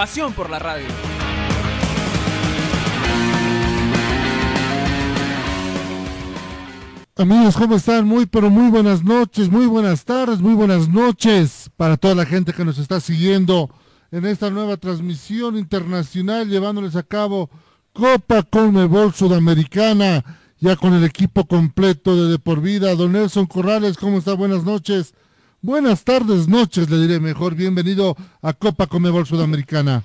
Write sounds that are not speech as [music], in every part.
Pasión por la radio. Amigos, ¿cómo están? Muy, pero muy buenas noches, muy buenas tardes, muy buenas noches para toda la gente que nos está siguiendo en esta nueva transmisión internacional, llevándoles a cabo Copa Conmebol Sudamericana, ya con el equipo completo de De Por Vida. Don Nelson Corrales, ¿cómo está? Buenas noches. Buenas tardes, noches, le diré mejor. Bienvenido a Copa Conmebol Sudamericana.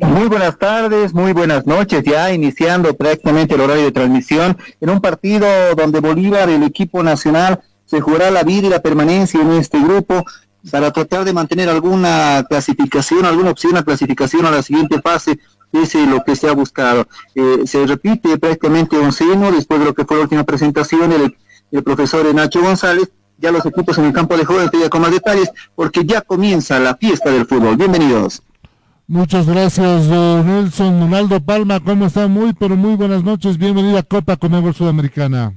Muy buenas tardes, muy buenas noches, ya iniciando prácticamente el horario de transmisión en un partido donde Bolívar, el equipo nacional, se jugará la vida y la permanencia en este grupo para tratar de mantener alguna clasificación, alguna opción a clasificación a la siguiente fase, es lo que se ha buscado. Eh, se repite prácticamente onceno después de lo que fue la última presentación del el profesor Nacho González, ya los equipos en el campo de juego, ya con más detalles, porque ya comienza la fiesta del fútbol. Bienvenidos. Muchas gracias, don Nelson. Donaldo Palma, ¿cómo está? Muy, pero muy buenas noches. Bienvenida a Copa Conmebol Sudamericana.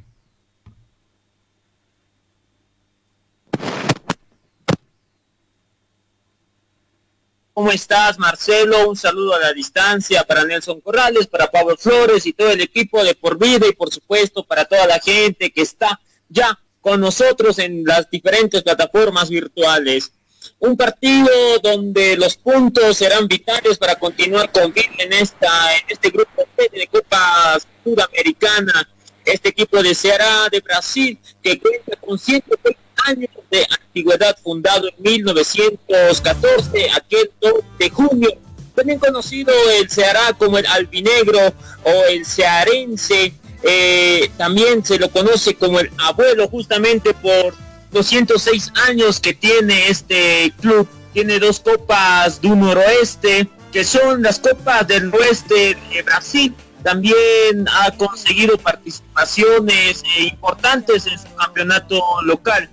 ¿Cómo estás, Marcelo? Un saludo a la distancia para Nelson Corrales, para Pablo Flores y todo el equipo de Por Vida y por supuesto para toda la gente que está ya con nosotros en las diferentes plataformas virtuales. Un partido donde los puntos serán vitales para continuar con vida en, esta, en este grupo de Copa Sudamericana. Este equipo de Ceará de Brasil que cuenta con 130 años de antigüedad, fundado en 1914, aquel 2 de junio. También conocido el Ceará como el albinegro o el cearense. Eh, también se lo conoce como el abuelo justamente por 206 años que tiene este club. Tiene dos copas de un noroeste, que son las copas del oeste de Brasil. También ha conseguido participaciones eh, importantes en su campeonato local.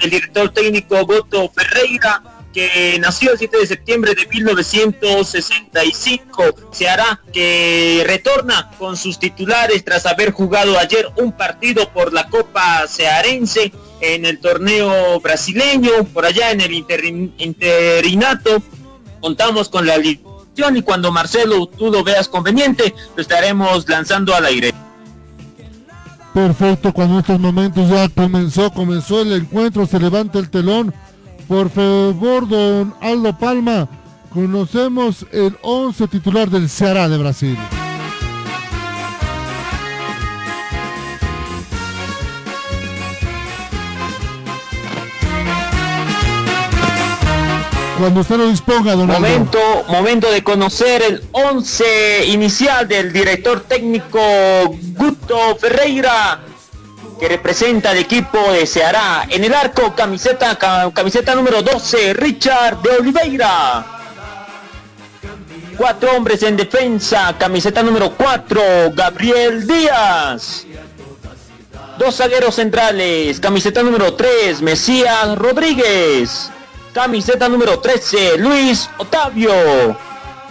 El director técnico Goto Ferreira, que nació el 7 de septiembre de 1965, se hará que retorna con sus titulares tras haber jugado ayer un partido por la Copa Cearense en el torneo brasileño, por allá en el interinato. Contamos con la alineación y cuando Marcelo tú lo veas conveniente, lo estaremos lanzando al aire. Perfecto, cuando estos momentos ya comenzó, comenzó el encuentro, se levanta el telón. Por favor, don Aldo Palma, conocemos el 11 titular del Ceará de Brasil. Cuando usted lo disponga, don Momento, momento de conocer el 11 inicial del director técnico Guto Ferreira, que representa al equipo de Ceará. En el arco, camiseta, camiseta número 12, Richard de Oliveira. Cuatro hombres en defensa, camiseta número 4, Gabriel Díaz. Dos zagueros centrales, camiseta número 3, Mesías Rodríguez. Camiseta número 13, Luis Otavio.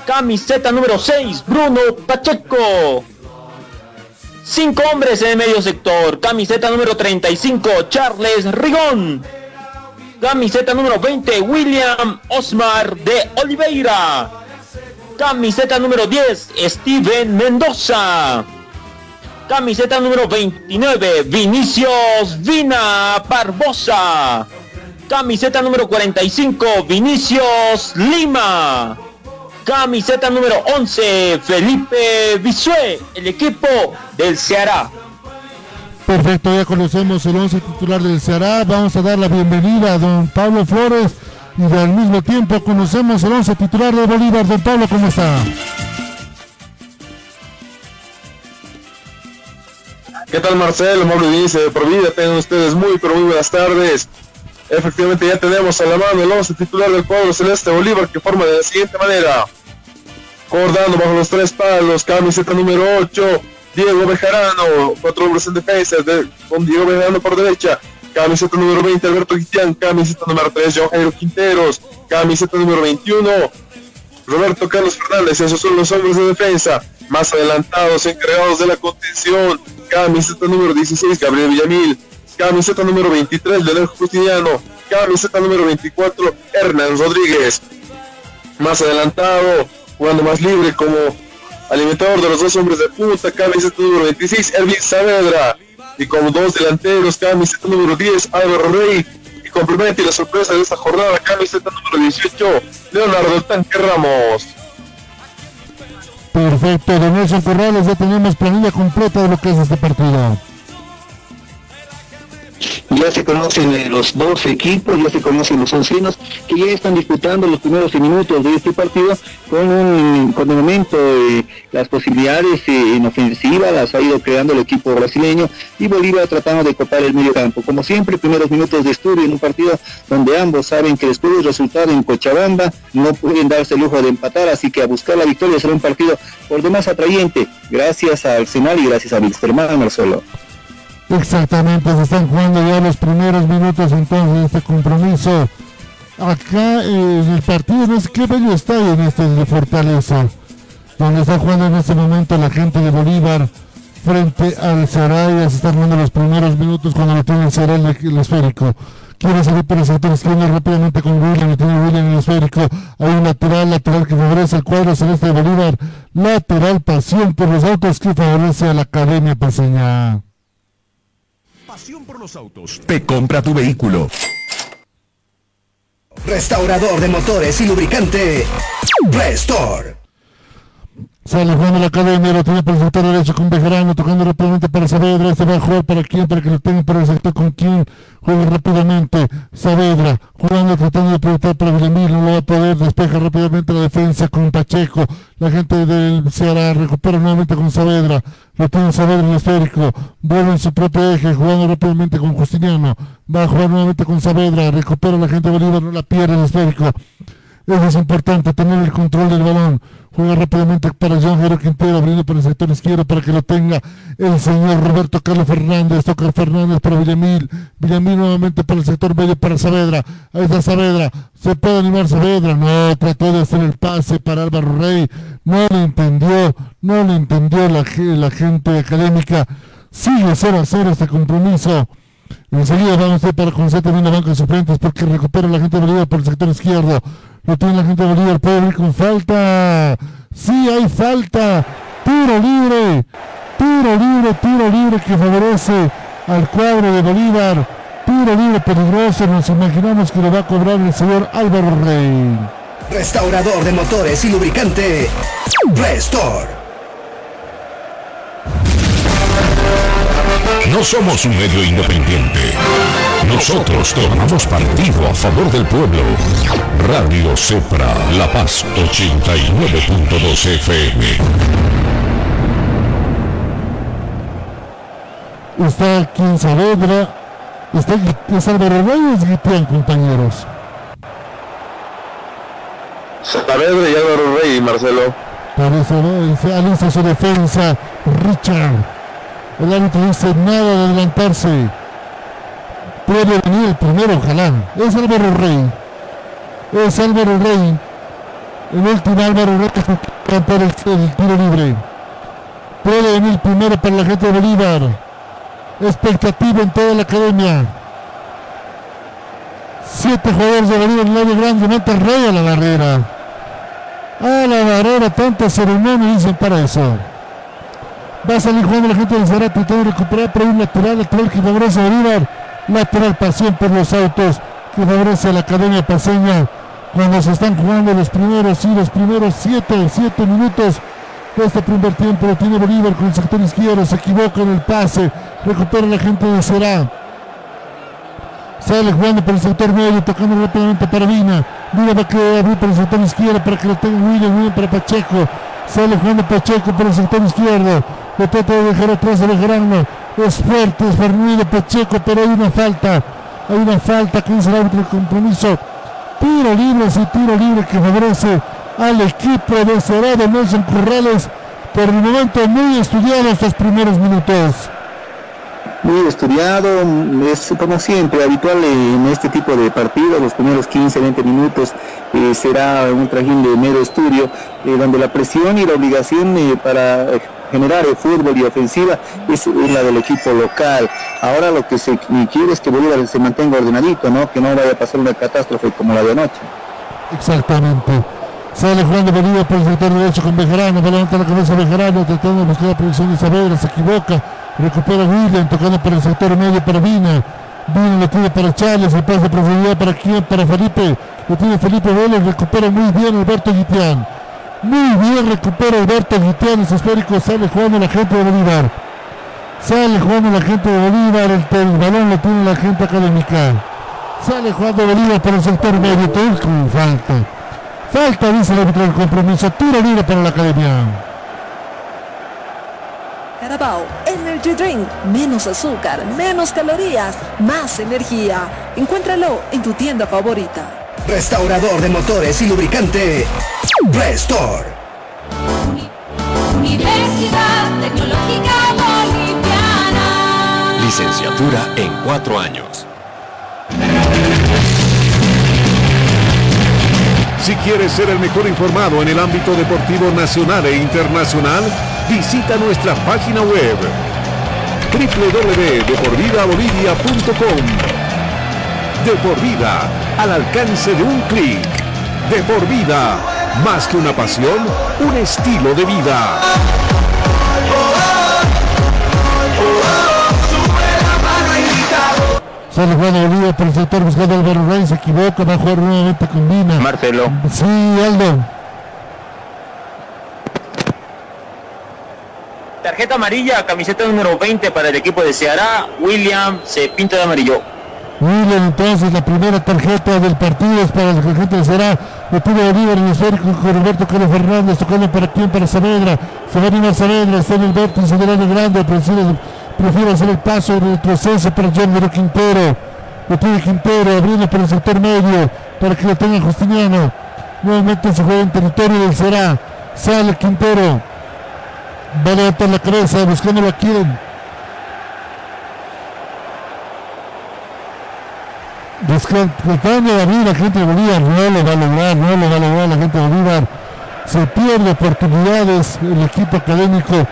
Camiseta número 6, Bruno Pacheco. Cinco hombres en el medio sector. Camiseta número 35, Charles Rigón. Camiseta número 20, William Osmar de Oliveira. Camiseta número 10, Steven Mendoza. Camiseta número 29, Vinicius Vina Barbosa. Camiseta número 45, Vinicius Lima. Camiseta número 11, Felipe Bisue, el equipo del Ceará. Perfecto, ya conocemos el 11 titular del Ceará. Vamos a dar la bienvenida a don Pablo Flores y al mismo tiempo conocemos el 11 titular de Bolívar. Don Pablo, ¿cómo está? ¿Qué tal Marcelo? Mauro dice, por vida, tengan ustedes muy, pero muy buenas tardes. Efectivamente ya tenemos a la mano el 11 titular del cuadro celeste Bolívar que forma de la siguiente manera. Cordando bajo los tres palos, camiseta número 8, Diego Bejarano, cuatro hombres en defensa, con Diego Bejarano por derecha, camiseta número 20, Alberto Cristian, camiseta número 3, João Jairo Quinteros, camiseta número 21, Roberto Carlos Fernández, esos son los hombres de defensa, más adelantados, encargados de la contención, camiseta número 16, Gabriel Villamil, camiseta número 23, Leonel Justiniano, camiseta número 24, Hernán Rodríguez, más adelantado, jugando más libre como alimentador de los dos hombres de punta, camiseta número 26, Erwin Saavedra, y como dos delanteros, camiseta número 10, Álvaro Rey, y complementa y la sorpresa de esta jornada, camiseta número 18, Leonardo Tanque Ramos. Perfecto, de Nelson Corrales ya tenemos planilla completa de lo que es este partido ya se conocen eh, los dos equipos, ya se conocen los oncinos que ya están disputando los primeros minutos de este partido con un, con el momento eh, las posibilidades eh, en ofensiva las ha ido creando el equipo brasileño y Bolívar tratando de copar el medio campo. Como siempre, primeros minutos de estudio en un partido donde ambos saben que después del resultado en Cochabamba no pueden darse el lujo de empatar, así que a buscar la victoria será un partido por demás atrayente, gracias al Arsenal y gracias a Wilstermann Marcelo. Exactamente, se están jugando ya los primeros minutos entonces de este compromiso. Acá en el partido, no sé qué bello estadio en este de Fortaleza, donde está jugando en este momento la gente de Bolívar frente al Saraya. Se están jugando los primeros minutos cuando lo tiene el Saraya el, esférico. Quiere salir por el sector izquierdo rápidamente con William, y tiene William en el esférico. Hay un lateral, lateral que favorece al cuadro celeste de Bolívar. Lateral pasión por los autos que favorece a la Academia Paseña. Pasión por los autos. Te compra tu vehículo. Restaurador de motores y lubricante. Restore. Sale jugando la academia, lo tiene por el sector derecho con Bejarano, tocando rápidamente para Saavedra, este va a jugar para quién, para que lo tenga por el sector con quién, juega rápidamente, Saavedra, jugando, tratando de proyectar para Villamil, no lo va a poder, despeja rápidamente la defensa con Pacheco, la gente del Ceará recupera nuevamente con Saavedra, lo tiene Saavedra en el esférico, vuelve en su propio eje, jugando rápidamente con Justiniano, va a jugar nuevamente con Saavedra, recupera la gente de Bolívar, no la pierde el esférico, es importante, tener el control del balón, Juega rápidamente para John Jero Quintero, abriendo por el sector izquierdo para que lo tenga el señor Roberto Carlos Fernández. Toca Fernández para Villamil. Villamil nuevamente para el sector medio para Saavedra. Ahí está Saavedra. Se puede animar Saavedra. No, trató de hacer el pase para Álvaro Rey. No lo entendió. No lo entendió la, la gente académica. Sigue 0 a 0 este compromiso. Enseguida a ir para Concete en la banca de suplentes porque recupera la gente de Bolívar por el sector izquierdo. Lo tiene la gente de Bolívar, puede venir con falta. Sí, hay falta. Tiro libre. Tiro libre, tiro libre que favorece al cuadro de Bolívar. Tiro libre peligroso. Nos imaginamos que lo va a cobrar el señor Álvaro Rey. Restaurador de motores y lubricante. Restore. No somos un medio independiente. Nosotros tomamos partido a favor del pueblo. Radio Cepra, La Paz 89.2 FM. Está aquí en Saavedra. Está es Álvaro Reyes Guitián, compañeros. Saavedra y Álvaro Reyes, Marcelo. Parece, alista su defensa, Richard. El árbitro dice nada de adelantarse. Puede venir el primero, ojalá. Es Álvaro Rey. Es Álvaro Rey. El último Álvaro Rey que cantar el, el tiro libre. Puede venir primero para la gente de Bolívar. Expectativa en toda la academia. Siete jugadores de Bolívar en el área grande. Mete rey a la barrera. A la barrera, tanta ceremonia dicen para eso. Va a salir jugando la gente de Zarate, tratando de recuperar por un lateral, lateral que favorece a Bolívar. Lateral pasión por los autos que favorece a la Academia Paseña cuando se están jugando los primeros y los primeros 7 siete minutos de este primer tiempo. Lo tiene Bolívar con el sector izquierdo, se equivoca en el pase, recupera la gente de Será. Sale jugando por el sector medio, tocando rápidamente para Vina. Vina va a quedar por el sector izquierdo para que lo tenga William, William para Pacheco. Sale jugando Pacheco por el sector izquierdo. Lo trata de dejar atrás de Bejarano. Es fuerte, es Fernando Pacheco, pero hay una falta. Hay una falta que dice el árbitro de compromiso. Tiro libre, sí, tiro libre que favorece al equipo de Cerrado Nelson Corrales. Por el momento muy estudiado estos primeros minutos muy estudiado, es como siempre habitual en este tipo de partidos, los primeros 15, 20 minutos eh, será un trajín de mero estudio, eh, donde la presión y la obligación eh, para generar el fútbol y ofensiva es, la del equipo local. Ahora lo que se quiere es que Bolívar se mantenga ordenadito, ¿no? que no vaya a pasar una catástrofe como la de anoche. Exactamente. Sale jugando Bolívar por el sector derecho con Bejarano, va a levantar la cabeza Bejarano, tratando de buscar la posición de Saavedra, se equivoca, recupera William, tocando por el sector medio para Vina, Vina lo tiene para Charles, el pase de profundidad para quién, para Felipe, lo tiene Felipe Vélez, recupera muy bien Alberto Guitián, muy bien recupera Alberto Guitián, es esférico, sale jugando la gente de Bolívar, sale jugando la gente de Bolívar, el, balón lo tiene la gente académica, sale jugando Bolívar por el sector medio, todo falta. Falta, dice el árbitro del compromiso. Tiro libre para la academia. Carabao Energy Drink. Menos azúcar, menos calorías, más energía. Encuéntralo en tu tienda favorita. Restaurador de motores y lubricante. Restore. Universidad Tecnológica Boliviana. Licenciatura en cuatro años. Si quieres ser el mejor informado en el ámbito deportivo nacional e internacional, visita nuestra página web www.deporvidabolivia.com. De por vida, al alcance de un clic. De por vida, más que una pasión, un estilo de vida. Sale Juan Bolívar por el sector buscando Álvaro Rey, se equivoca, va a jugar nuevamente con Vina. Marcelo. Sí, Aldo. Tarjeta amarilla, camiseta número 20 para el equipo de Ceará. William se pinta de amarillo. William entonces la primera tarjeta del partido es para el de Ceará. Lo tiene Bolívar en el esférico con Roberto Carlos Fernández tocando para quién, para Saavedra. Se va a animar Saavedra, está en el vértice del grande, prefiere, prefiere hacer el paso de retroceso para John Quintero. Lo tiene Quintero abriendo por el sector medio para que lo tenga Justiniano. Nuevamente se juega en territorio del Ceará. Sale Quintero. Va a levantar la cabeza buscándolo a quién. Tratando de abrir la gente de Bolívar, no lo va a lograr, no lo va a lograr la gente de Bolívar. Se pierde oportunidades, el equipo académico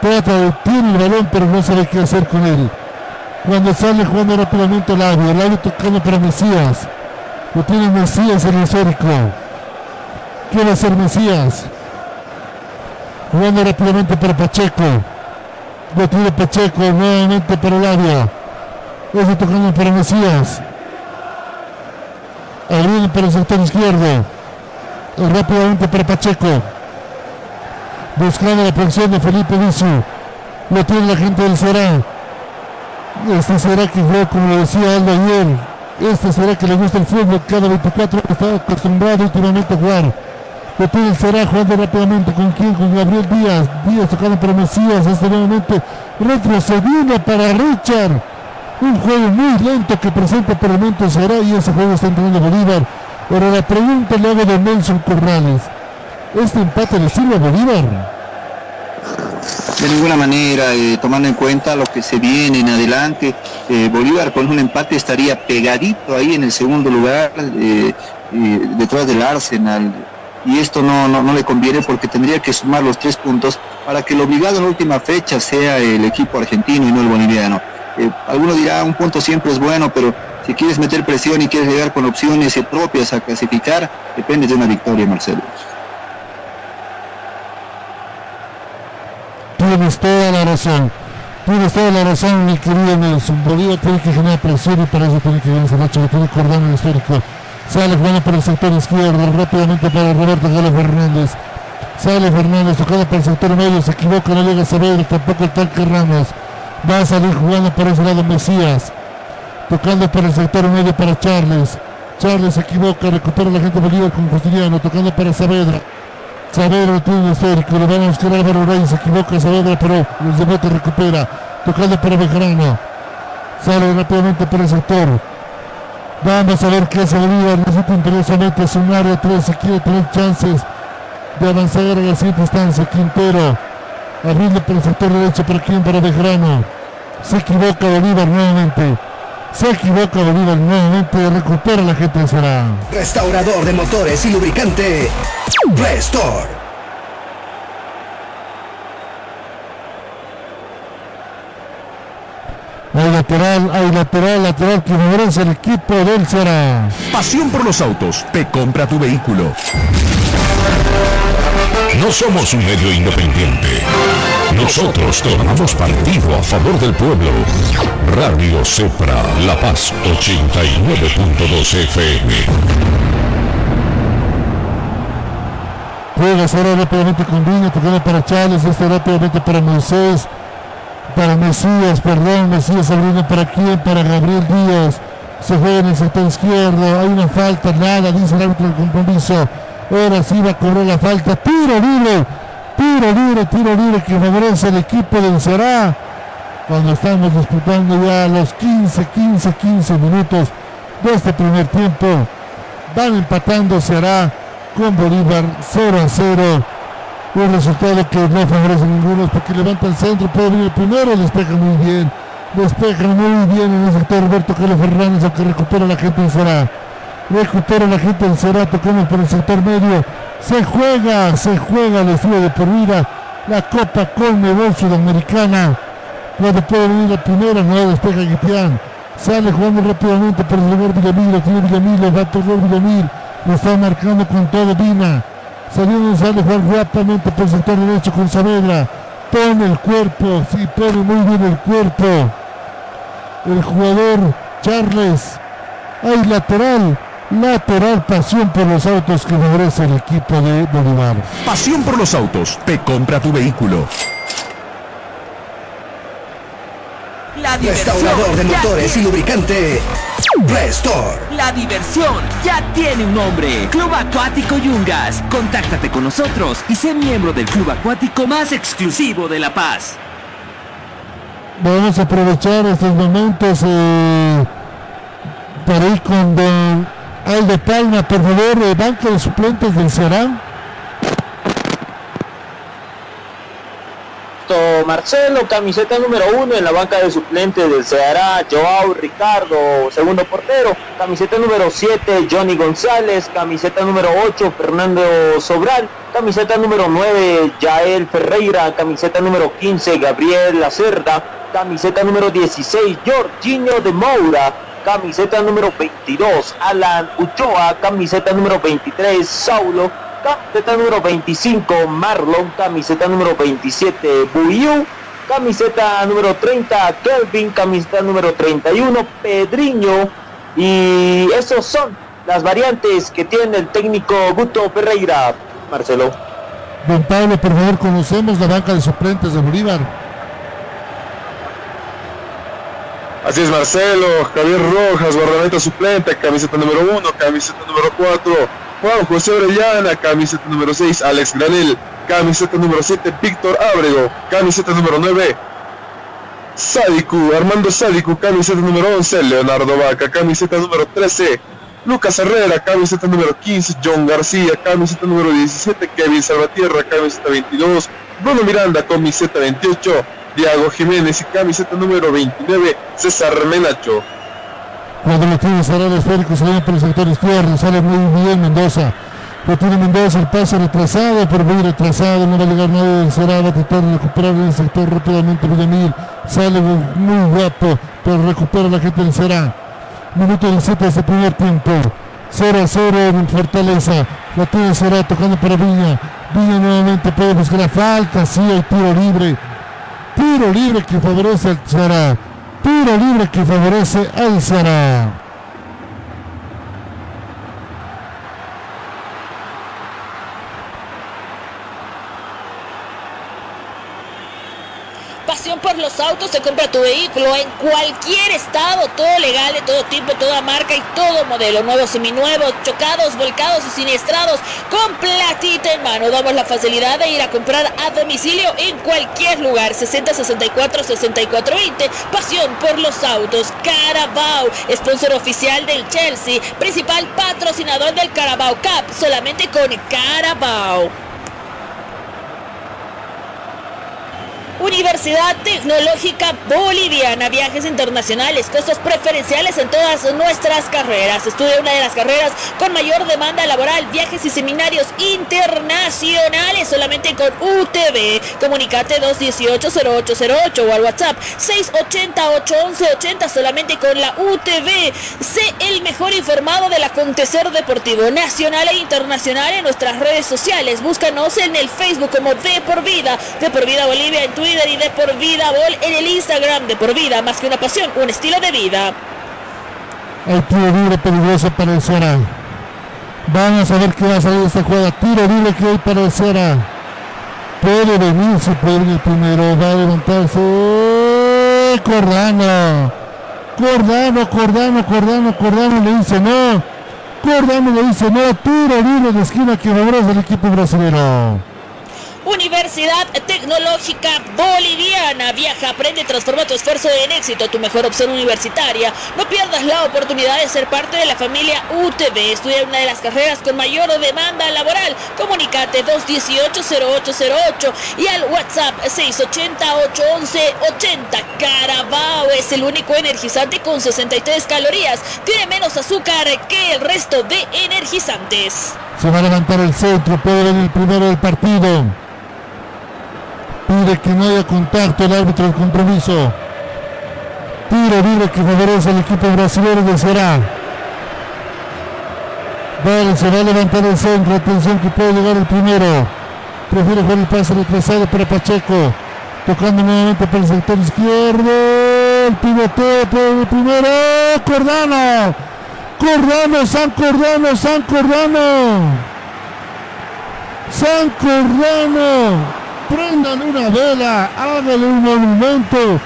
trata de, tiene el balón, pero no sabe qué hacer con él. Cuando sale jugando rápidamente el labio, labio tocando para Mesías. Lo tiene Mesías el histórico. Quiere hacer Mesías. Jugando rápidamente para Pacheco. Lo tiene Pacheco nuevamente para el área. Ese tocando para Mesías. Abriendo para el sector izquierdo. Rápidamente para Pacheco. Buscando la presión de Felipe Vizu. Lo tiene la gente del Será. Este será que fue, como lo decía Aldo ayer, este será que le gusta el fútbol, cada 24 está acostumbrado últimamente a jugar. Lo tiene el será jugando rápidamente con quién, con Gabriel Díaz. Díaz tocando para Mesías, este nuevamente retrocediendo para Richard. Un juego muy lento que presenta por el momento será y ese juego está entrando Bolívar. Ahora la pregunta luego de Nelson Corrales. ¿Este empate le sirve a Bolívar? de ninguna manera, eh, tomando en cuenta lo que se viene en adelante. Eh, Bolívar con un empate estaría pegadito ahí en el segundo lugar, eh, detrás del Arsenal. Y esto no, no, le conviene porque tendría que sumar los tres puntos para que el obligado en la última fecha sea el equipo argentino y no el boliviano. Alguno dirá, un punto siempre es bueno, pero si quieres meter presión y quieres llegar con opciones propias a clasificar, depende de una victoria, Marcelo. Tienes toda la razón. Tienes toda la razón, mi querido Nelson. Bolívar tiene que generar presión y para eso tiene que ver hecho que tiene cordón el esférico. Sale jugando por el sector izquierdo, rápidamente para Roberto Galo Fernández. Sale Fernández, tocando por el sector medio, se equivoca, no llega a saber, tampoco el tanque Ramos. Va a salir jugando por ese lado Mesías. Tocando por el sector medio para Charles. Charles se equivoca, recupera la gente Bolívar con Justiniano, tocando para Saavedra. Saavedra tiene un esférico, le van a buscar Álvaro Reyes, se equivoca Saavedra, pero el debate recupera, tocando para Bejarano. Sale rápidamente por el sector. Vamos a ver qué hace Bolívar. Necesita imperiosamente sumar a tres si quiere tener chances de avanzar a la siguiente instancia. Quintero abriendo por el sector derecho. ¿Para quién? Para Bejarano. Se equivoca Bolívar nuevamente. Se equivoca Bolívar nuevamente. Recupera la gente será. Restaurador de motores y lubricante. Restore. Hay lateral, hay lateral, lateral que favorece el equipo del Ceará. Pasión por los autos. Te compra tu vehículo. No somos un medio independiente. Nosotros tomamos partido a favor del pueblo. Radio Cepra, La Paz 89.2 FM. Juega ahora rápidamente con Viña, para Chávez, este rápidamente para Moisés para Mesías, perdón, Mesías abriendo para quién, para Gabriel Díaz. Se juega en el sector izquierdo, hay una falta, nada, dice el árbitro del compromiso. Ahora sí va a cobrar la falta, tiro libre, tiro libre, tiro libre que favorece al equipo del Ceará. Cuando estamos disputando ya los 15, 15, 15 minutos de este primer tiempo. Van empatando Ceará con Bolívar 0 a 0 un resultado que no favorece a ninguno porque levanta el centro, puede venir el primero, despeja muy bien, despeja muy bien en el sector Roberto Carlos Fernández, aunque recupera la gente en Será, recupera la gente en Será, tocamos por el sector medio, se juega, se juega el estudio de por vida, la Copa Conmebol Sudamericana, cuando puede venir la primera, no despeja Guitián, sale jugando rápidamente por el lugar Villamil, tiene Villamil, va a tornar Villamil, lo está marcando con todo Vina, Salió González jugar rápidamente por el sector derecho con Saavedra. Pone el cuerpo, sí, pone muy bien el cuerpo. El jugador Charles. Hay lateral. Lateral pasión por los autos que favorece el equipo de Bolívar. Pasión por los autos. Te compra tu vehículo. La Restaurador de motores y lubricante. Restore. La diversión ya tiene un nombre. Club Acuático Yungas. Contáctate con nosotros y sé miembro del club acuático más exclusivo de La Paz. Vamos a aprovechar estos momentos eh, para ir con Don Aldo Palma, por favor, banco de suplentes del Ceará. Marcelo, camiseta número uno en la banca de suplentes del Ceará, Joao Ricardo, segundo portero, camiseta número 7, Johnny González, camiseta número 8, Fernando Sobral, camiseta número 9, Yael Ferreira, camiseta número 15, Gabriel Lacerda, camiseta número 16, Jorginho de Moura, camiseta número 22, Alan Uchoa, camiseta número 23, Saulo, camiseta número 25 Marlon, camiseta número 27 Buiu, camiseta número 30 Kelvin, camiseta número 31 Pedriño y esos son las variantes que tiene el técnico Guto Ferreira, Marcelo. Don Pablo, por favor, conocemos la banca de suplentes de Bolívar. Así es, Marcelo, Javier Rojas, guardameta suplente, camiseta número 1, camiseta número 4, Juan José Orellana, camiseta número 6, Alex Granel, camiseta número 7, Víctor Ábrego, camiseta número 9, Sadiku, Armando Sadiku, camiseta número 11, Leonardo Vaca, camiseta número 13, Lucas Herrera, camiseta número 15, John García, camiseta número 17, Kevin Salvatierra, camiseta 22, Bruno Miranda, camiseta 28, Diego Jiménez y camiseta número 29, César Menacho. Cuando lo tiene cerrado esférico, se por el sector izquierdo, sale muy bien Mendoza. Lo tiene Mendoza, el pase retrasado, pero muy retrasado, no va a llegar nadie será, va a tratar de recuperar el sector rápidamente Villamil. Sale muy guapo, pero recupera la gente del Será. Minuto 17 de este primer tiempo. 0 a 0 en Fortaleza. La tiene Será tocando para Viña. Viña nuevamente puede buscar la falta. Sí, hay tiro libre. Tiro libre que favorece al Será. Tiro libre que favorece al Ceará. Pasión autos, se compra tu vehículo en cualquier estado, todo legal, de todo tipo, toda marca y todo modelo. Nuevos, seminuevos, chocados, volcados y siniestrados, con platita en mano. Damos la facilidad de ir a comprar a domicilio en cualquier lugar. 60 64 64 20. Pasión por los autos. Carabao, sponsor oficial del Chelsea, principal patrocinador del Carabao Cup, solamente con Carabao. Universidad Tecnológica Boliviana, viajes internacionales, costos preferenciales en todas nuestras carreras. Estudia una de las carreras con mayor demanda laboral, viajes y seminarios internacionales solamente con UTV. Comunicate 218-0808 o al WhatsApp 680-811-80 solamente con la UTV. Sé el mejor informado del acontecer deportivo nacional e internacional en nuestras redes sociales. Búscanos en el Facebook como De Por Vida, De Por Vida Bolivia en Twitter y de por vida Bol en el Instagram de por vida, más que una pasión, un estilo de vida. El tiro libre peligroso para el Ceará. Vamos a ver qué va a salir esta jugada. Tiro libre que hay para el Ceará. Puede venir el primero. Va a levantarse. Cordano. Cordano, Cordano, Cordano, Cordano le dice no. Cordano le dice no. Tiro libre de esquina que favorece el equipo brasileño. Universidad Tecnológica Boliviana. Viaja, aprende, transforma tu esfuerzo en éxito, tu mejor opción universitaria. No pierdas la oportunidad de ser parte de la familia UTB. Estudia una de las carreras con mayor demanda laboral. Comunicate 218-0808 y al WhatsApp 680-811-80. Carabao es el único energizante con 63 calorías. Tiene menos azúcar que el resto de energizantes. Se va a levantar el centro, puede venir el primero del partido pide que no haya contacto el árbitro del compromiso. Tiro libre que favorece al equipo brasileño de Será. Vale, se va a levantar el centro. Atención que puede llegar el primero. Prefiere jugar el pase retrasado para Pacheco. Tocando nuevamente por el sector izquierdo. El pivoteo por el primero. Cordano. Cordano, San Cordano, San Cordano. San Cordano prendan una vela, háganle un monumento.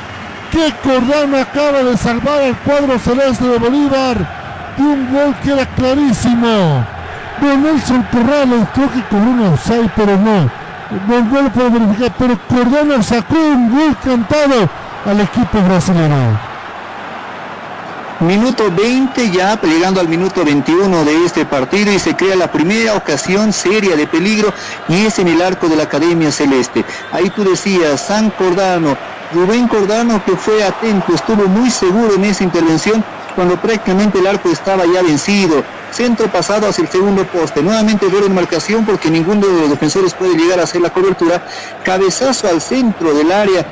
Que Cordano acaba de salvar al cuadro celeste de Bolívar de un gol que era clarísimo. Don Nelson Corrales creo que con un offside, pero no. No, lo puedo verificar, pero Cordano sacó un gol cantado al equipo brasileño. Minuto 20 ya, llegando al minuto 21 de este partido y se crea la primera ocasión seria de peligro y es en el arco de la Academia Celeste. Ahí tú decías, San Cordano, Rubén Cordano que fue atento, estuvo muy seguro en esa intervención cuando prácticamente el arco estaba ya vencido centro pasado hacia el segundo poste, nuevamente en marcación porque ninguno de los defensores puede llegar a hacer la cobertura, cabezazo al centro del área,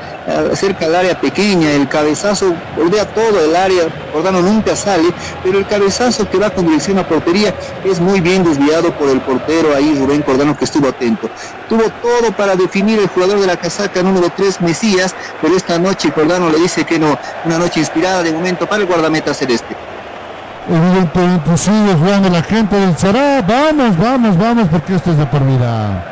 cerca del área pequeña, el cabezazo bordea todo el área, Cordano nunca sale, pero el cabezazo que va con dirección a portería es muy bien desviado por el portero ahí, Rubén Cordano, que estuvo atento. Tuvo todo para definir el jugador de la casaca número 3, Mesías, pero esta noche Cordano le dice que no, una noche inspirada de momento para el guardameta celeste. Evidentemente sigue jugando la gente del Será. Vamos, vamos, vamos, porque esto es de por vida.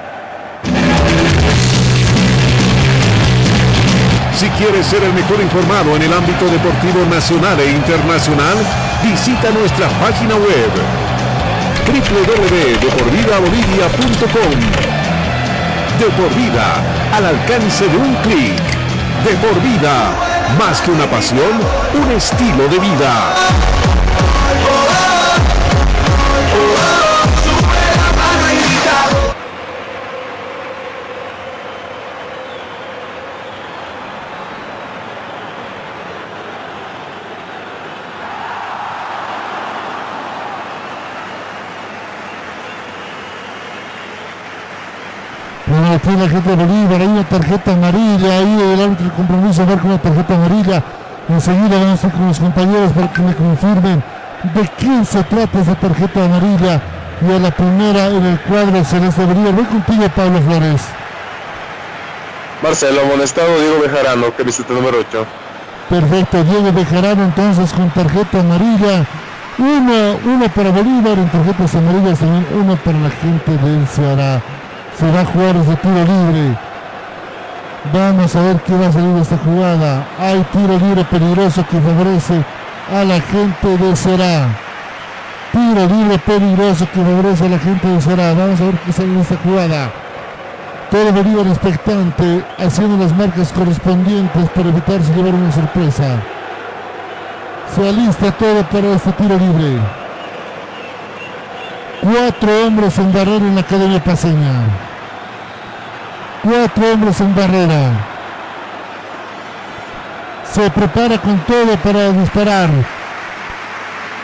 Si quieres ser el mejor informado en el ámbito deportivo nacional e internacional, visita nuestra página web www.deporvidabolivia.com De por vida, al alcance de un clic. De por vida, más que una pasión, un estilo de vida. Aquí la gente de Bolívar, hay una tarjeta amarilla, ahí el árbitro de compromiso con una tarjeta amarilla. Enseguida vamos a ir con los compañeros para que me confirmen de quién se trata esa tarjeta amarilla. Y a la primera en el cuadro celeste Bolívar. Voy contigo, Pablo Flores. Marcelo, amonestado Diego Bejarano, que visita número 8. Perfecto, Diego Bejarano entonces con tarjeta amarilla. Uno, uno para Bolívar en tarjetas amarillas, uno para la gente del Ceará. Se va a jugar ese tiro libre. Vamos a ver qué va a salir de esta jugada. Hay tiro libre peligroso que favorece a la gente de Será. Tiro libre peligroso que favorece a la gente de Será. Vamos a ver qué sale de esta jugada. Todo Bolívar expectante, haciendo las marcas correspondientes para evitarse llevar una sorpresa. Se alista todo para este tiro libre. Cuatro hombres en barrera en la Academia Paseña. Cuatro hombres en barrera. Se prepara con todo para disparar.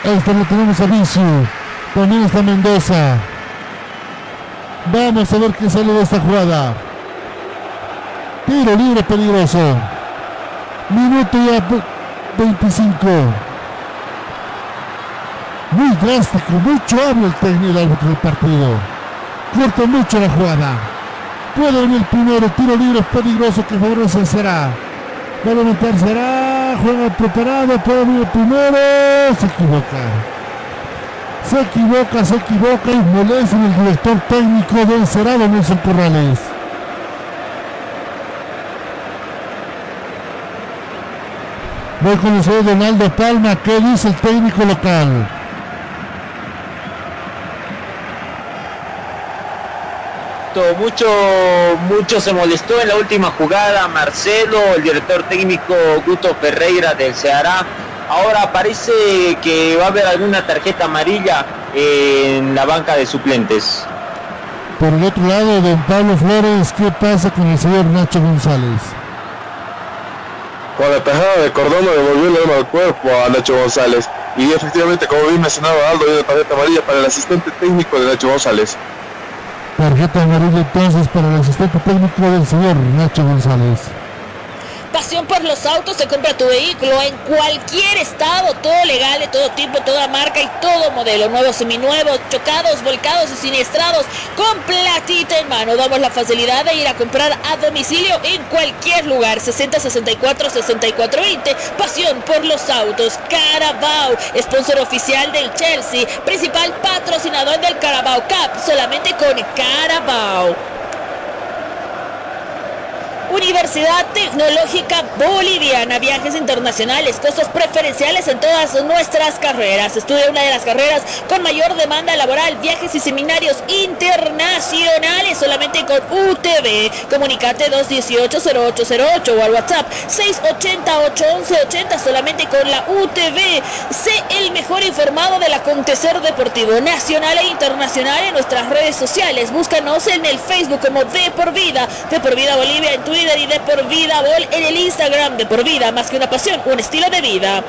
Este lo tenemos a Vicio. También está Mendoza. Vamos a ver qué sale de esta jugada. Tiro libre peligroso. Minuto ya 25. Muy drástico, mucho habla el técnico del partido. Corta mucho la jugada. Puede venir el primero, tiro libre peligroso que favorece será. Va a levantar será, juega preparado, puede venir el primero, se equivoca. Se equivoca, se equivoca y molesta el director técnico del Cerado Nelson Corrales. Voy con el señor Donaldo Palma, ¿qué dice el técnico local? Mucho, mucho se molestó en la última jugada Marcelo, el director técnico Guto Ferreira del Ceará. Ahora parece que va a haber alguna tarjeta amarilla en la banca de suplentes. Por el otro lado, don Pablo Flores, ¿qué pasa con el señor Nacho González? Con la tajada de Cordón devolvió el arma al cuerpo a Nacho González. Y efectivamente, como bien mencionaba Aldo, hay una tarjeta amarilla para el asistente técnico de Nacho González. Tarjeta amarilla entonces para el asistente técnico del señor Nacho González. Pasión por los autos, se compra tu vehículo en cualquier estado, todo legal, de todo tipo, toda marca y todo modelo. Nuevos, seminuevos, chocados, volcados y siniestrados, con platita en mano. Damos la facilidad de ir a comprar a domicilio en cualquier lugar. 60 64 64 20. Pasión por los autos. Carabao, sponsor oficial del Chelsea, principal patrocinador del Carabao Cup, solamente con Carabao. Universidad Tecnológica Boliviana, viajes internacionales, costos preferenciales en todas nuestras carreras. Estudia una de las carreras con mayor demanda laboral, viajes y seminarios internacionales solamente con UTV. Comunicate 218-0808 o al WhatsApp 680-811-80 solamente con la UTV. Sé el mejor informado del acontecer deportivo nacional e internacional en nuestras redes sociales. Búscanos en el Facebook como De Por Vida, De Por Vida Bolivia en Twitter de por vida en el Instagram de por vida, más que una pasión, un estilo de vida.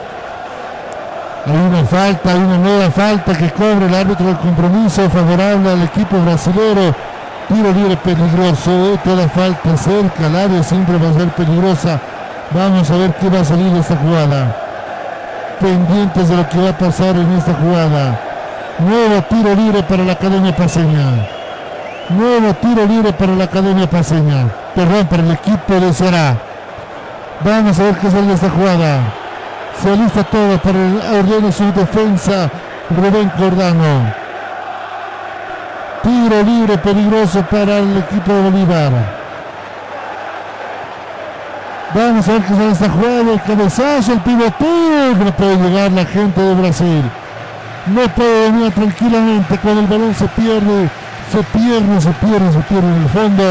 Hay una falta, hay una nueva falta que cobra el árbitro del compromiso favorable al equipo brasilero. Tiro libre peligroso, toda falta cerca, el área siempre va a ser peligrosa. Vamos a ver qué va a salir de esta jugada. Pendientes de lo que va a pasar en esta jugada. Nuevo tiro libre para la Academia Paseña. Nuevo tiro libre para la Academia Paseña. Perdón, para el equipo de Será. Vamos a ver qué sale de esta jugada. Se alista todo para el orden de su defensa. Rubén Cordano. Tiro libre peligroso para el equipo de Bolívar. Vamos a ver qué sale esta jugada. El cabezazo, el pivoteo. No puede llegar la gente de Brasil. No puede venir tranquilamente cuando el balón se pierde se pierde, se pierde, se pierde en el fondo.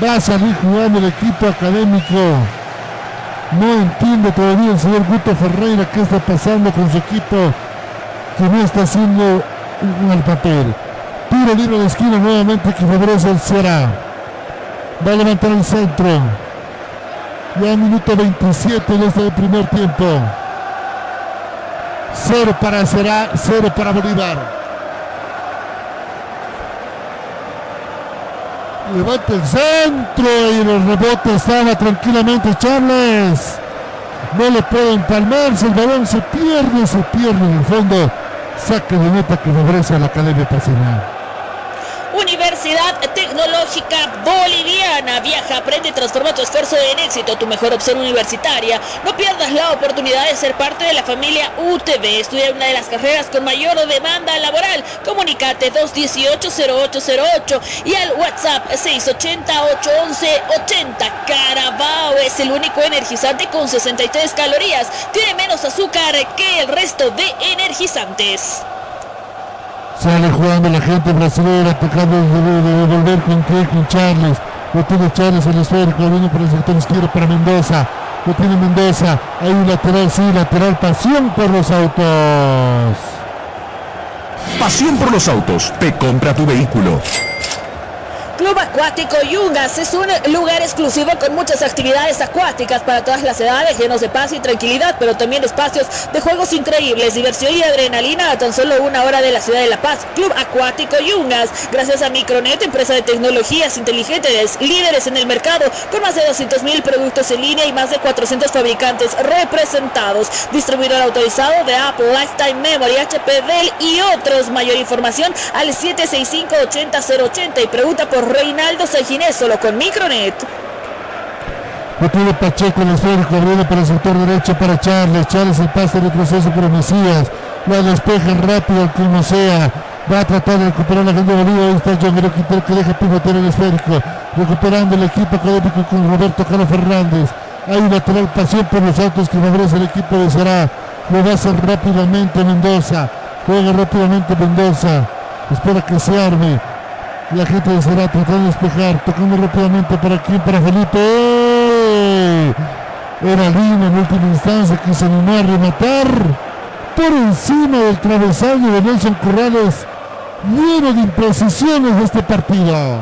Va a salir jugando el equipo académico. No entiende todavía el señor Guto Ferreira qué está pasando con su equipo que no está haciendo el papel. Tiro libre de esquina nuevamente que favorece el Sierra. Va a levantar el centro. Ya minuto 27 en este primer tiempo. Cero para Será, cero para Bolívar. Levanta el centro y el rebote estaba tranquilamente Charles. No le pueden palmarse, el balón se pierde, se pierde en el fondo. Saque de nota que favorece a la Academia Pasional. Universidad Tecnológica Boliviana. Viaja, aprende y transforma tu esfuerzo en éxito, tu mejor opción universitaria. No pierdas la oportunidad de ser parte de la familia UTV. Estudia una de las carreras con mayor demanda laboral. Comunicate 218-0808 y al WhatsApp 680-811-80. Carabao es el único energizante con 63 calorías. Tiene menos azúcar que el resto de energizantes. Sale jugando la gente brasileña, tocando de, volver con Craig, con Charles. Lo tiene Charles el esférico, viene por el sector izquierdo para Mendoza. Lo tiene Mendoza. Hay un lateral, sí, lateral. Pasión por los autos. Pasión por los autos. Te compra tu vehículo. Club Acuático Yungas es un lugar exclusivo con muchas actividades acuáticas para todas las edades, llenos de paz y tranquilidad, pero también espacios de juegos increíbles, diversión y adrenalina a tan solo una hora de la ciudad de La Paz. Club Acuático Yungas, gracias a Micronet, empresa de tecnologías inteligentes, líderes en el mercado, con más de 200 mil productos en línea y más de 400 fabricantes representados. Distribuidor autorizado de Apple, Lifetime Memory, HP, Dell y otros. Mayor información al 765 80 080 y pregunta por Reinaldo Seginés, solo con Micronet. Lo Pacheco el esférico, abriendo para el sector derecho para Charles. Charles el pase de retroceso por Mesías. La despeja rápido al como sea. Va a tratar de recuperar la gente de Bolívar. Ahí está John Quintero que deja pivotear el esférico. Recuperando el equipo académico con Roberto Carlos Fernández. Hay una lateral pasión por los autos que favorece el equipo de Será. Lo va a hacer rápidamente Mendoza. Juega rápidamente Mendoza. Espera que se arme. La gente de Será tratando de despejar, tocando rápidamente para aquí, para Felipe. Era Lima en última instancia que se animó a rematar por encima del travesaño de Nelson Corrales. Lleno de imprecisiones de este partido.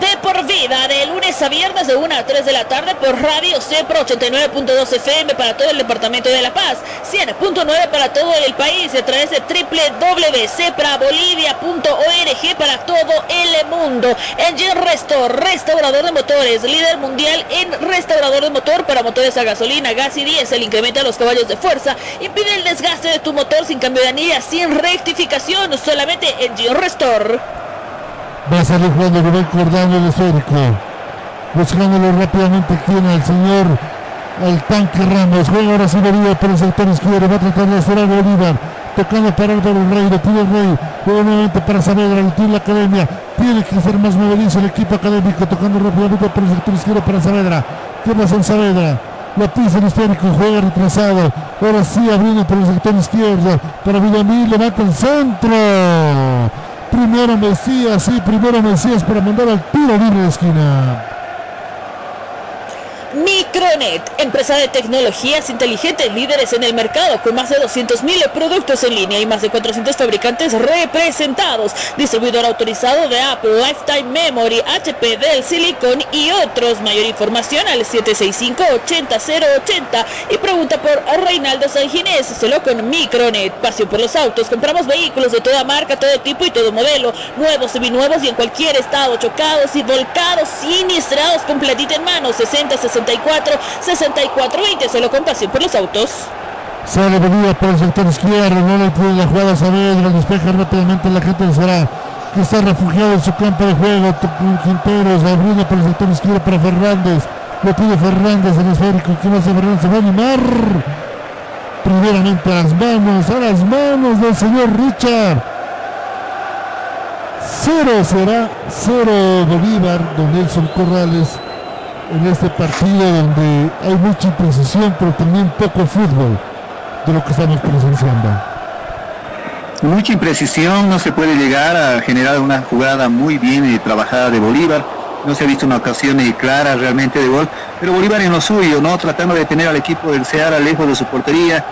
de por vida de lunes a viernes de 1 a 3 de la tarde por Radio Cepro 89.2 FM para todo el departamento de La Paz, 100.9 para todo el país a través de www.ceprabolivia.org para todo el mundo. Engine Restore, restaurador de motores, líder mundial en restaurador de motor para motores a gasolina, gas y diésel, incrementa los caballos de fuerza, impide el desgaste de tu motor sin cambio de anilla, sin rectificación, solamente Engine Restore. Va a salir jugando Rubén Cordano el esférico. Buscándolo rápidamente en el señor al tanque Ramos. Juega ahora sí Bolívar por el sector izquierdo. Va a tratar de hacer Bolívar. Tocando para Álvaro Rey. Lo el Rey. Juega nuevamente para Saavedra. Lo tiene la academia. Tiene que ser más movedizo el equipo académico. Tocando rápidamente por el sector izquierdo para Saavedra. ¿Qué pasa en Saavedra? La pisa el esférico, juega retrasado. Ahora sí abriendo por el sector izquierdo. Para Villamil, levanta el centro. Primero Mesías, sí, primero Mesías para mandar al tiro libre de esquina. Micronet, empresa de tecnologías inteligentes, líderes en el mercado, con más de 200.000 productos en línea y más de 400 fabricantes representados. Distribuidor autorizado de Apple, Lifetime Memory, HP, Dell, Silicon y otros. Mayor información al 765-80080 y pregunta por Reinaldo Sanginés, solo con Micronet. Pasión por los autos, compramos vehículos de toda marca, todo tipo y todo modelo, nuevos, seminuevos y en cualquier estado, chocados y volcados, sinistrados, completita en mano, 60, 60 64 64 20 solo con pasión por los autos. Sale venida por el sector izquierdo, no le puede la jugada Saavedra, despeja rápidamente la gente de Será, que está refugiado en su campo de juego, Quinteros, abriendo por el sector izquierdo para Fernández, lo pide Fernández el esférico, que a Fernández? Se va a animar, primeramente a las manos, a las manos del señor Richard. Cero será, cero Bolívar, don Nelson Corrales en este partido donde hay mucha imprecisión, pero también poco fútbol de lo que estamos presenciando. Mucha imprecisión, no se puede llegar a generar una jugada muy bien trabajada de Bolívar. No se ha visto una ocasión clara realmente de gol, pero Bolívar en lo suyo, ¿no? Tratando de tener al equipo del Ceará lejos de su portería,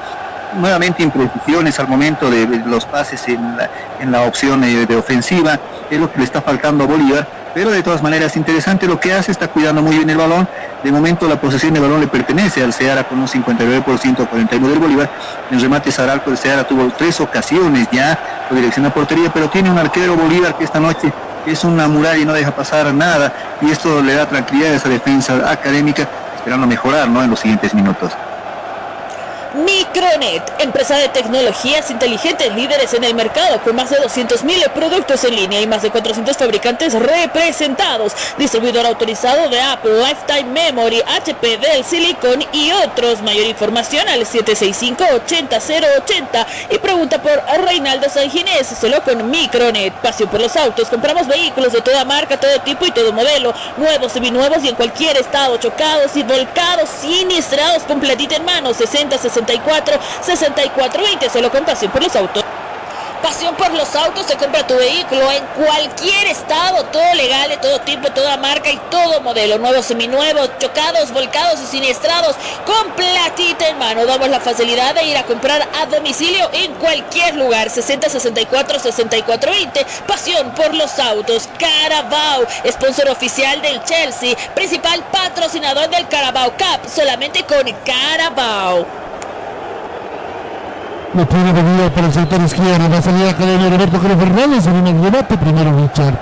nuevamente imprecisiones al momento de, los pases en la, en la opción de, de ofensiva, es lo que le está faltando a Bolívar pero de todas maneras interesante lo que hace, está cuidando muy bien el balón, de momento la posesión de balón le pertenece al Seara con un 59% a 49 del Bolívar, en remate Saralco el Seara tuvo tres ocasiones ya con dirección a portería, pero tiene un arquero Bolívar que esta noche es una muralla y no deja pasar nada, y esto le da tranquilidad a esa defensa académica, esperando mejorar ¿no? en los siguientes minutos. Micronet, empresa de tecnologías inteligentes líderes en el mercado con más de 200.000 productos en línea y más de 400 fabricantes representados. Distribuidor autorizado de Apple, Lifetime Memory, HP, Dell, Silicon y otros. Mayor información al 765-80080 y pregunta por Reinaldo Sanginés, solo con Micronet. Pasión por los autos, compramos vehículos de toda marca, todo tipo y todo modelo, nuevos, seminuevos y en cualquier estado, chocados y volcados, siniestrados, completita en mano, 60, 60 64 64 20 solo con pasión por los autos. Pasión por los autos, se compra tu vehículo en cualquier estado, todo legal, de todo tipo, toda marca y todo modelo, nuevos, seminuevos, chocados, volcados y siniestrados, con platita en mano. Damos la facilidad de ir a comprar a domicilio en cualquier lugar. 60 64 64 20. Pasión por los autos. Carabao, sponsor oficial del Chelsea, principal patrocinador del Carabao Cup, solamente con Carabao. La tiene venida para el sector izquierdo. Va a salir la cadena Roberto Cruz Fernández en el debate. Primero Richard.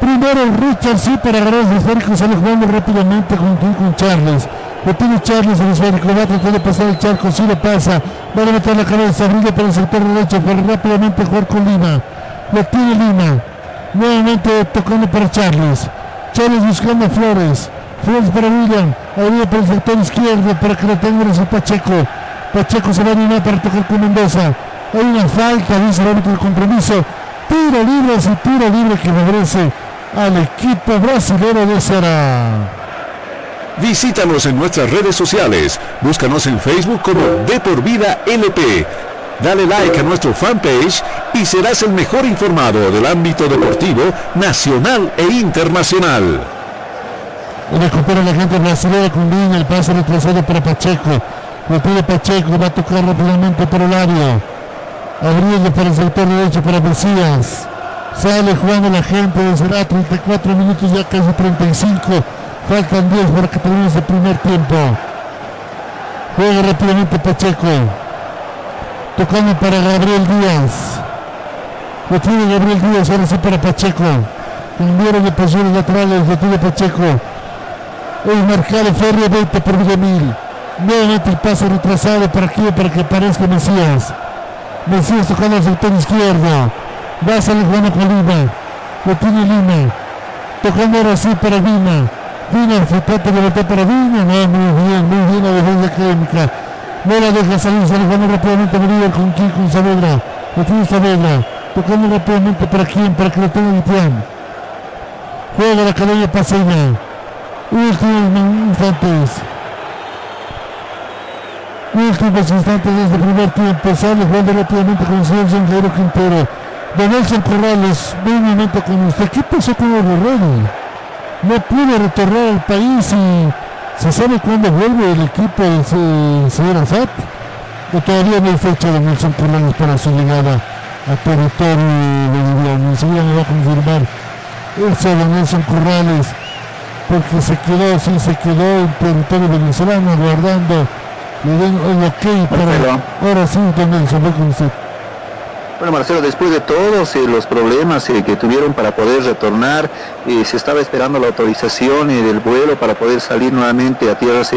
Primero Richard, sí, para agarrar el esférico. Sale jugando rápidamente con, con Charles. Lo tiene Charles el esférico. Va a tratar de pasar el charco. Sí lo pasa. Va a meter la cabeza. Brilla para el sector derecho. Para rápidamente jugar con Lima. Lo tiene Lima. Nuevamente tocando para Charles. Charles buscando a Flores. Flores para William. Ahí para el sector izquierdo para que lo tenga Pacheco. Pacheco se va a animar para tocar con Mendoza. Hay una falta, dice el árbitro de compromiso. Tiro libre, ese tiro libre que regrese al equipo brasileño de Ceará. Visítanos en nuestras redes sociales. Búscanos en Facebook como De Por Vida LP. Dale like a nuestro fanpage y serás el mejor informado del ámbito deportivo nacional e internacional. Recupera la gente brasileña con bien el pase retrasado para Pacheco. Lo pide Pacheco, va a tocar rápidamente por el área. Abriendo para el sector derecho para Mesías. Sale jugando la gente será 34 minutos, ya casi 35. Faltan 10 para que termine el primer tiempo. Juega rápidamente Pacheco. Tocando para Gabriel Díaz. Lo tiene Gabriel Díaz, ahora sí para Pacheco. Cambiaron de posiciones laterales, lo tiene Pacheco. El marcado Ferro 20 por Villamil. Nuevamente el pase retrasado para aquí para que aparezca Mesías. Mesías tocando al sector izquierdo. Va a salir Juan Lima. Lo tiene Lima. Tocando ahora sí para Vina. Vina se trata de meter para Vina. No, muy bien, muy bien la defensa académica. No la deja salir, sale jugando rápidamente Bolívar con quién, con Saavedra. Lo tiene Saavedra. Tocando rápidamente para quién, para que lo tenga Guitián. Juega la academia Paseña. Últimos instantes últimos instantes desde el primer tiempo. Sale jugando rápidamente con el señor Quintero. De Nelson Corrales, momento con usted. ¿Qué pasó con el? No pudo retornar al país y se sabe cuándo vuelve el equipo del señor Azat. O todavía no hay fecha de Nelson Corrales para su llegada a territorio boliviano. Enseguida me va a confirmar eso de Nelson Corrales porque se quedó, sí se quedó en territorio venezolano guardando le den ahora sí también se con usted. Bueno, Marcelo, después de todos eh, los problemas eh, que tuvieron para poder retornar, eh, se estaba esperando la autorización del vuelo para poder salir nuevamente a tierras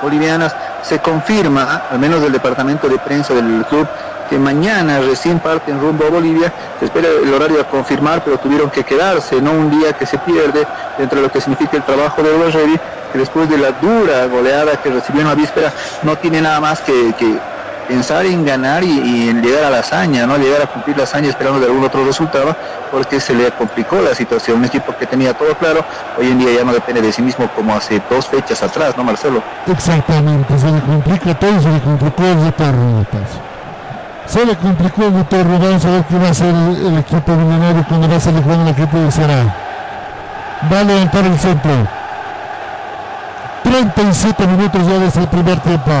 bolivianas. Se confirma, al menos del departamento de prensa del club, que mañana recién parten rumbo a Bolivia. Se espera el horario a confirmar, pero tuvieron que quedarse, no un día que se pierde dentro de lo que significa el trabajo de Borrelli, que después de la dura goleada que recibió en la víspera, no tiene nada más que, pensar en ganar y, en llegar a la hazaña, no llegar a cumplir la hazaña esperando de algún otro resultado, porque se le complicó la situación. Un equipo que tenía todo claro, hoy en día ya no depende de sí mismo como hace dos fechas atrás, ¿no, Marcelo? Exactamente, se le complica todo se le complicó el retorno se le complicó el retorno, vamos a ver qué va a hacer el, equipo millonario cuando va a salir el equipo de Será. Va a el centro. 37 minutos ya desde el primer tiempo.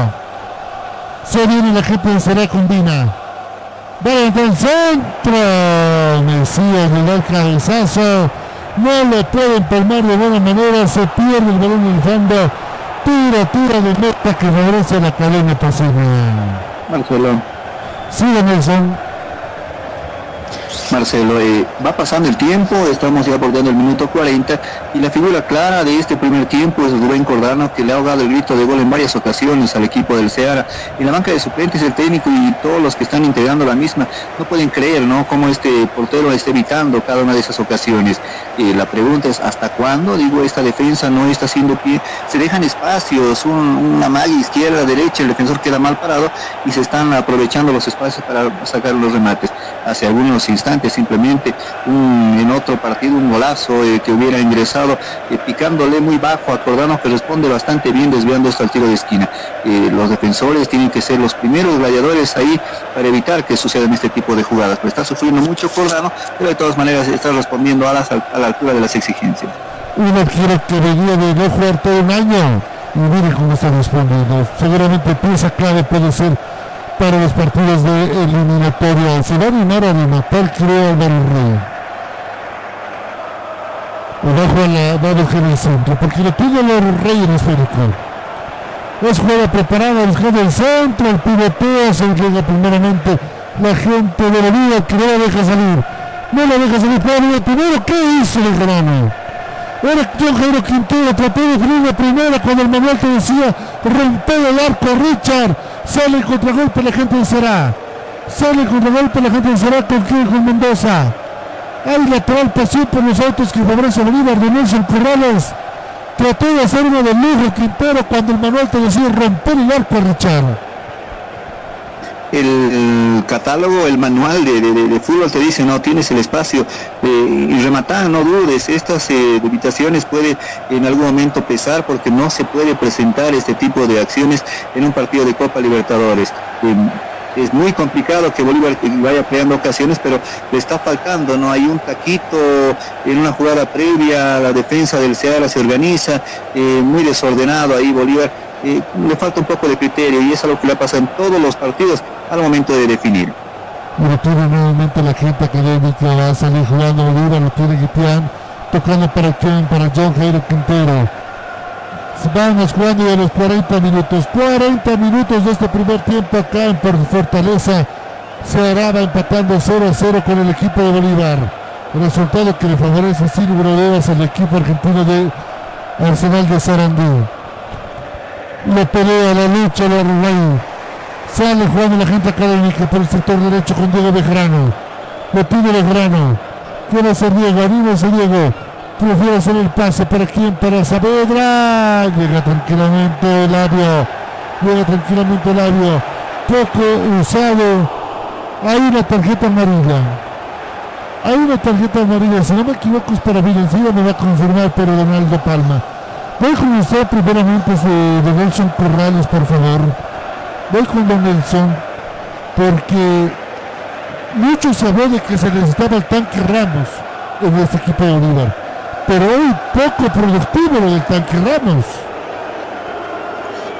Se viene la gente de Será con Vina. Va a levantar el centro. Mesías le da el cabezazo. No lo puede empalmar de buena manera. Se pierde el balón en el fondo. Tira, tira de meta que regresa a la cadena pasiva. Marcelo. Sigue Nelson. Marcelo, eh, va pasando el tiempo, estamos ya abordando el minuto 40 y la figura clara de este primer tiempo es Rubén Cordano que le ha ahogado el grito de gol en varias ocasiones al equipo del Ceara. En la banca de suplentes el técnico y todos los que están integrando la misma no pueden creer ¿no? cómo este portero está evitando cada una de esas ocasiones. Eh, la pregunta es ¿hasta cuándo? Digo, esta defensa no está haciendo pie, se dejan espacios, una malla izquierda, derecha, el defensor queda mal parado y se están aprovechando los espacios para sacar los remates. Hace algunos instantes simplemente en otro partido un golazo eh, que hubiera ingresado eh, picándole muy bajo a Cordano que responde bastante bien desviando hasta el tiro de esquina. Eh, los defensores tienen que ser los primeros gladiadores ahí para evitar que sucedan este tipo de jugadas. Pero está sufriendo mucho Cordano, pero de todas maneras está respondiendo a, la altura de las exigencias. Un arquero que venía de no jugar todo un año y mire cómo está respondiendo. Seguramente pieza clave puede ser para los partidos de eliminatoria. Se va a animar a rematar, creo, Álvaro Rey. Abajo a la, va a el centro, porque lo pide los Rey en esférico. Es jugada preparada, buscando el centro, el pivoteo, se entrega primeramente la gente de la vida que no la deja salir. No la deja salir, pero primero, ¿qué hizo el grano? Era John Jairo Quintero, trató de definir la primera cuando el manual te decía romper el arco Richard. Sale el contragolpe la gente Será. Sale el contragolpe la gente Será con con Mendoza. Hay lateral pasión por los autos que favorece a Bolívar de Nelson Corrales. Trató de hacer uno de lujo Quintero cuando el manual te decía romper el arco Richard el catálogo, el manual de, fútbol te dice, no, tienes el espacio eh, y rematar, no dudes, estas eh, limitaciones pueden en algún momento pesar porque no se puede presentar este tipo de acciones en un partido de Copa Libertadores. Em, es muy complicado que Bolívar vaya creando ocasiones, pero le está faltando, ¿no? Hay un taquito en una jugada previa, la defensa del Ceará se organiza, eh, muy desordenado ahí Bolívar, le falta un poco de criterio y es algo que le pasa en todos los partidos al momento de definir. Lo tiene nuevamente la gente académica, va a salir jugando Bolívar, lo tiene Guitián, tocando para John, para John Jairo Quintero. Vamos jugando ya los 40 minutos, 40 minutos de este primer tiempo acá en Fortaleza. Se hará empatando 0 a 0 con el equipo de Bolívar. Resultado que le favorece Silvio Rodríguez al equipo argentino de Arsenal de Sarandí. Le pelea la lucha de Uruguay. Sale jugando la gente académica por el sector derecho con Diego Bejarano. Le pide Bejarano. Quiere hacer Diego, ese Diego. Prefiere hacer el pase para quién, para Saavedra. Llega tranquilamente el labio. Llega tranquilamente el labio. Poco usado. Hay una tarjeta amarilla. Hay una tarjeta amarilla. Si no me equivoco es para Villancilla, me va a confirmar, pero Donaldo Palma. Voy con usted primeramente de Nelson Corrales, por favor voy con Don Nelson porque mucho se habló de que se necesitaba el tanque Ramos en este equipo de Bolívar, pero hoy poco productivo lo del tanque Ramos.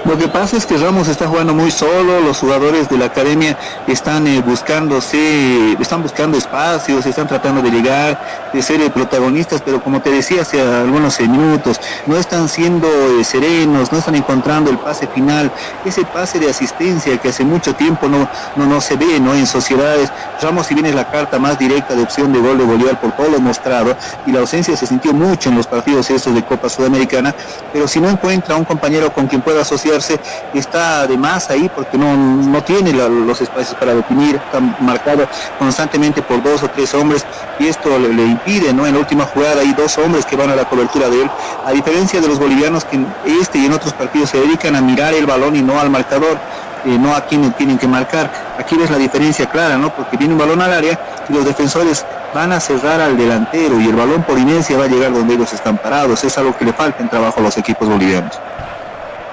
Lo que pasa es que Ramos está jugando muy solo, los jugadores de la academia están eh, buscándose, están buscando espacios, están tratando de llegar, de ser eh, protagonistas, pero como te decía hace algunos minutos, no están siendo eh, serenos, no están encontrando el pase final, ese pase de asistencia que hace mucho tiempo no, no, no se ve ¿no? en sociedades. Ramos si bien es la carta más directa de opción de gol de Bolívar por todo lo mostrado, y la ausencia se sintió mucho en los partidos estos de Copa Sudamericana, pero si no encuentra un compañero con quien pueda asociar está de más ahí porque no, no tiene los espacios para definir, está marcado constantemente por dos o tres hombres y esto le, impide, ¿no? En la última jugada hay dos hombres que van a la cobertura de él, a diferencia de los bolivianos que en este y en otros partidos se dedican a mirar el balón y no al marcador. Eh, no a quienes tienen que marcar. Aquí ves la diferencia clara, ¿no? Porque viene un balón al área y los defensores van a cerrar al delantero y el balón por inercia va a llegar donde ellos están parados. Es algo que le falta en trabajo a los equipos bolivianos.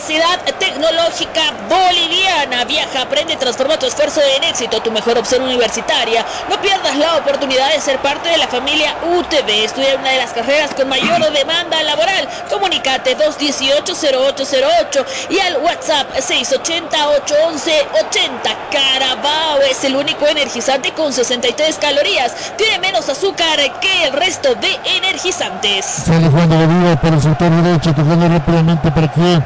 Universidad Tecnológica Boliviana. Viaja, aprende transforma tu esfuerzo en éxito, tu mejor opción universitaria. No pierdas la oportunidad de ser parte de la familia UTV. Estudia una de las carreras con mayor [clears throat] demanda laboral. Comunicate 218-0808 y al WhatsApp 680-811-80. Carabao es el único energizante con 63 calorías. Tiene menos azúcar que el resto de energizantes. Sale jugando Bolívar por el sector derecho, tocando rápidamente para que,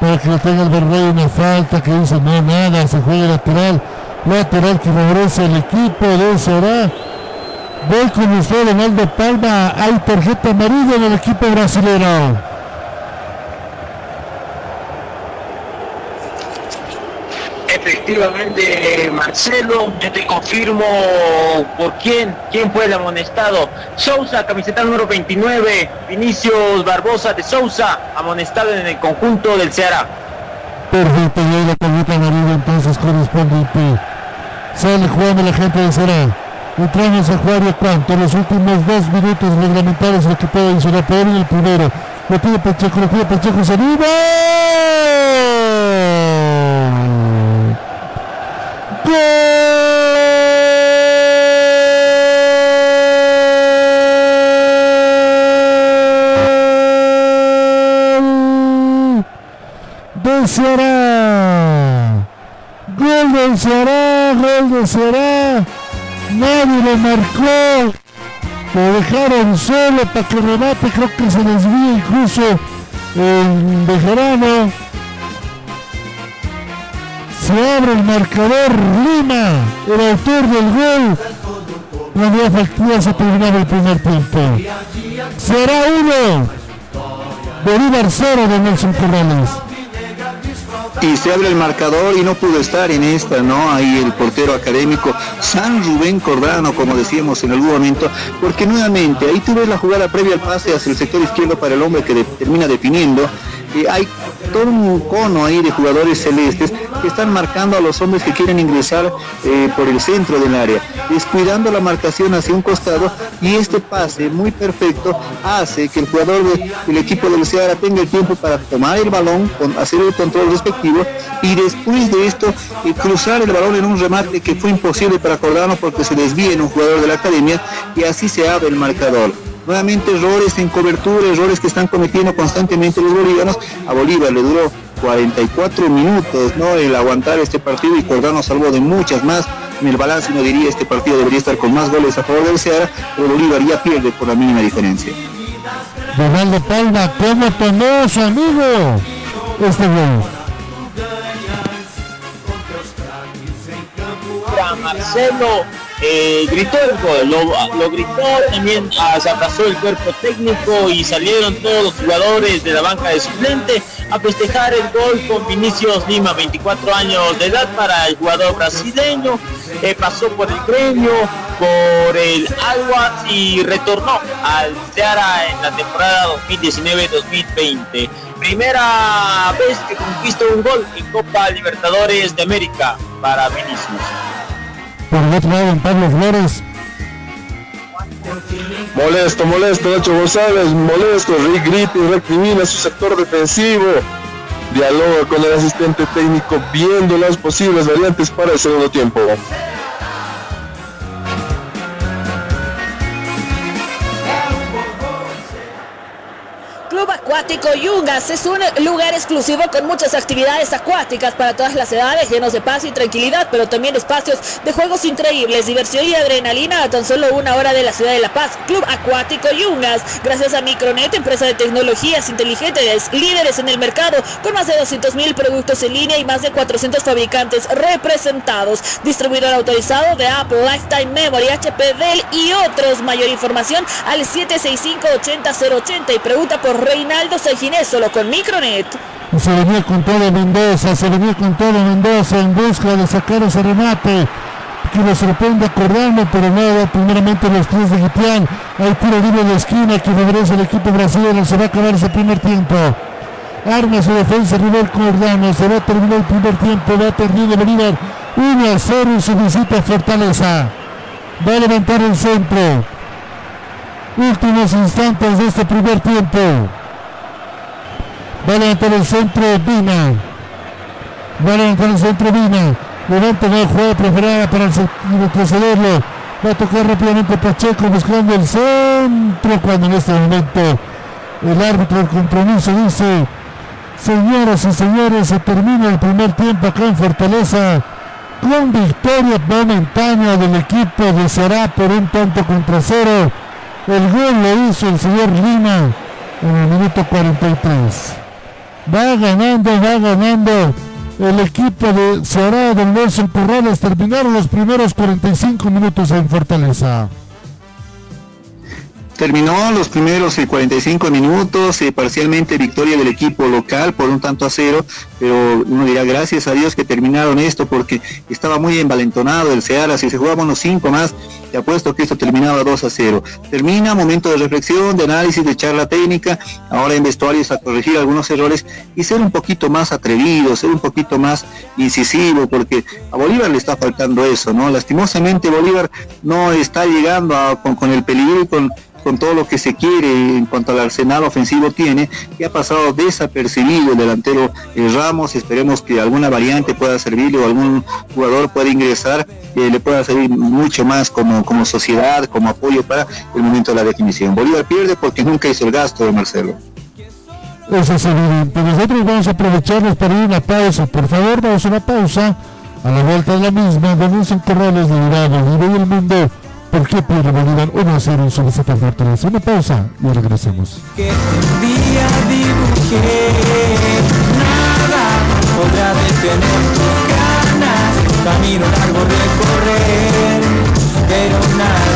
para que lo tenga el Berrey una falta que dice no nada, se juega lateral, lateral que favorece el equipo de Será. Voy con usted, Donaldo Palma, hay tarjeta amarilla en el equipo brasileño. Efectivamente, Marcelo, yo te confirmo por quién, quién fue el amonestado. Sousa, camiseta número 29, Vinicius Barbosa de Sousa, amonestado en el conjunto del Ceará. Perfecto, y la tarjeta amarilla entonces P. Sale jugando la gente de Ceará. Entramos a jugar de cuánto, los últimos dos minutos reglamentarios lo que puede adicionar por en el primero. Lo pide Pacheco, lo pide Pacheco, se viva. Ceará. Gol del Ceará, gol de Ceará. Nadie lo marcó. Lo dejaron solo para que remate. Creo que se desvía incluso el Bejarano. Se abre el marcador. Lima, el autor del gol. La nueva factura se terminaba el primer tiempo. Será uno. Bolívar cero de Nelson Corrales y se abre el marcador y no pudo estar en esta, ¿no? Ahí el portero académico San Rubén Cordano, como decíamos en algún momento, porque nuevamente ahí tuve la jugada previa al pase hacia el sector izquierdo para el hombre que termina definiendo. Hay todo un cono ahí de jugadores celestes que están marcando a los hombres que quieren ingresar eh, por el centro del área, descuidando la marcación hacia un costado y este pase muy perfecto hace que el jugador del equipo del Ceará tenga el tiempo para tomar el balón, hacer el control respectivo y después de esto eh, cruzar el balón en un remate que fue imposible para Cordano porque se desvía en un jugador de la academia y así se abre el marcador nuevamente errores en cobertura, errores que están cometiendo constantemente los bolivianos. A Bolívar le duró 44 minutos ¿no? el aguantar este partido y Cordano salvó de muchas más. En el balance no diría este partido debería estar con más goles a favor del Ceará, pero Bolívar ya pierde por la mínima diferencia. Donaldo Palma, ¿cómo tomó su amigo este gol? Marcelo eh, gritó el gol, lo, gritó, también ah, se abrazó el cuerpo técnico y salieron todos los jugadores de la banca de suplente a festejar el gol con Vinicius Lima, 24 años de edad para el jugador brasileño, eh, pasó por el gremio, por el Agua y retornó al Ceará en la temporada 2019-2020. Primera vez que conquistó un gol en Copa Libertadores de América para Vinicius. Por. Molesto, molesto, Nacho González, molesto, grita y recrimina su sector defensivo. Dialoga con el asistente técnico viendo las posibles variantes para el segundo tiempo. Acuático Yungas es un lugar exclusivo con muchas actividades acuáticas para todas las edades, llenos de paz y tranquilidad, pero también espacios de juegos increíbles, diversión y adrenalina a tan solo una hora de la ciudad de La Paz. Club Acuático Yungas, gracias a Micronet, empresa de tecnologías inteligentes, líderes en el mercado, con más de 200 mil productos en línea y más de 400 fabricantes representados. Distribuidor autorizado de Apple, Lifetime Memory, HP, Dell y otros. Mayor información al 765 80 y pregunta por Reinaldo Ginés, solo con Micronet. Se venía con todo Mendoza, se venía con todo Mendoza en busca de sacar ese remate que lo sorprende acordarme, pero nada, primeramente los tres de Gitián, hay tiro libre de esquina que regresa el equipo brasileño, se va a acabar ese primer tiempo. Arma su defensa River Cordano, se va a terminar el primer tiempo, va terminar Bolívar 1 a 0 en su visita a Fortaleza. Va a levantar el centro. Últimos instantes de este primer tiempo. Va a levantar el centro Vina. Balón para el centro Vina. Levanta la jugada preferida para retrocederlo. Va a tocar rápidamente Pacheco buscando el centro cuando en este momento el árbitro del compromiso dice, señoras y señores, se termina el primer tiempo acá en Fortaleza con victoria momentánea del equipo de Será por un tanto contra cero. El gol lo hizo el señor Lima en el minuto 43. Va ganando, va ganando el equipo de Ceará del Nelson Corrales. Terminaron los primeros 45 minutos en Fortaleza. Terminó los primeros 45 minutos, eh, parcialmente victoria del equipo local por un tanto a cero, pero uno dirá gracias a Dios que terminaron esto porque estaba muy envalentonado el Seara, si se jugaban unos 5 más, te apuesto que esto terminaba 2 a 0. Termina, momento de reflexión, de análisis, de charla técnica, ahora en vestuarios a corregir algunos errores y ser un poquito más atrevido, ser un poquito más incisivo, porque a Bolívar le está faltando eso, ¿no? Lastimosamente Bolívar no está llegando con, con el peligro y con con todo lo que se quiere en cuanto al arsenal ofensivo tiene, y ha pasado desapercibido el delantero eh, Ramos, esperemos que alguna variante pueda servirle o algún jugador pueda ingresar, eh, le pueda servir mucho más como, como sociedad, como apoyo para el momento de la definición. Bolívar pierde porque nunca hizo el gasto de Marcelo. Eso es evidente. Nosotros vamos a aprovecharnos para ir una pausa. Por favor, vamos a una pausa. A la vuelta de la misma, denuncian corrales de Irán, el mundo ¿Por qué Pedro Bolívar 1 a 0 sobre Zeta Fortaleza? Una pausa y regresamos. Que un día dibujé, nada podrá detener tus ganas, camino largo recorrer, pero nada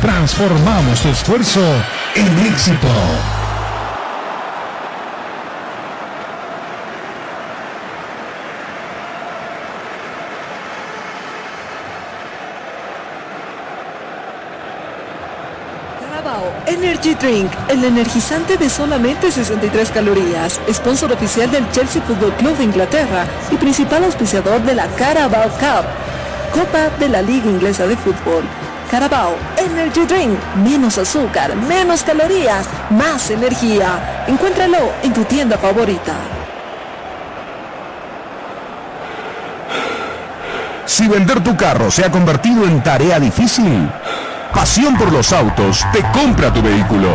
Transformamos tu esfuerzo en éxito. Carabao Energy Drink, el energizante de solamente 63 calorías, sponsor oficial del Chelsea Football Club de Inglaterra y principal auspiciador de la Carabao Cup, Copa de la Liga Inglesa de Fútbol. Carabao Energy Drink. Menos azúcar, menos calorías, más energía. Encuéntralo en tu tienda favorita. Si vender tu carro se ha convertido en tarea difícil, Pasión por los autos te compra tu vehículo.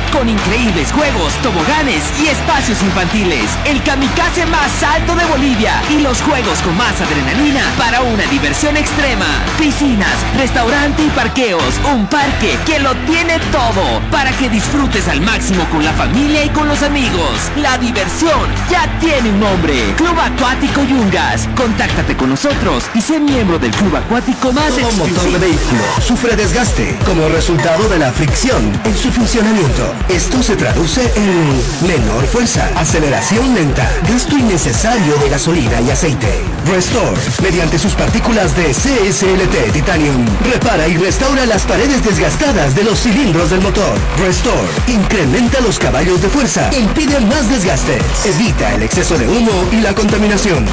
con increíbles juegos, toboganes y espacios infantiles. El kamikaze más alto de Bolivia y los juegos con más adrenalina para una diversión extrema. Piscinas, restaurante y parqueos. Un parque que lo tiene todo para que disfrutes al máximo con la familia y con los amigos. La diversión ya tiene un nombre. Club Acuático Yungas. Contáctate con nosotros y sé miembro del club acuático más Todo motor de vehículo sufre desgaste como resultado de la fricción en su funcionamiento. Esto se traduce en menor fuerza, aceleración lenta, gasto innecesario de gasolina y aceite. Restore, mediante sus partículas de CSLT Titanium, repara y restaura las paredes desgastadas de los cilindros del motor. Restore, incrementa los caballos de fuerza, impide más desgastes, evita el exceso de humo y la contaminación.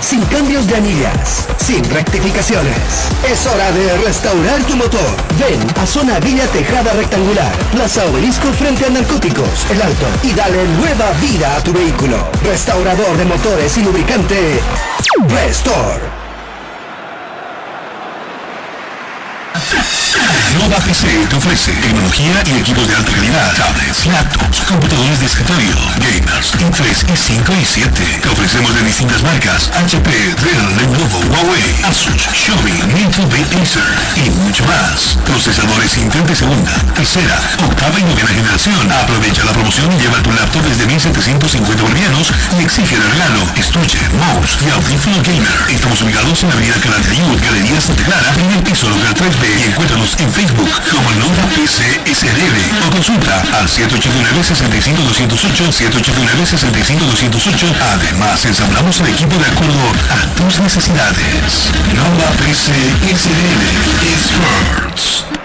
Sin cambios de anillas, sin rectificaciones. Es hora de restaurar tu motor. Ven a Zona Villa Tejada Rectangular, Plaza Obelisco a Narcóticos, El Alto y dale nueva vida a tu vehículo. Restaurador de motores y lubricante Restore. Nova PC te ofrece tecnología y equipos de alta calidad, tablets, laptops, computadores de escritorio, gamers, Intel i5 y 7. Te ofrecemos de distintas marcas, HP, Dell, Lenovo, Huawei, Asus, Xiaomi, Nintendo, Acer y mucho más. Procesadores Intel segunda, tercera, octava y novena generación. Aprovecha la promoción y lleva tu laptop desde 1750 bolivianos y exige de regalo estuche, mouse y audífono gamer. Estamos ubicados en la avenida Canal de Galería Santa Clara, en el piso local 3B y encuéntranos en Facebook como Nova PC SRL o consulta al 789-65208, 789-65208. Además, ensamblamos el equipo de acuerdo a tus necesidades. Nova PC SRL Experts.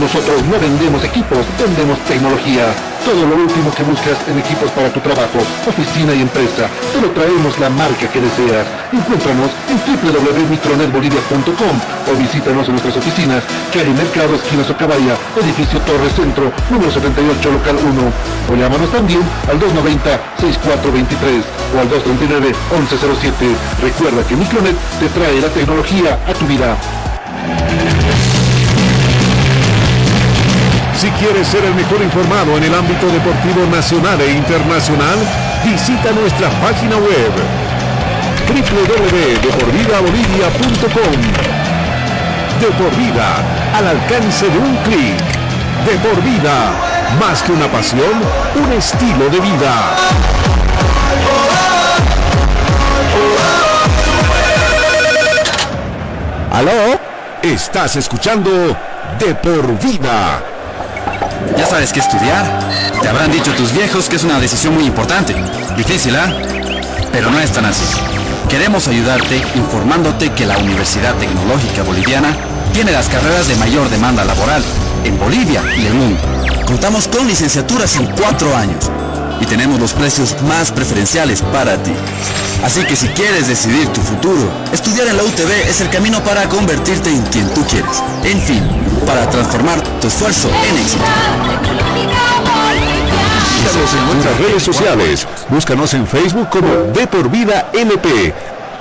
Nosotros no vendemos equipos, vendemos tecnología. Todo lo último que buscas en equipos para tu trabajo, oficina y empresa. Te lo traemos la marca que deseas. Encuéntranos en www.micronetbolivia.com o visítanos en nuestras oficinas, calle Mercado, esquina Socabaya, edificio Torre Centro, número 78, local 1. O llámanos también al 290-6423 o al 239-1107. Recuerda que Micronet te trae la tecnología a tu vida. Si quieres ser el mejor informado en el ámbito deportivo nacional e internacional, visita nuestra página web www.deporvidabolivia.com De por vida, al alcance de un clic. De por vida, más que una pasión, un estilo de vida. ¿Aló? Estás escuchando De por vida. Ya sabes qué estudiar. Te habrán dicho tus viejos que es una decisión muy importante. Difícil, ¿ah? Pero no es tan así. Queremos ayudarte informándote que la Universidad Tecnológica Boliviana tiene las carreras de mayor demanda laboral en Bolivia y el mundo. Contamos con licenciaturas en cuatro años y tenemos los precios más preferenciales para ti. Así que si quieres decidir tu futuro, estudiar en la UTB es el camino para convertirte en quien tú quieres. En fin, para transformar tu esfuerzo en éxito. Síganos en nuestras redes sociales. Búscanos en Facebook como De por.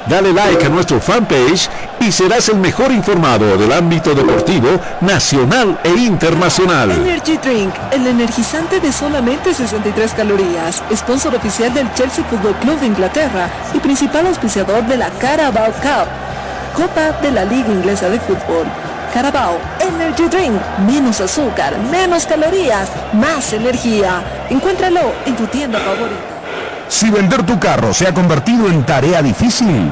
Dale like a nuestro fanpage y serás el mejor informado del ámbito deportivo nacional e internacional. Energy Drink, el energizante de solamente 63 calorías, sponsor oficial del Chelsea Football Club de Inglaterra y principal auspiciador de la Carabao Cup, Copa de la Liga Inglesa de Fútbol. Carabao Energy Drink, menos azúcar, menos calorías, más energía. Encuéntralo en tu tienda favorita. Si vender tu carro se ha convertido en tarea difícil,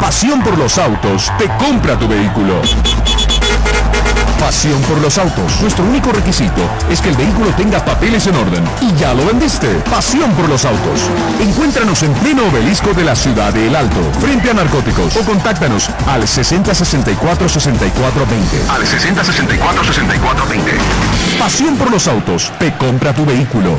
Pasión por los autos te compra tu vehículo. Pasión por los autos. Nuestro único requisito es que el vehículo tenga papeles en orden. Y ya lo vendiste. Pasión por los autos. Encuéntranos en pleno obelisco de la ciudad de El Alto, frente a narcóticos. O contáctanos al 6064 6420. Al 6064 6420. Pasión por los autos te compra tu vehículo.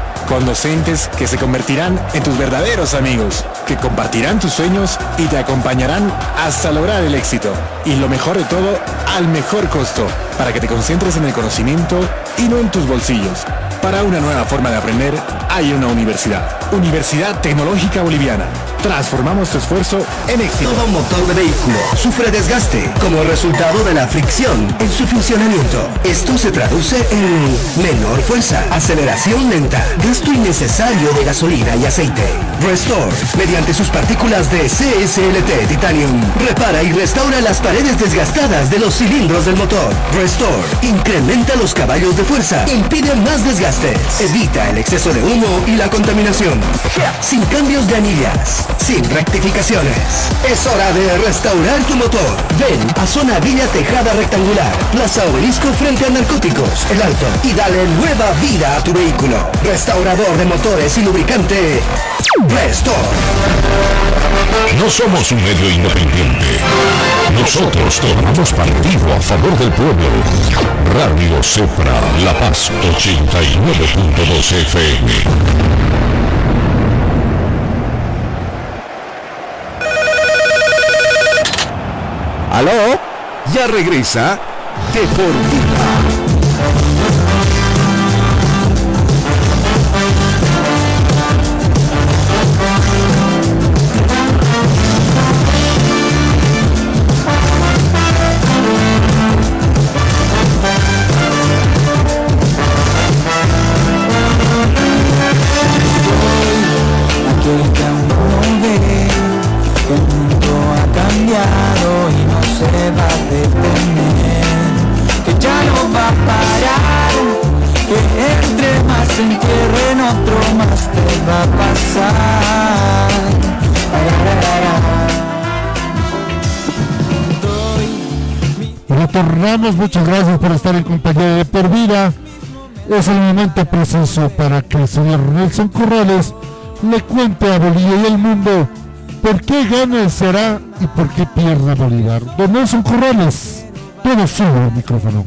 con docentes que se convertirán en tus verdaderos amigos, que compartirán tus sueños y te acompañarán hasta lograr el éxito. Y lo mejor de todo, al mejor costo, para que te concentres en el conocimiento y no en tus bolsillos. Para una nueva forma de aprender, hay una universidad. Universidad Tecnológica Boliviana. Transformamos tu esfuerzo en éxito. Todo motor de vehículo sufre desgaste como resultado de la fricción en su funcionamiento. Esto se traduce en menor fuerza, aceleración lenta, gasto innecesario de gasolina y aceite. Restore, mediante sus partículas de CSLT Titanium, repara y restaura las paredes desgastadas de los cilindros del motor. Restore, incrementa los caballos de fuerza, impide más evita el exceso de humo y la contaminación. Sin cambios de anillas, sin rectificaciones. Es hora de restaurar tu motor. Ven a Zona Villa Tejada Rectangular, Plaza Obelisco frente a Narcóticos, El Alto, y dale nueva vida a tu vehículo. Restaurador de motores y lubricante Store. No somos un medio independiente. Nosotros tomamos partido a favor del pueblo. Radio Cepra, La Paz 89.2 FM. ¿Aló? Ya regresa de Es el momento preciso para que el señor Nelson Corrales le cuente a Bolivia y al mundo por qué gana el Será y por qué pierde Bolívar. Don Nelson Corrales, todo suyo el micrófono.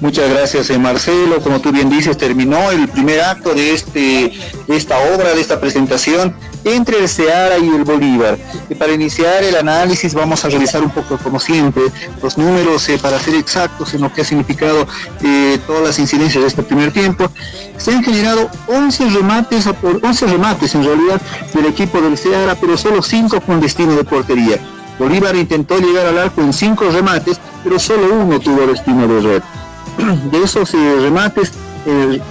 Muchas gracias, eh, Marcelo. Como tú bien dices, terminó el primer acto de, este, esta obra, de esta presentación entre el Seara y el Bolívar. Y para iniciar el análisis vamos a revisar un poco, como siempre, los números eh, para ser exactos en lo que ha significado eh, todas las incidencias de este primer tiempo. Se han generado 11 remates, a por, 11 remates en realidad del equipo del Seara, pero solo 5 con destino de portería. Bolívar intentó llegar al arco en 5 remates, pero solo uno tuvo destino de red [clears throat] de esos eh, remates,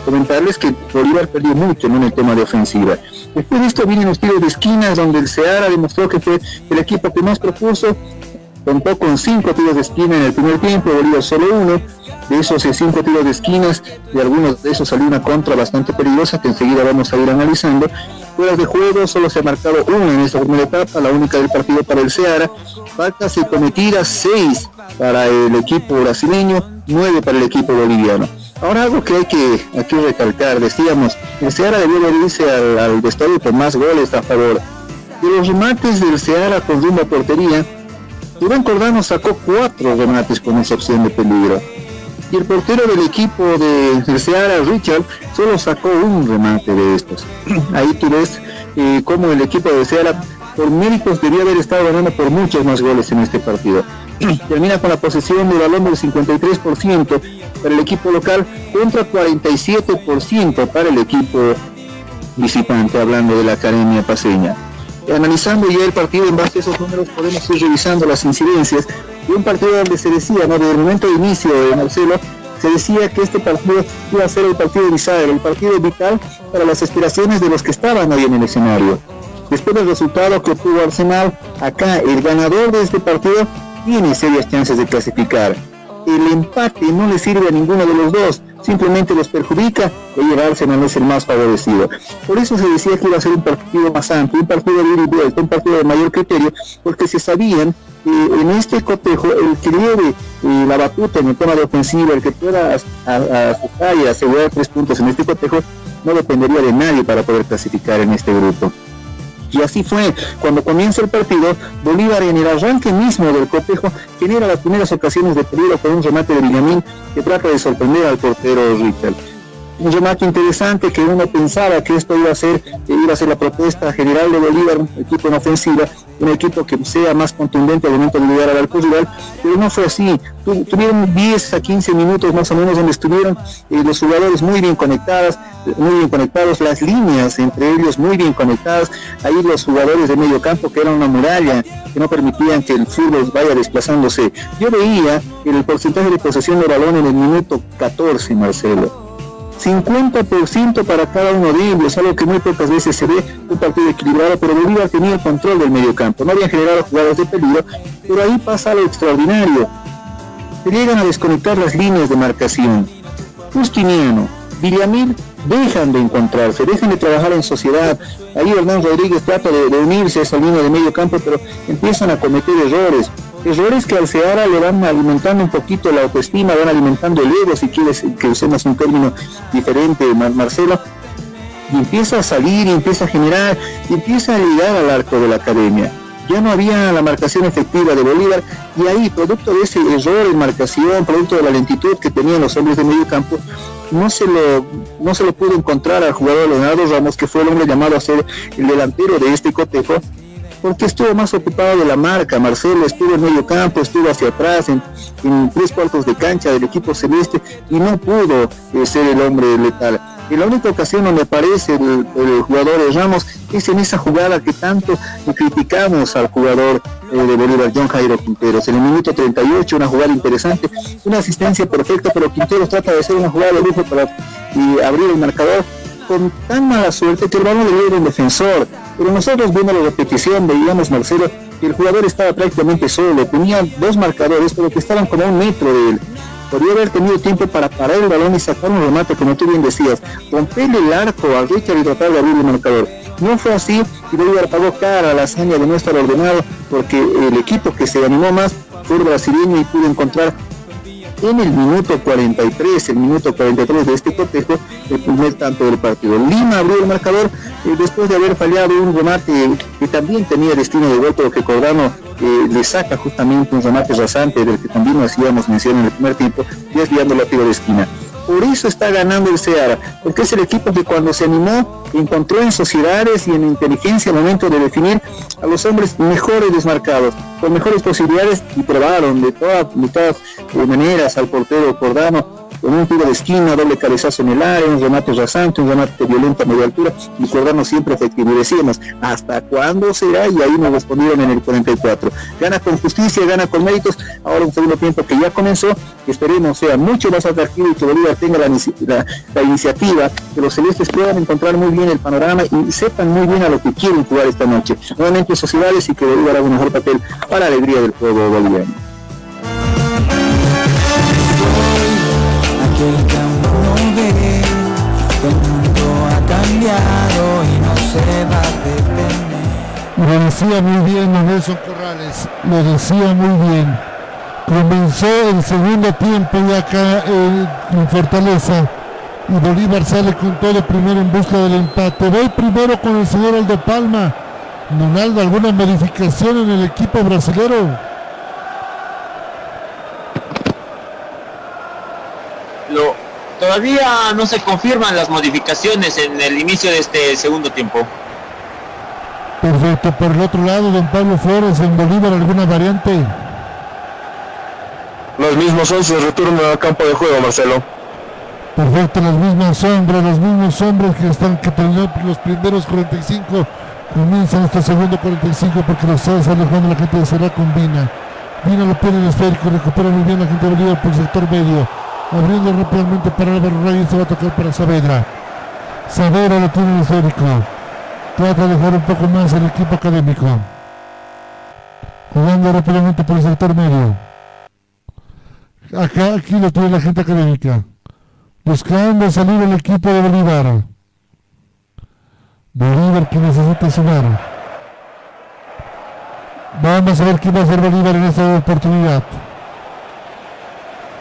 comentarles que Bolívar perdió mucho en el tema de ofensiva. Después de esto vienen los tiros de esquinas, donde el Seara demostró que fue el equipo que más propuso, contó con cinco tiros de esquina en el primer tiempo, Bolívar solo uno. De esos eh, cinco tiros de esquinas, de algunos de esos salió una contra bastante peligrosa que enseguida vamos a ir analizando. Fuera de juego solo se ha marcado uno en esta primera etapa, la única del partido para el Seara. Faltas y cometidas seis para el equipo brasileño, nueve para el equipo boliviano. Ahora algo que hay que aquí recalcar, decíamos, el Seara debió irse al, al vestuario con más goles a favor. De los remates del Seara con rumbo a portería, Iván Cordano sacó cuatro remates con esa opción de peligro. Y el portero del equipo de, del Seara, Richard, solo sacó un remate de estos. [clears throat] Ahí tú ves eh, cómo el equipo de Seara, por méritos, debió haber estado ganando por muchos más goles en este partido. [clears throat] Termina con la posesión de balón del 53% para el equipo local contra 47% para el equipo visitante, hablando de la Academia Paseña. Analizando ya el partido en base a esos números podemos ir revisando las incidencias de un partido donde se decía, ¿no? desde el momento de inicio de Marcelo, se decía que este partido iba a ser el partido bisagra, el partido vital para las aspiraciones de los que estaban ahí en el escenario. Después del resultado que obtuvo Arsenal, acá el ganador de este partido tiene serias chances de clasificar. El empate no le sirve a ninguno de los dos, simplemente los perjudica y el Arsenal es el más favorecido. Por eso se decía que iba a ser un partido más amplio, un partido de y vuelta, un partido de mayor criterio, porque se sabían eh, en este cotejo el que lleve eh, la batuta en el tema de ofensiva, el que pueda asustar y asegurar tres puntos en este cotejo, no dependería de nadie para poder clasificar en este grupo. Y así fue, cuando comienza el partido, Bolívar en el arranque mismo del cotejo genera las primeras ocasiones de peligro con un remate de Villamín que trata de sorprender al portero Un remate interesante que uno pensaba que esto iba a ser, iba a ser la propuesta general de Bolívar, un equipo en ofensiva, un equipo que sea más contundente al momento de llegar al rival, pero no fue así. Tu, tuvieron 10 a 15 minutos más o menos donde estuvieron eh, los jugadores muy bien conectados, muy bien conectados, las líneas entre ellos muy bien conectadas, ahí los jugadores de medio campo que eran una muralla, que no permitían que el fútbol vaya desplazándose. Yo veía el porcentaje de posesión de balón en el minuto 14, Marcelo. 50% para cada uno de ellos, algo que muy pocas veces se ve, un partido equilibrado, pero Bolívar tenía el control del medio campo, no habían generado jugadas de peligro, pero ahí pasa algo extraordinario, se llegan a desconectar las líneas de marcación. Justiniano, Villamil dejan de encontrarse, dejan de trabajar en sociedad. Ahí Hernán Rodríguez trata de, de unirse a esa línea de medio campo, pero empiezan a cometer errores. Errores que al Seara le van alimentando un poquito la autoestima, van alimentando el ego, si quieres que usemos un término diferente, Mar Marcelo. y empieza a salir, empieza a generar, empieza a llegar al arco de la academia. Ya no había la marcación efectiva de Bolívar y ahí, producto de ese error en marcación, producto de la lentitud que tenían los hombres de medio campo, no se lo, no se lo pudo encontrar al jugador Leonardo Ramos, que fue el hombre llamado a ser el delantero de este cotejo, porque estuvo más ocupado de la marca. Marcelo estuvo en medio campo, estuvo hacia atrás, en, tres cuartos de cancha del equipo celeste y no pudo eh, ser el hombre letal. Y la única ocasión donde aparece el, jugador de Ramos es en esa jugada que tanto criticamos al jugador eh, de Bolívar, John Jairo Quinteros. En el minuto 38, una jugada interesante, una asistencia perfecta, pero Quinteros trata de hacer una jugada de lujo para abrir el marcador con tan mala suerte que el balón le un defensor. Pero nosotros viendo la repetición veíamos Marcelo que el jugador estaba prácticamente solo, tenía dos marcadores, pero que estaban como a un metro de él podría haber tenido tiempo para parar el balón y sacar un remate, como tú bien decías, romperle el arco al Richard y tratar de abrir el marcador. No fue así y Bolívar pagó cara a la hazaña de no estar ordenado porque el equipo que se animó más fue el brasileño y pudo encontrar en el minuto 43, el minuto 43 de este cotejo, el primer tanto del partido. Lima abrió el marcador eh, después de haber fallado un remate que también tenía destino de pero que Cordano eh, le saca justamente un remate rasante del que también hacíamos mención en el primer tiempo, desviando la tiro de esquina. Por eso está ganando el Ceará, porque es el equipo que cuando se animó encontró en sociedades y en inteligencia al momento de definir a los hombres mejores desmarcados, con mejores posibilidades y probaron de todas, de todas maneras al portero Cordano con un tiro de esquina, doble cabezazo en el área, un remate rasante, un remate violento a media altura, y Cordano siempre decíamos, ¿hasta cuándo será? Y ahí nos respondieron en el 44. Gana con justicia, gana con méritos. Ahora un segundo tiempo que ya comenzó, esperemos sea mucho más atractivo y que Bolívar tenga la, la, iniciativa, que los celestes puedan encontrar muy bien el panorama y sepan muy bien a lo que quieren jugar esta noche. Nuevamente sociedades y que Bolívar haga un mejor papel para la alegría del pueblo boliviano. Lo decía muy bien Nelson Corrales, lo decía muy bien. Comenzó el segundo tiempo y acá en Fortaleza y Bolívar sale con todo primero en busca del empate. Voy primero con el señor Aldo Palma. Donaldo, ¿alguna modificación en el equipo brasileño? Todavía no se confirman las modificaciones en el inicio de este segundo tiempo. Perfecto, por el otro lado, don Pablo Flores, en Bolívar, ¿alguna variante? Los mismos 11 retornan al campo de juego, Marcelo. Perfecto, los mismos hombres, los mismos hombres que están que los primeros 45 comienzan este segundo 45 porque los está alejando la gente de Será con Vina. Vina lo pone el esférico, recupera muy bien la gente de Bolívar por el sector medio abriendo rápidamente para Álvaro Reyes, se va a tocar para Saavedra. Saavedra lo tiene el esférico. Trata de dejar un poco más el equipo académico. Jugando rápidamente por el sector medio. Acá, aquí lo tiene la gente académica. Buscando salir el equipo de Bolívar. Bolívar que necesita sumar. Vamos a ver quién va a hacer Bolívar en esta oportunidad.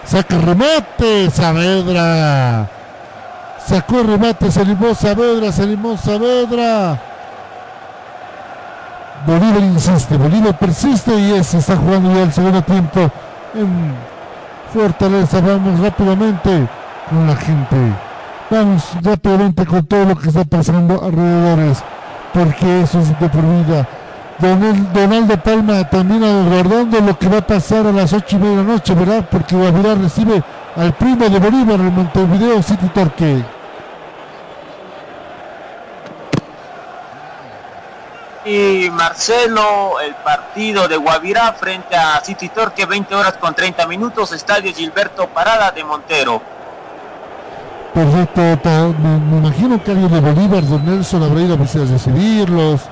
Saca remate, Saavedra. Sacó remate, se animó Saavedra, se Saavedra. Bolívar insiste, Bolívar persiste y es, está jugando ya el segundo tiempo en Fortaleza. Vamos rápidamente con la gente. Vamos rápidamente con todo lo que está pasando alrededores, porque eso es de por vida. Donaldo Palma también aguardando lo que va a pasar a las ocho y media de la noche, ¿verdad? Porque Guavirá recibe al primo de Bolívar, el Montevideo City Torque. Y Marcelo, el partido de Guavirá frente a City Torque, 20 horas con 30 minutos, Estadio Gilberto Parada de Montero. Perfecto, me, imagino que alguien de Bolívar, Don Nelson, habrá ido a recibirlos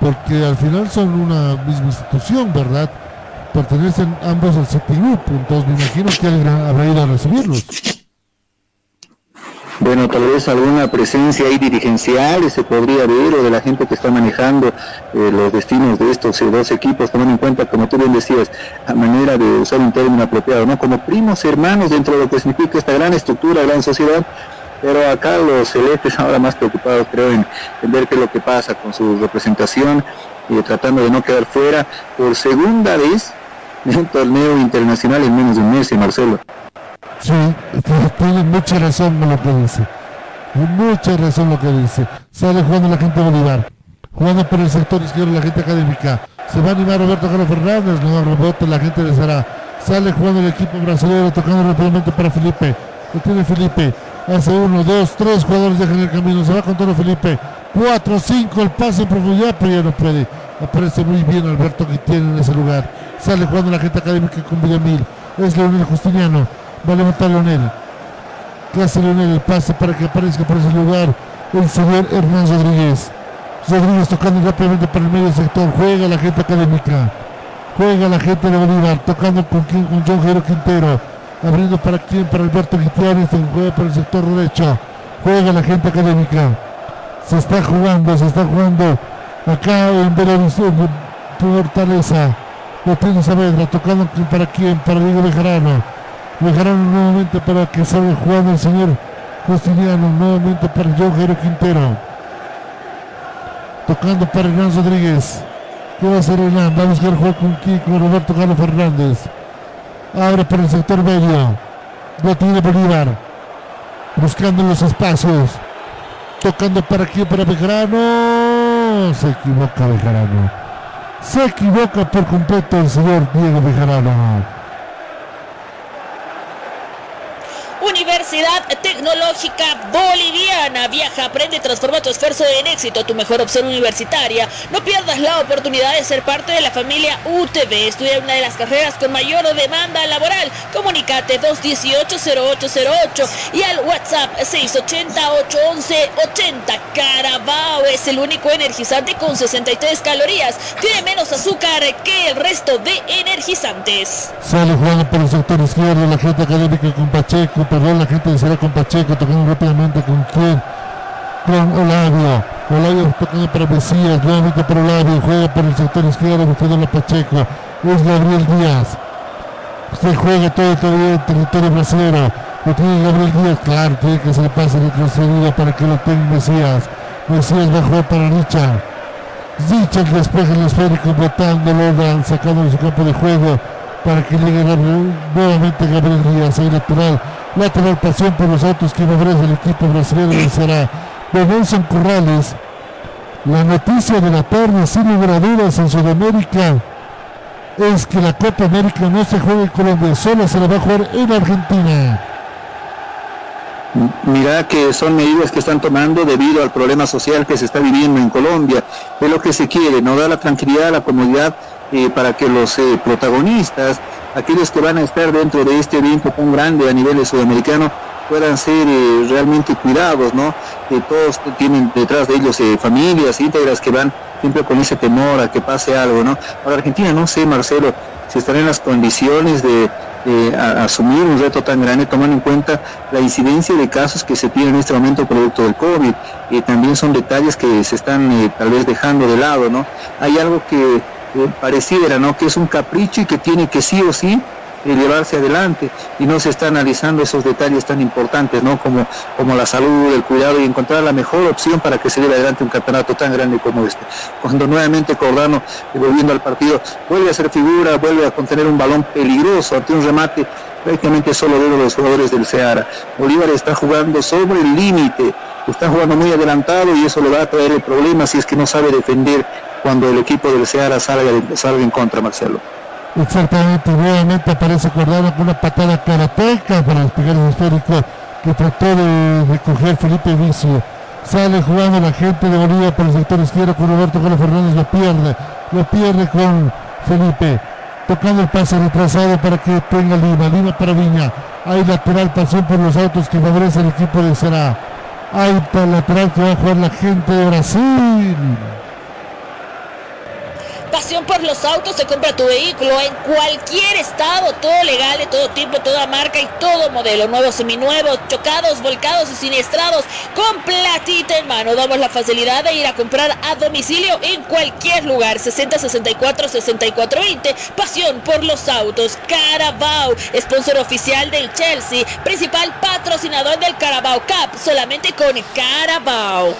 porque al final son una misma institución, ¿verdad? Pertenecen ambos al Grupo, entonces me imagino que alguien habrá ido a recibirlos. Bueno, tal vez alguna presencia ahí dirigencial se podría ver o de la gente que está manejando eh, los destinos de estos eh, dos equipos, tomando en cuenta, como tú bien decías, a manera de usar un término apropiado, ¿no? Como primos hermanos dentro de lo que significa esta gran estructura, gran sociedad, pero acá los celestes ahora más preocupados creo en, ver qué es lo que pasa con su representación y tratando de no quedar fuera por segunda vez de un torneo internacional en menos de un mes, Marcelo. Sí, tiene mucha razón lo que dice. Mucha razón lo que dice. Sale jugando la gente Bolívar. Jugando por el sector izquierdo la gente académica. Se va a animar Roberto Carlos Fernández. No rebote la gente de Sara. Sale jugando el equipo brasileño tocando rápidamente para Felipe. Lo tiene Felipe. Hace uno, dos, tres jugadores dejan el camino. Se va con todo Felipe. Cuatro, cinco, el pase en profundidad, pero ya no puede. Aparece muy bien Alberto que tiene en ese lugar. Sale jugando la gente académica con Villamil. Es Leonel Justiniano. Va a levantar Leonel. ¿Qué hace Leonel? El pase para que aparezca por ese lugar el señor Hernán Rodríguez. Rodríguez tocando rápidamente para el medio sector. Juega la gente académica. Juega la gente de Bolívar. Tocando con, con John Jero Quintero Abriendo para quién, para Alberto Gutiérrez, se juega por el sector derecho. Juega la gente académica. Se está jugando, se está jugando acá en Belo Fortaleza. Lo tiene Saavedra, tocando para quién, para Diego Bejarano. Bejarano nuevamente para que salga jugando el señor Justiniano, nuevamente para John Quintero. Tocando para Hernán Rodríguez. ¿Qué va a hacer Hernán? Va a buscar jugar con Kiko Roberto Carlos Fernández. Abre por el sector medio. Lo tiene Bolívar. Buscando los espacios. Tocando para aquí, para Bejarano. Se equivoca Bejarano. Se equivoca por completo el señor Diego Bejarano. Tecnológica Boliviana. Viaja, aprende transforma tu esfuerzo en éxito, tu mejor opción universitaria. No pierdas la oportunidad de ser parte de la familia UTV. Estudia una de las carreras con mayor demanda laboral. Comunicate 218-0808 y al WhatsApp 680-811-80. Carabao es el único energizante con 63 calorías. Tiene menos azúcar que el resto de energizantes. Sale jugando por el sector izquierdo la gente académica con Pacheco perdón, la gente de con Pacheco, tocando rápidamente con quién, con Olavio. Olavio tocando para Mesías, nuevamente para Olavio, juega por el sector izquierdo, buscando a Pacheco. Es Gabriel Díaz. Se juega todo todavía en territorio brasileño. Lo tiene Gabriel Díaz, claro, tiene que hacer pase retrocedido para que lo tenga Mesías. Mesías va a jugar para Richard. Richard despeja el esférico, botándolo, sacando de su campo de juego para que llegue nuevamente Gabriel Díaz, ahí lateral lateral pasión por los autos que favorece el equipo brasileño será de Nelson Corrales. La noticia de la tarde, sin lugar a dudas, en Sudamérica es que la Copa América no se juega en Colombia, solo se la va a jugar en Argentina. Mira que son medidas que están tomando debido al problema social que se está viviendo en Colombia. Es lo que se quiere, no da la tranquilidad, la comodidad eh, para que los eh, protagonistas aquellos que van a estar dentro de este evento tan grande a nivel sudamericano puedan ser eh, realmente cuidados, ¿no? Que todos tienen detrás de ellos eh, familias íntegras que van siempre con ese temor a que pase algo, ¿no? Para Argentina no sé, Marcelo, si estarán en las condiciones de, asumir un reto tan grande, tomando en cuenta la incidencia de casos que se tiene en este momento producto del COVID. y también son detalles que se están eh, tal vez dejando de lado, ¿no? Hay algo que pareciera, ¿no? Que es un capricho y que tiene que sí o sí eh, llevarse adelante y no se está analizando esos detalles tan importantes, ¿no? Como, como la salud, el cuidado y encontrar la mejor opción para que se lleve adelante un campeonato tan grande como este. Cuando nuevamente Cordano, eh, volviendo al partido, vuelve a ser figura, vuelve a contener un balón peligroso ante un remate prácticamente solo de los jugadores del Ceara. Bolívar está jugando sobre el límite, está jugando muy adelantado y eso le va a traer el problema si es que no sabe defender cuando el equipo del Ceará salga, salga en contra, Marcelo. Exactamente, nuevamente aparece Cordano con una patada karateca para despegar el esférico que trató de recoger Felipe Vicio. Sale jugando la gente de Bolivia por el sector izquierdo con Roberto Carlos Fernández, lo pierde, lo pierde con Felipe. Tocando el pase retrasado para que tenga Lima, Lima para Viña. Hay lateral pasión por los autos que favorece el equipo de Será. Hay lateral que va a jugar la gente de Brasil. Los autos, se compra tu vehículo en cualquier estado, todo legal, de todo tipo, toda marca y todo modelo. Nuevos, seminuevos, chocados, volcados y siniestrados, con platita en mano. Damos la facilidad de ir a comprar a domicilio en cualquier lugar. 60 64 64 20. Pasión por los autos. Carabao, sponsor oficial del Chelsea, principal patrocinador del Carabao Cup, solamente con Carabao.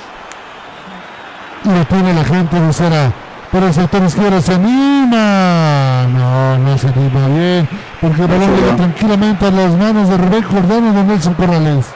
Lo tiene la gente Sara. Pero el sector izquierdo se anima. No, no se anima bien. Porque el balón llega tranquilamente a las manos de Rubén Jordano y de Nelson Corrales.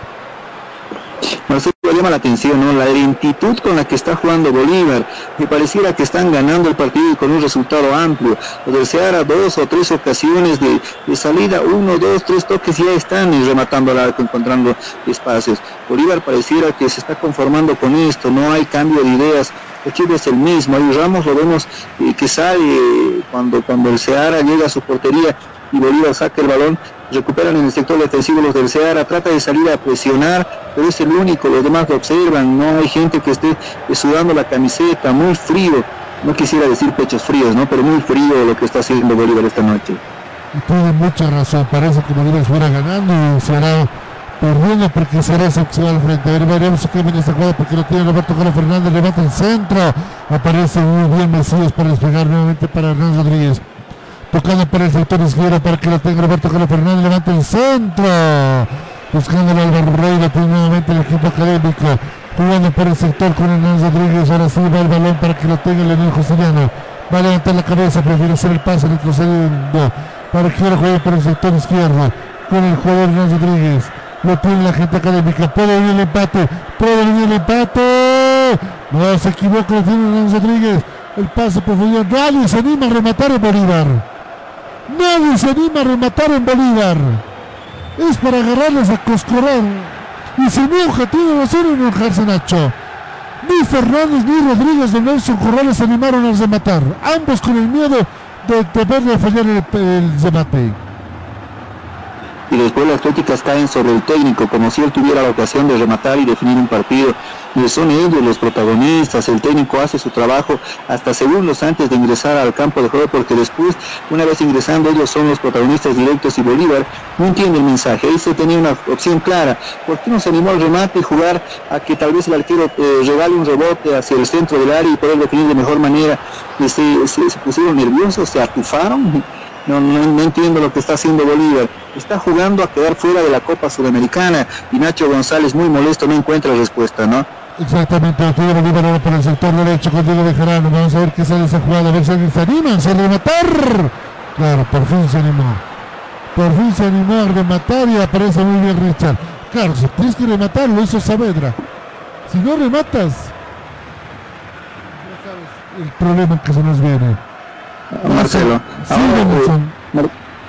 Llama la atención. La lentitud con la que está jugando Bolívar. Me pareciera que están ganando el partido y con un resultado amplio. Seara, dos o tres ocasiones de, salida, uno, dos, tres toques, ya están y rematando al arco, encontrando espacios. Bolívar pareciera que se está conformando con esto, no hay cambio de ideas. El chip es el mismo, ahí Ramos lo vemos eh, que sale eh, cuando, cuando el Seara llega a su portería y Bolívar saca el balón, recuperan en el sector defensivo los del Seara, trata de salir a presionar, pero es el único, los demás lo observan, no hay gente que esté sudando la camiseta, muy frío, no quisiera decir pechos fríos, ¿no? Pero muy frío lo que está haciendo Bolívar esta noche. Tiene mucha razón, parece que Bolívar fuera ganando y será perdiendo porque será excepcional frente. A ver, veremos si viene esta jugada porque lo tiene Roberto Carlos Fernández, levanta el centro, aparece muy bien Mesías para despegar nuevamente para Hernán Rodríguez tocando para el sector izquierdo para que lo tenga Roberto Carlos Fernández, levanta el centro, buscando el Álvaro Rey, lo tiene nuevamente el equipo académico, jugando por el sector con Hernán Rodríguez, ahora sí va el balón para que lo tenga Leonel Josellano, va a levantar la cabeza, prefiere hacer el pase retrocediendo, para que juegue por el sector izquierdo, con el jugador Hernán Rodríguez, lo tiene la gente académica, puede venir el empate, puede venir el empate, no se equivoca, lo tiene Hernán Rodríguez, el pase profundidad, nadie se anima a rematar en Bolívar. Nadie se anima a rematar en Bolívar. Es para agarrarles a Coscorán. Y se enoja, tiene razón en enojarse Nacho. Ni Fernández ni Rodríguez de Nelson Corrales se animaron a rematar. Ambos con el miedo de temer de fallar el, el remate y después las críticas caen sobre el técnico, como si él tuviera la ocasión de rematar y definir un partido. Y son ellos los protagonistas, el técnico hace su trabajo hasta segundos antes de ingresar al campo de juego, porque después, una vez ingresando, ellos son los protagonistas directos y Bolívar no entiende el mensaje. Ahí se tenía una opción clara. ¿Por qué no se animó al remate y jugar a que tal vez el arquero eh, regale un rebote hacia el centro del área y poder definir de mejor manera? Y se, se, pusieron nerviosos, se atufaron no, no, entiendo lo que está haciendo Bolívar. Está jugando a quedar fuera de la Copa Sudamericana y Nacho González muy molesto no encuentra respuesta, ¿no? Exactamente, tiene Bolívar por el sector derecho con Diego Bejarano. Vamos a ver qué sale esa jugada, a ver si alguien se anima, a rematar. Claro, por fin se animó. Por fin se animó a rematar y aparece muy bien Richard. Claro, si tienes que rematar, lo hizo Saavedra. Si no rematas, ya sabes el problema que se nos viene. Marcelo. Ahora,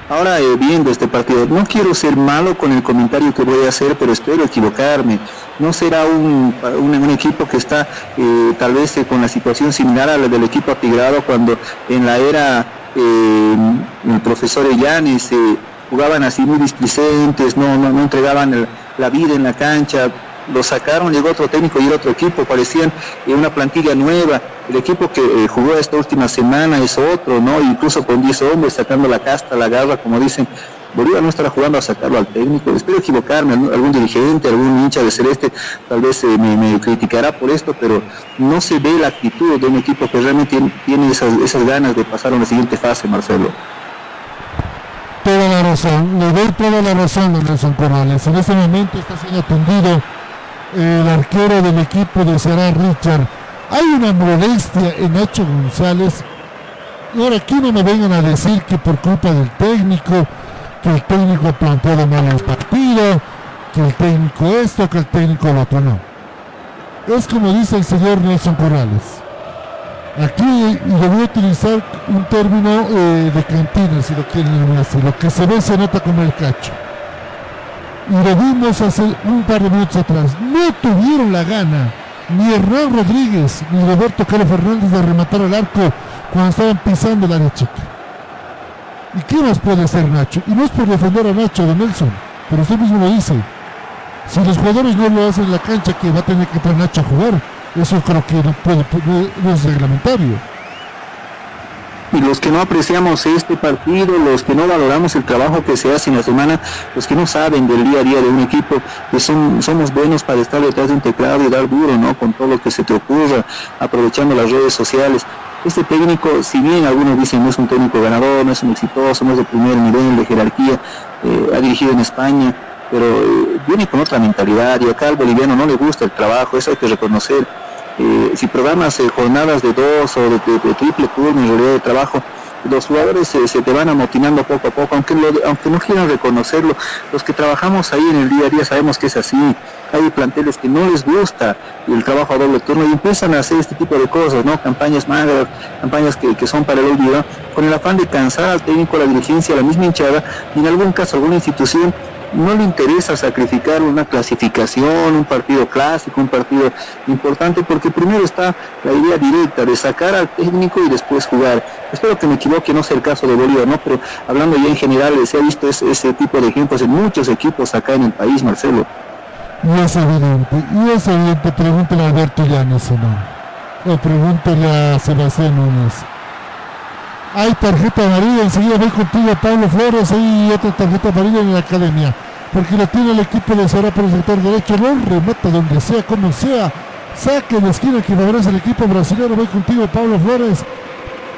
ahora eh, viendo este partido, no quiero ser malo con el comentario que voy a hacer, pero espero equivocarme. No será un, un, un equipo que está eh, tal vez eh, con la situación similar a la del equipo atigrado cuando en la era el profesor Ellanes jugaban así muy displicentes, no, no, no entregaban el, la vida en la cancha, lo sacaron, llegó otro técnico y el otro equipo, parecían eh, una plantilla nueva. El equipo que eh, jugó esta última semana es otro, ¿no? Incluso con 10 hombres sacando la casta, la garra, como dicen. Bolívar no estará jugando a sacarlo al técnico. Espero equivocarme, algún dirigente, algún hincha de Celeste tal vez eh, me, criticará por esto, pero no se ve la actitud de un equipo que realmente tiene, esas, ganas de pasar a la siguiente fase, Marcelo toda la razón, le doy toda la razón a Nelson. En este momento está siendo atendido el arquero del equipo de Será Richard. Hay una molestia en Nacho González. Ahora aquí no me vengan a decir que por culpa del técnico, que el técnico ha planteado mal el partido, que el técnico esto, que el técnico lo otro, no. Es como dice el señor Nelson Corrales. Aquí, y le voy a utilizar un término eh, de cantina, si lo quieren así, lo que se ve se nota como el cacho y lo vimos hace un par de minutos atrás. No tuvieron la gana ni Hernán Rodríguez ni Roberto Carlos Fernández de rematar el arco cuando estaban pisando el área chica. ¿Y qué más puede hacer Nacho? Y no es por defender a Nacho de Nelson, pero usted mismo lo dice. Si los jugadores no lo hacen en la cancha, que va a tener que entrar Nacho a jugar, eso creo que no es reglamentario. Y los que no apreciamos este partido, los que no valoramos el trabajo que se hace en la semana, los que no saben del día a día de un equipo, que son, somos buenos para estar detrás de un teclado y dar duro, ¿no? Con todo lo que se te ocurra, aprovechando las redes sociales. Este técnico, si bien algunos dicen no es un técnico ganador, no es un exitoso, no es de primer nivel de jerarquía, eh, ha dirigido en España, pero eh, viene con otra mentalidad y acá al boliviano no le gusta el trabajo, eso hay que reconocer eh, si programas eh, jornadas de dos o de, triple turno en de trabajo, los jugadores se te van amotinando poco a poco, aunque, aunque no quieran reconocerlo, los que trabajamos ahí en el día a día sabemos que es así. Hay planteles que no les gusta el trabajo a doble turno y empiezan a hacer este tipo de cosas, ¿no? Campañas magras, campañas que, que son para el olvido, con el afán de cansar al técnico, a la dirigencia, a la misma hinchada y en algún caso alguna institución no le interesa sacrificar una clasificación, un partido clásico, un partido importante, porque primero está la idea directa de sacar al técnico y después jugar. Espero que me equivoque, no sea el caso de Bolívar, ¿no? Pero hablando ya en general, se ha visto ese, tipo de ejemplos en muchos equipos acá en el país, Marcelo. Y es evidente, y es evidente, pregúntale a Alberto Llanes, ¿no? O pregúntale a Sebastián Núñez. Hay tarjeta amarilla, enseguida voy contigo Pablo Flores, hay otra tarjeta amarilla en la academia. Porque lo tiene el equipo de Sara por el sector derecho, no remata donde sea, como sea. Saque de esquina que favorece el equipo brasileño. Voy contigo Pablo Flores.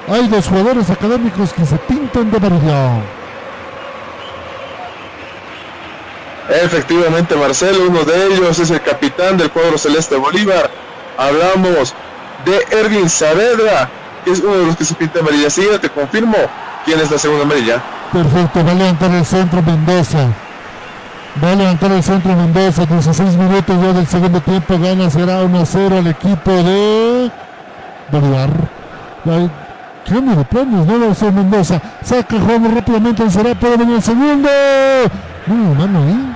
Hay dos jugadores académicos que se pintan de amarillo. Efectivamente, Marcelo, uno de ellos es el capitán del cuadro celeste Bolívar. Hablamos de Erwin Saavedra, es uno de los que se pinta amarilla. Sí, te confirmo quién es la segunda amarilla. Perfecto, va a levantar el centro Mendoza. Va a levantar el centro Mendoza, 16 minutos ya del segundo tiempo, gana, será 1 0 al equipo de Bolívar. Cambio de planes, no lo hace Mendoza. Saca jugando rápidamente el será, puede venir el segundo. No hubo mano ahí.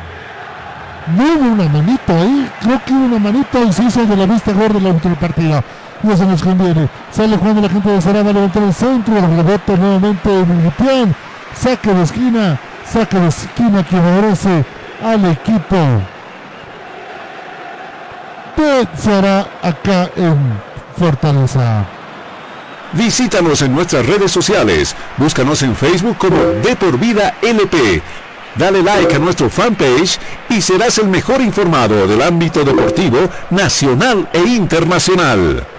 No hubo una manito ahí. Creo que hubo una manito y se hizo de la vista gorda la última partida y eso nos conviene. Sale jugando la gente de Sarada, levantar el centro, el rebote nuevamente en el saque de esquina, saque de esquina que favorece al equipo de Sará acá en Fortaleza. Visítanos en nuestras redes sociales. Búscanos en Facebook como De Por Vida LP. Dale like a nuestro fanpage y serás el mejor informado del ámbito deportivo nacional e internacional.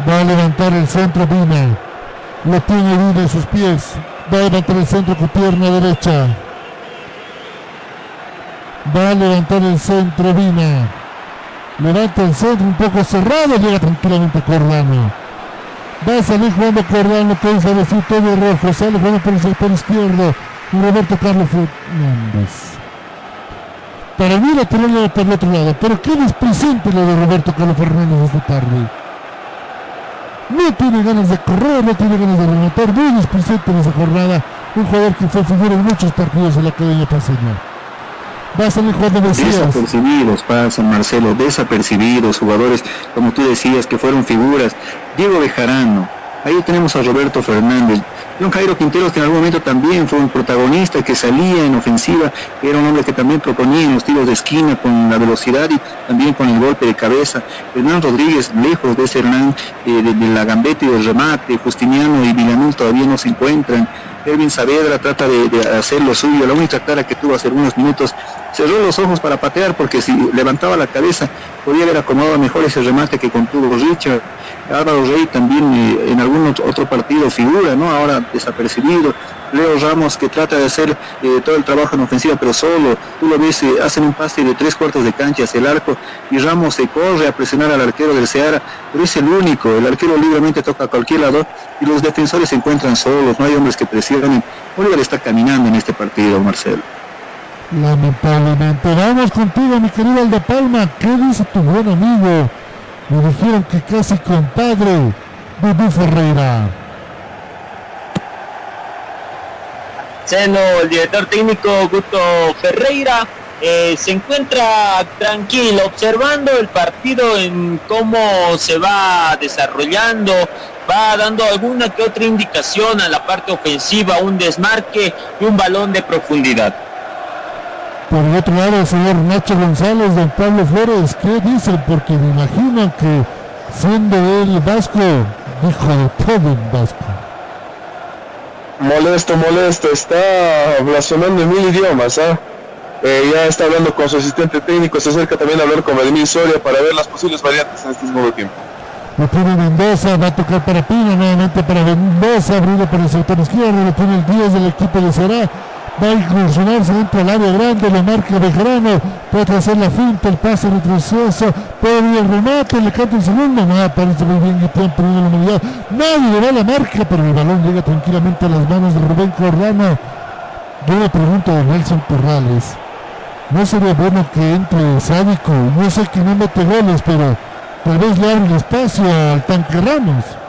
Va a levantar el centro Vina. Lo tiene Vina en sus pies. Va a levantar el centro con pierna derecha. Va a levantar el centro Vina. Levanta el centro un poco cerrado. Llega tranquilamente Cordano. Va a salir jugando Cordano. Que es decir todo rojo. Sale jugando por el sector izquierdo. Roberto Carlos Fernández. Para mí la tiró por el otro lado. Pero qué presente lo de Roberto Carlos Fernández esta tarde no tiene ganas de correr, no tiene ganas de rematar, muy displicente en esa jornada, un jugador que fue figura en muchos partidos en la Academia Paseña. Va a jugando Desapercibidos pasan, Marcelo, desapercibidos, jugadores, como tú decías, que fueron figuras. Diego Bejarano, ahí tenemos a Roberto Fernández, John Jairo Quinteros, que en algún momento también fue un protagonista que salía en ofensiva, era un hombre que también proponía en los tiros de esquina con la velocidad y también con el golpe de cabeza. Hernán Rodríguez, lejos de ese Hernán, eh, de, la gambeta y del remate, Justiniano y Villanul todavía no se encuentran. Erwin Saavedra trata de, hacer lo suyo, la única cara que tuvo hace algunos minutos, cerró los ojos para patear porque si levantaba la cabeza podía haber acomodado mejor ese remate que contuvo Richard Álvaro Rey también eh, en algún otro partido figura, ¿no? Ahora desapercibido. Leo Ramos que trata de hacer eh, todo el trabajo en ofensiva, pero solo. Tú lo ves, hacen un pase de tres cuartos de cancha hacia el arco y Ramos se corre a presionar al arquero del Seara, pero es el único. El arquero libremente toca a cualquier lado y los defensores se encuentran solos, no hay hombres que presionen. Oliver está caminando en este partido, Marcelo. Lamentablemente. Vamos contigo, mi querido Aldo Palma. ¿Qué dice tu buen amigo? Me dijeron que casi compadre de Ferreira. Seno, el director técnico Gusto Ferreira eh, se encuentra tranquilo observando el partido en cómo se va desarrollando, va dando alguna que otra indicación a la parte ofensiva, un desmarque y un balón de profundidad. Por el otro lado, el señor Nacho González, don Pablo Flores, ¿qué dicen? Porque me imagino que siendo el vasco Hijo de todo Vasco. Molesto, molesto, está blasfemando en mil idiomas, ¿ah? Eh, ya está hablando con su asistente técnico, se acerca también a hablar con Vladimir Soria para ver las posibles variantes en este segundo tiempo. Lo pone Mendoza, va a tocar para Pina, nuevamente para Mendoza, abrido por el sector izquierdo, lo pone el 10 del equipo de Será va a incursionarse dentro del área grande, lo marca Bejarano, puede hacer la finta, el pase retroceso, puede el remate, le canta el segundo, no, aparece muy bien y pueden perdido la unidad, nadie le da la marca, pero el balón llega tranquilamente a las manos de Rubén Cordano. Yo le pregunto a Nelson Corrales, ¿no sería bueno que entre Sádico? No sé que no mete goles, pero tal vez le abre el espacio al tanque Ramos.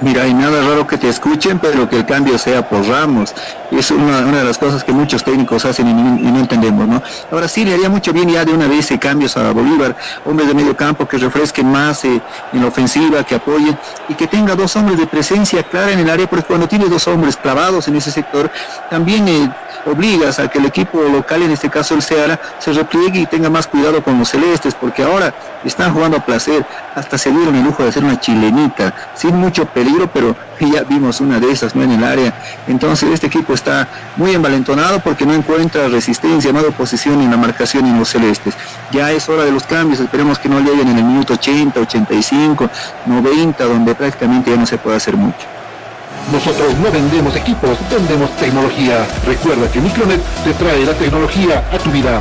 Mira, hay nada raro que te escuchen, pero que el cambio sea por Ramos. Es una, de las cosas que muchos técnicos hacen y, no entendemos, ¿no? Ahora sí, le haría mucho bien ya de una vez cambios a Bolívar, hombres de medio campo que refresquen más eh, en la ofensiva, que apoyen y que tenga dos hombres de presencia clara en el área, porque cuando tiene dos hombres clavados en ese sector, también eh, obligas a que el equipo local, en este caso el Ceará, se repliegue y tenga más cuidado con los celestes, porque ahora están jugando a placer, hasta se dieron el lujo de hacer una chilenita, sin mucho peligro, pero [laughs] ya vimos una de esas ¿no? en el área. Entonces este equipo está muy envalentonado porque no encuentra resistencia, no de oposición en la marcación en los celestes. Ya es hora de los cambios, esperemos que no lleguen en el minuto 80, 85, 90, donde prácticamente ya no se puede hacer mucho. Nosotros no vendemos equipos, vendemos tecnología. Recuerda que Micronet te trae la tecnología a tu vida.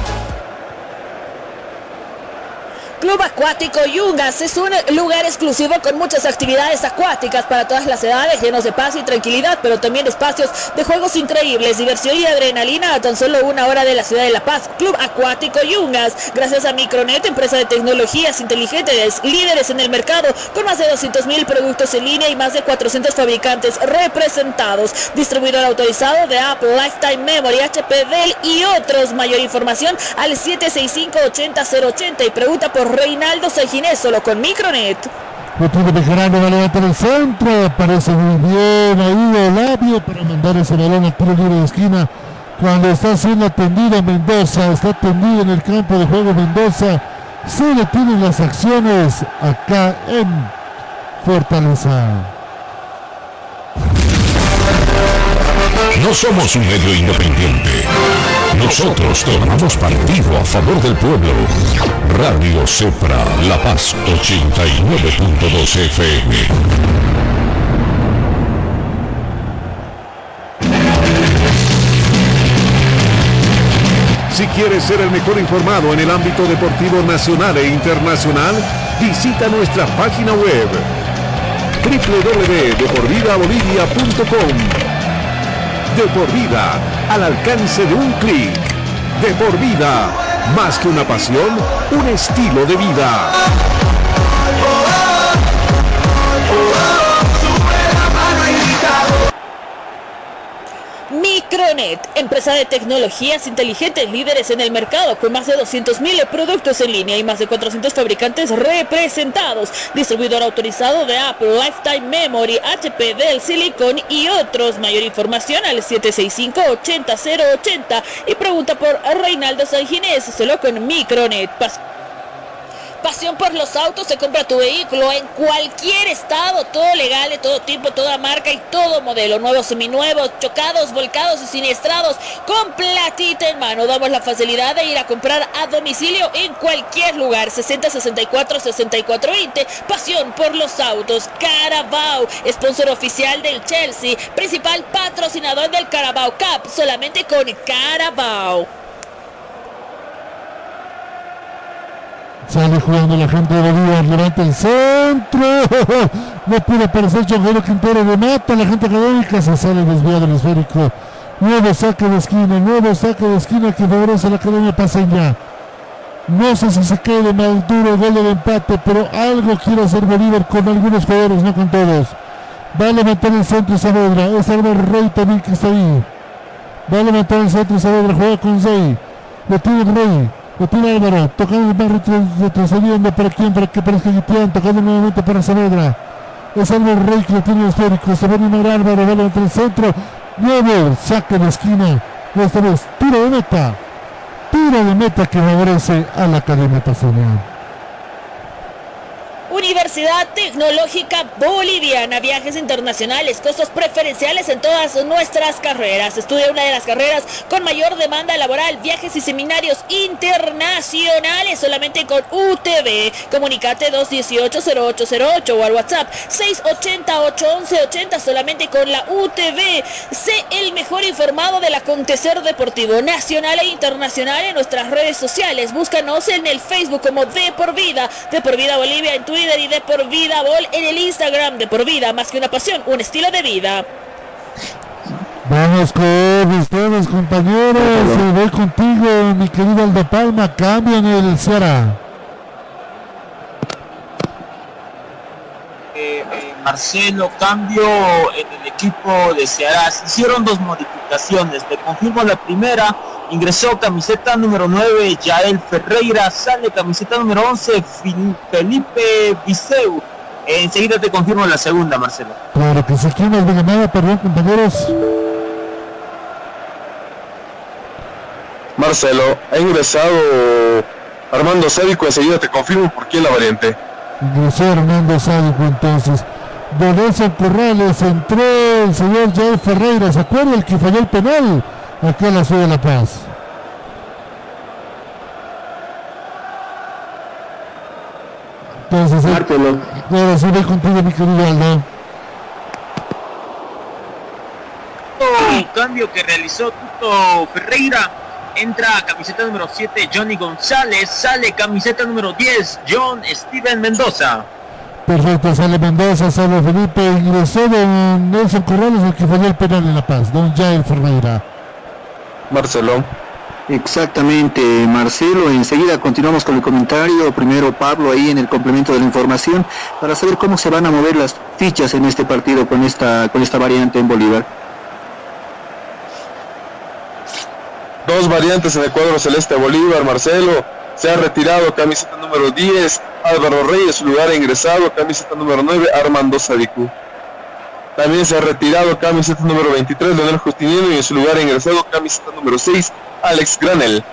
Club Acuático Yungas es un lugar exclusivo con muchas actividades acuáticas para todas las edades, llenos de paz y tranquilidad, pero también espacios de juegos increíbles, diversión y adrenalina a tan solo una hora de la ciudad de La Paz. Club Acuático Yungas, gracias a Micronet, empresa de tecnologías inteligentes, líderes en el mercado, con más de 200 mil productos en línea y más de 400 fabricantes representados. Distribuidor autorizado de Apple, Lifetime Memory, HP, Dell y otros. Mayor información al 765 80 080 y pregunta por Reinaldo Seginés, solo con Micronet. Lo tiene Bejarano, va a levantar el centro, aparece muy bien ahí el labio para mandar ese balón al tiro libre de esquina. Cuando está siendo atendido Mendoza, está atendido en el campo de juego Mendoza, se detienen las acciones acá en Fortaleza. No somos un medio independiente. Nosotros tomamos partido a favor del pueblo. Radio Cepra, La Paz 89.2 FM. Si quieres ser el mejor informado en el ámbito deportivo nacional e internacional, visita nuestra página web www.deporvidabolivia.com de por vida, al alcance de un clic. De por vida, más que una pasión, un estilo de vida. Micronet, empresa de tecnologías inteligentes, líderes en el mercado, con más de 200.000 productos en línea y más de 400 fabricantes representados. Distribuidor autorizado de Apple, Lifetime Memory, HP, Dell, Silicon y otros. Mayor información al 765-80080 y pregunta por Reinaldo Sanginés, solo con Micronet. Pasión por los autos, se compra tu vehículo en cualquier estado, todo legal, de todo tipo, toda marca y todo modelo, nuevos, seminuevos, chocados, volcados y siniestrados, con platita en mano. Damos la facilidad de ir a comprar a domicilio en cualquier lugar, 60 64 64 20. Pasión por los autos, Carabao, sponsor oficial del Chelsea, principal patrocinador del Carabao Cup, solamente con Carabao. Sale jugando la gente de Bolívar, levanta el centro. [laughs] No pudo aparecer Chongolo Quintero, remata la gente académica, se sale desviado el esférico. Nuevo saque de esquina, nuevo saque de esquina que favorece a la Academia Paseña. No sé si se quede más duro gol de empate, pero algo quiere hacer Bolívar con algunos jugadores, no con todos. Va a levantar el centro Saavedra, es Álvaro Rey también que está ahí. Va a levantar el centro Saavedra, juega con Zey. Lo tiene Rey. Tiene Álvaro, tocando el barrio retrocediendo para quien, para que parezca Guitián, tocando nuevamente para Saavedra. Es Álvaro Rey que lo tiene el esférico, se va a animar Álvaro, va entre el centro. Nuevo, saca la esquina. Esta vez, tiro de meta. Tiro de meta que favorece a la Academia Pasional. Universidad Tecnológica Boliviana. Viajes internacionales, costos preferenciales en todas nuestras carreras. Estudia una de las carreras con mayor demanda laboral, viajes y seminarios internacionales solamente con UTV. Comunicate 218-0808 o al WhatsApp 680-811-80 solamente con la UTV. Sé el mejor informado del acontecer deportivo nacional e internacional en nuestras redes sociales. Búscanos en el Facebook como De Por Vida, De Por Vida Bolivia en Twitter y De Por Vida Bol en el Instagram. De Por Vida, más que una pasión, un estilo de vida. Vamos con ustedes, compañeros. Voy contigo, mi querido Aldo Palma. Cambio en el Ceará. Eh, eh, Marcelo, cambio en el equipo de Ceará. Se hicieron dos modificaciones. Te confirmo la primera. Ingresó camiseta número 9, Yael Ferreira. Sale camiseta número 11, Felipe Viseu. enseguida te confirmo la segunda, Marcelo. Claro que sí. ¿Quién nos llamada? Perdón, compañeros. Marcelo, ha ingresado Armando Sádico, enseguida te confirmo por quién la variante. Ingresó Armando Sádico entonces. Don Corrales, entró el señor Jair Ferreira, ¿se acuerda el que falló el penal? Aquí en la ciudad de La Paz. Entonces, Mártelo. ahora sí contigo, mi querido Aldo. El cambio que realizó Tuto Ferreira entra camiseta número 7 Johnny González, sale camiseta número 10 John Steven Mendoza. Perfecto, sale Mendoza, sale Felipe, ingresó don Nelson Corrales, el que falló el penal en La Paz, don Jair Ferreira. Marcelo. Exactamente, Marcelo. Enseguida continuamos con el comentario. Primero Pablo ahí en el complemento de la información para saber cómo se van a mover las fichas en este partido con esta, con esta variante en Bolívar. Dos variantes en el cuadro celeste Bolívar, Marcelo. Se ha retirado camiseta número 10, Álvaro Reyes, lugar ha ingresado, camiseta número 9, Armando Sadiku. También se ha retirado camiseta número 23, Leonel Justiniano, y en su lugar ha ingresado camiseta número 6, Alex Granel.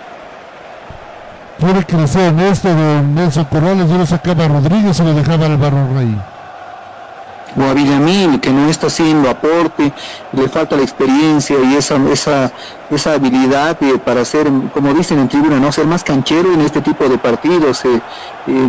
Quiere crecer en esto de Nelson Corrales, yo lo sacaba a Rodríguez y lo dejaba Álvaro Rey o a que no está haciendo aporte, le falta la experiencia y esa, esa, esa habilidad para ser, como dicen en tribuna, no ser más canchero en este tipo de partidos. Eh, eh,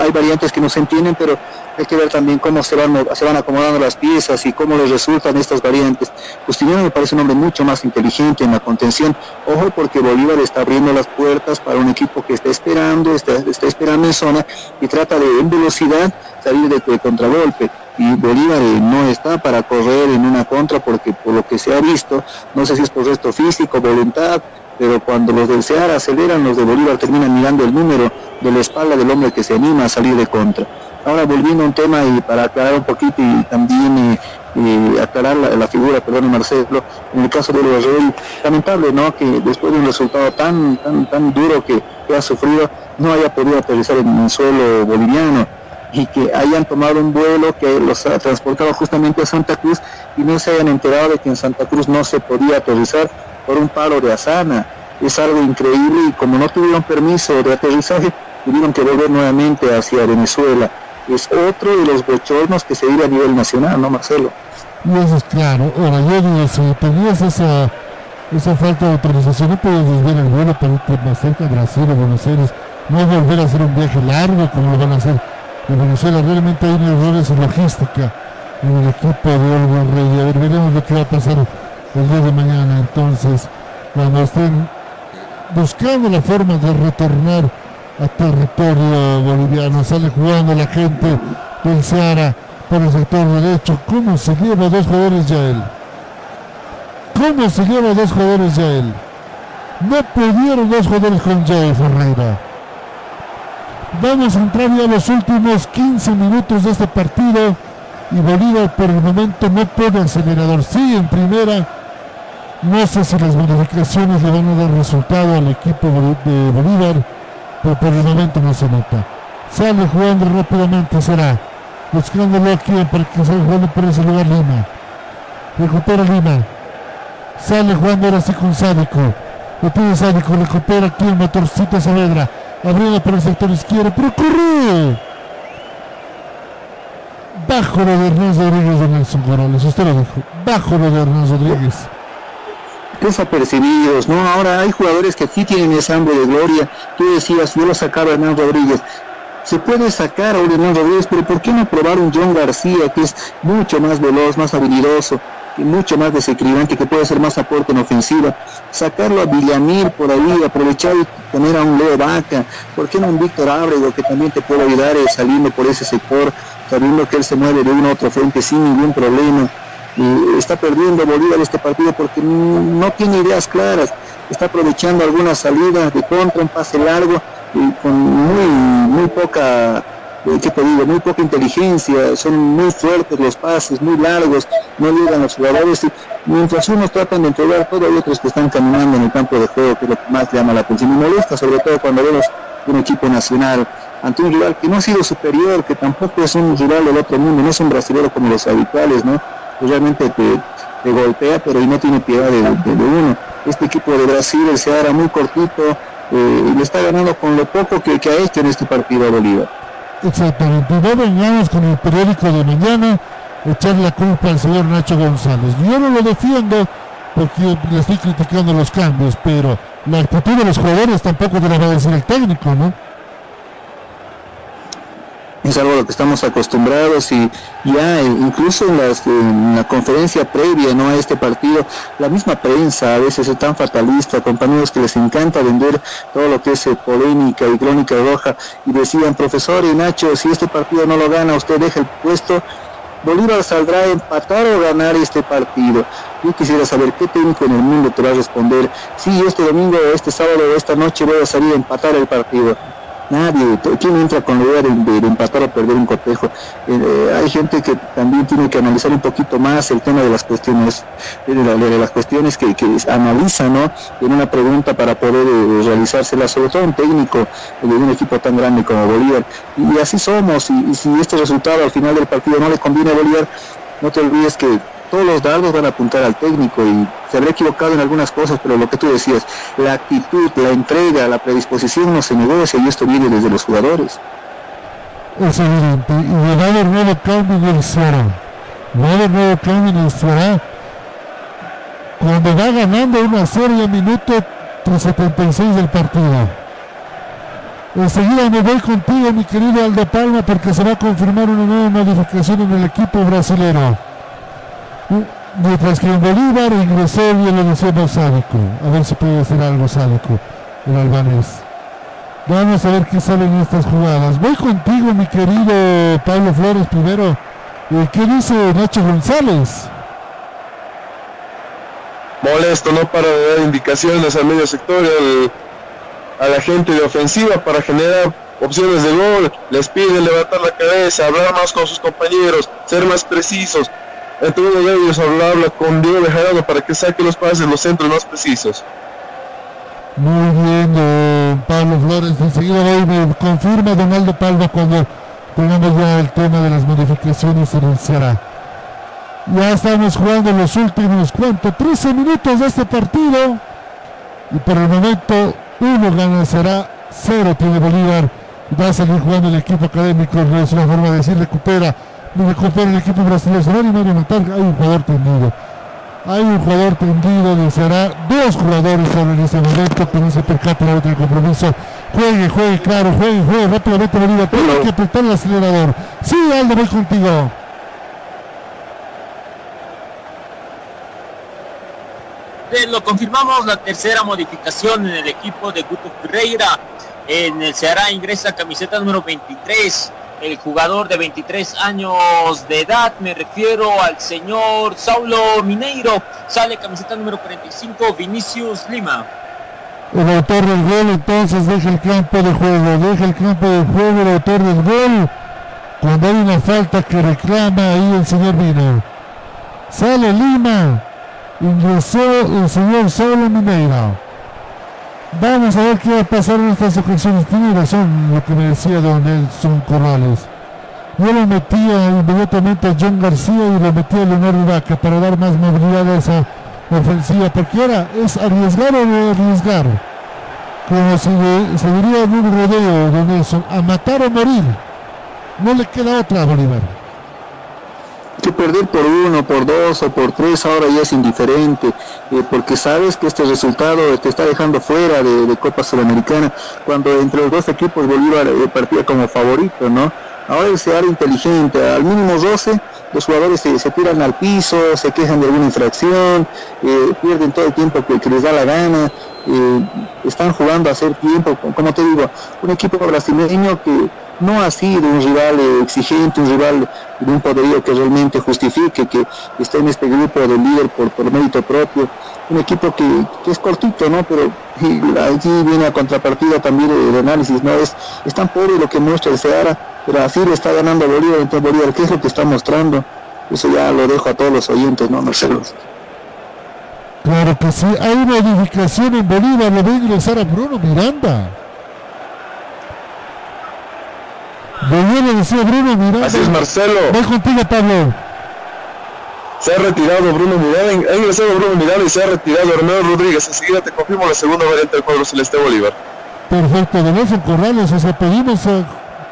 hay variantes que no se entienden, pero hay que ver también cómo se van, se van acomodando las piezas y cómo les resultan estas variantes. Justiniano me parece un hombre mucho más inteligente en la contención. Ojo porque Bolívar está abriendo las puertas para un equipo que está esperando, está, está esperando en zona y trata de en velocidad salir de, de contragolpe y Bolívar no está para correr en una contra porque por lo que se ha visto, no sé si es por resto físico, voluntad, pero cuando los del Cear aceleran, los de Bolívar terminan mirando el número de la espalda del hombre que se anima a salir de contra. Ahora volviendo a un tema y para aclarar un poquito y también eh, aclarar la, figura, perdón Marcelo, en el caso de Rey, lamentable ¿no? que después de un resultado tan, tan, tan duro que, ha sufrido, no haya podido aterrizar en el suelo boliviano y que hayan tomado un vuelo que los ha transportado justamente a Santa Cruz y no se hayan enterado de que en Santa Cruz no se podía aterrizar por un paro de Asana. Es algo increíble y como no tuvieron permiso de aterrizaje, tuvieron que volver nuevamente hacia Venezuela. Es otro de los bochornos que se vive a nivel nacional, ¿no, Marcelo? Y eso es claro. Ahora, yo digo, si tenías esa, falta de autorización, no puedes desviar el vuelo para irte más cerca de Brasil o Buenos Aires. No volver a hacer un viaje largo como lo van a hacer en Venezuela. Realmente hay errores en logística en el equipo de Olga Rey. A ver, veremos lo que va a pasar el día de mañana. Entonces, cuando estén buscando la forma de retornar a territorio boliviano, sale jugando la gente del Seara por el sector derecho. ¿Cómo se lleva dos jugadores ya él? ¿Cómo se lleva dos jugadores ya él? No pudieron dos jugadores con Jay Ferreira. Vamos a entrar ya a los últimos 15 minutos de este partido y Bolívar por el momento no pone acelerador. Sí, en primera, no sé si las modificaciones le van a dar resultado al equipo de Bolívar, pero por el momento no se nota. Sale jugando rápidamente, será buscándolo aquí para que salga jugando por ese lugar Lima. Recupera Lima. Sale jugando ahora sí con Sádico. Lo pide Sádico, recupera aquí el motorcito Saavedra abriendo por el sector izquierdo, pero corre. bajo lo de Hernán Rodríguez de Nelson Corrales. Usted lo dijo, bajo lo de Hernán Rodríguez. Desapercibidos, ¿no? Ahora hay jugadores que aquí tienen esa hambre de gloria. Tú decías, yo lo sacaba Hernán Rodríguez. Se puede sacar a Hernán Rodríguez, pero ¿por qué no probar un John García que es mucho más veloz, más habilidoso? Mucho más desequilibrante, que puede ser más aporte en ofensiva. Sacarlo a Villamil por ahí, aprovechar y poner a un Leo Vaca, ¿por qué no un Víctor Ábrego que también te puede ayudar eh, saliendo por ese sector, sabiendo que él se mueve de un a otro frente sin ningún problema? Y está perdiendo Bolívar este partido porque no tiene ideas claras, está aprovechando algunas salidas de contra, un pase largo y con muy, muy poca ¿qué te digo? Muy poca inteligencia, son muy fuertes los pases, muy largos, no llegan los jugadores. Y mientras unos tratan de entregar todo, hay otros que están caminando en el campo de juego, que es lo que más llama la atención. Y molesta, sobre todo cuando vemos un equipo nacional ante un rival que no ha sido superior, que tampoco es un rival del otro mundo, no es un brasileño como los habituales, ¿no? Pues realmente te, golpea, pero no tiene piedad de, uno. Este equipo de Brasil, el Seara muy cortito, eh, le está ganando con lo poco que, que ha hecho en este partido a Bolívar. Exactamente. No vengamos con el periódico de mañana echar la culpa al señor Nacho González. Yo no lo defiendo porque le estoy criticando los cambios, pero la actitud de los jugadores tampoco te la va a decir el técnico, ¿no? Es algo a lo que estamos acostumbrados y ya eh, incluso en, la conferencia previa ¿no? a este partido, la misma prensa a veces es tan fatalista, compañeros que les encanta vender todo lo que es eh, polémica y crónica roja y decían, profesor y Nacho, si este partido no lo gana, usted deja el puesto, Bolívar saldrá a empatar o ganar este partido. Yo quisiera saber qué técnico en el mundo te va a responder, sí, este domingo, este sábado, esta noche voy a salir a empatar el partido Nadie. ¿Quién entra con la idea de, empatar o perder un cotejo? Eh, hay gente que también tiene que analizar un poquito más el tema de las cuestiones, de, las cuestiones que, que analiza, ¿no? En una pregunta para poder eh, realizársela, sobre todo un técnico de un equipo tan grande como Bolívar. Y, así somos. Y, y si este resultado al final del partido no le conviene a Bolívar, no te olvides que todos los dardos van a apuntar al técnico y se habrá equivocado en algunas cosas, pero lo que tú decías, la actitud, la entrega, la predisposición no se negocia y esto viene desde los jugadores. Es evidente, y haber nuevo cambio en el Suara. Nuevo cambio en el. Cuando va ganando una serie minuto 76 del partido. Enseguida me voy contigo, mi querido Aldo Palma, porque se va a confirmar una nueva modificación en el equipo brasileño. Mientras que en Bolívar ingresó bien lo decíamos sádico. A ver si puede hacer algo sádico el albanés. Vamos a ver qué salen estas jugadas. Voy contigo, mi querido Pablo Flores, primero. ¿Qué dice Nacho González? Molesto, no para de dar indicaciones al medio sector a la gente de ofensiva para generar opciones de gol. Les pide levantar la cabeza, hablar más con sus compañeros, ser más precisos. De ellos habla con Diego Bejarano para que saque los pases los centros más precisos. Muy bien, Pablo Flores. Enseguida hoy confirma Donaldo Palma cuando tengamos ya el tema de las modificaciones en el Ceará. Ya estamos jugando los últimos, ¿cuánto? 13 minutos de este partido. Y por el momento, uno gana será cero tiene Bolívar. Va a salir jugando el equipo académico, es una forma de decir, recupera de el equipo brasileño. Mario Matar, hay un jugador tendido. Hay un jugador tendido, será dos jugadores en este momento que no se percata la otra compromiso. Juegue, juegue, claro, juegue, juegue rápidamente Bolívar. Tiene que apretar el acelerador. Sí, Aldo, voy contigo. Lo confirmamos, la tercera modificación en el equipo de Guto Ferreira. En el Ceará ingresa camiseta número 23, el jugador de 23 años de edad, me refiero al señor Saulo Mineiro, sale camiseta número 45, Vinicius Lima. El autor del gol entonces deja el campo de juego, deja el campo de juego el autor del gol, cuando hay una falta que reclama ahí el señor Vino. Sale Lima, ingresó el señor Saulo Mineiro. Vamos a ver qué va a pasar en estas ocasiones. Tiene razón lo que me decía don Nelson Corrales. Yo lo metía inmediatamente a John García y lo metía a Leonardo Vaca para dar más movilidad a esa ofensiva, porque ahora es arriesgar o no arriesgar. Como se, se diría en un rodeo, don Nelson, a matar o morir. No le queda otra a Bolívar. Que perder por uno, por dos o por tres ahora ya es indiferente, eh, porque sabes que este resultado te está dejando fuera de, Copa Sudamericana, cuando entre los dos equipos Bolívar eh, partía como favorito, ¿no? Ahora el Seara inteligente, al mínimo 12, los jugadores se, tiran al piso, se quejan de alguna infracción, eh, pierden todo el tiempo que, les da la gana, están jugando a hacer tiempo, como te digo, un equipo brasileño que no ha sido un rival exigente, un rival de un poderío que realmente justifique que esté en este grupo de líder por, por mérito propio. Un equipo que, es cortito, ¿no? Pero allí viene a contrapartida también el, análisis, ¿no? Es, es tan pobre lo que muestra el Seara, pero así le está ganando a Bolívar, entonces Bolívar, ¿qué es lo que está mostrando? Eso ya lo dejo a todos los oyentes, ¿no, Marcelo? Claro que sí, hay una edificación en Bolívar, lo ve ingresar a Bruno Miranda. Decía Bruno Miranda. Así es, Marcelo. Voy contigo, Pablo. Se ha retirado Bruno Miranda, ha ingresado Bruno Miranda y se ha retirado Hermano Rodríguez. Enseguida te confirmo la segunda variante del cuadro celeste Bolívar. Perfecto, de Nelson Corrales, o sea, pedimos a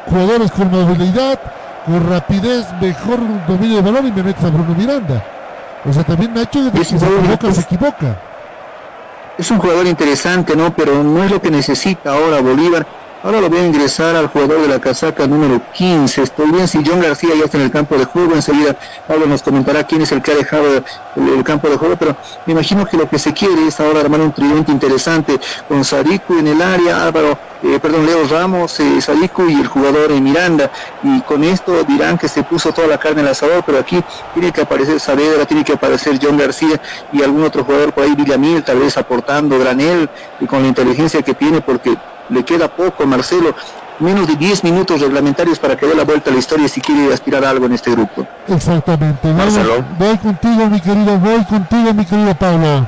jugadores con movilidad, con rapidez, mejor dominio de balón y me metes a Bruno Miranda. O sea, también Nacho de se equivoca, se equivoca. Es un jugador interesante, ¿no? Pero no es lo que necesita ahora Bolívar Ahora lo voy a ingresar al jugador de la casaca número 15. Estoy bien si John García ya está en el campo de juego. Enseguida Pablo nos comentará quién es el que ha dejado el, campo de juego. Pero me imagino que lo que se quiere es ahora armar un tridente interesante con Sadiku en el área, Álvaro, eh, perdón, Leo Ramos, eh, Sadiku y el jugador en Miranda. Y con esto dirán que se puso toda la carne en asador, pero aquí tiene que aparecer Saavedra, tiene que aparecer John García y algún otro jugador por ahí, Villamil, tal vez aportando granel y con la inteligencia que tiene, porque le queda poco, Marcelo, menos de 10 minutos reglamentarios para que dé la vuelta a la historia si quiere aspirar a algo en este grupo. Exactamente. Marcelo. Voy, contigo, mi querido, voy contigo, mi querido Pablo.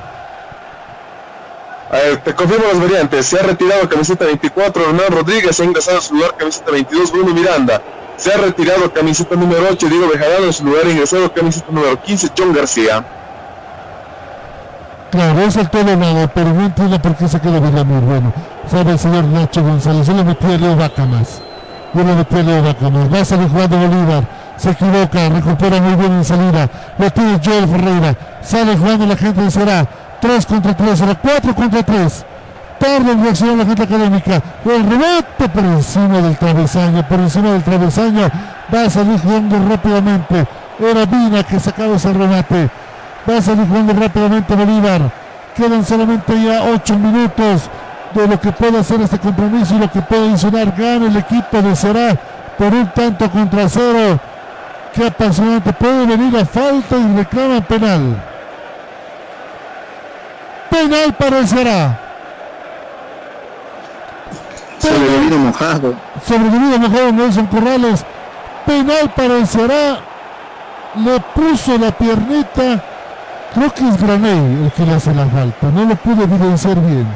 A ver, te confirmo las variantes. Se ha retirado camiseta 24 Hernán Rodríguez, se ha ingresado en su lugar camiseta 22 Bruno Miranda. Se ha retirado camiseta número 8 Diego Bejarano, en su lugar ingresado camiseta número 15 John García. Es el todo nada, pero no entiendo por qué se quedó Villamir. Bueno, sabe el señor Nacho González, yo le metí a Leo Vaca más. Yo le metí a Leo Vaca más. Va a salir jugando Bolívar. Se equivoca, recupera muy bien en salida. Lo tiene Joel Ferreira. Sale jugando la gente y será 3 contra 3, será 4 contra 3. Tarde en reacción la gente académica. El remate por encima del travesaño, por encima del travesaño. Va a salir jugando rápidamente. Era Vina que sacaba ese remate. Va a salir jugando rápidamente Bolívar. Quedan solamente ya 8 minutos de lo que puede hacer este compromiso y lo que puede adicionar. Gana el equipo de Será por un tanto contra cero. Qué apasionante. Puede venir a falta y reclama penal. Penal para el Será. Sobrevivido mojado. Sobrevivido mojado Nelson Corrales. Penal para el Será. Le puso la piernita Creo que es Graney el que le hace la falta. No lo pude evidenciar bien.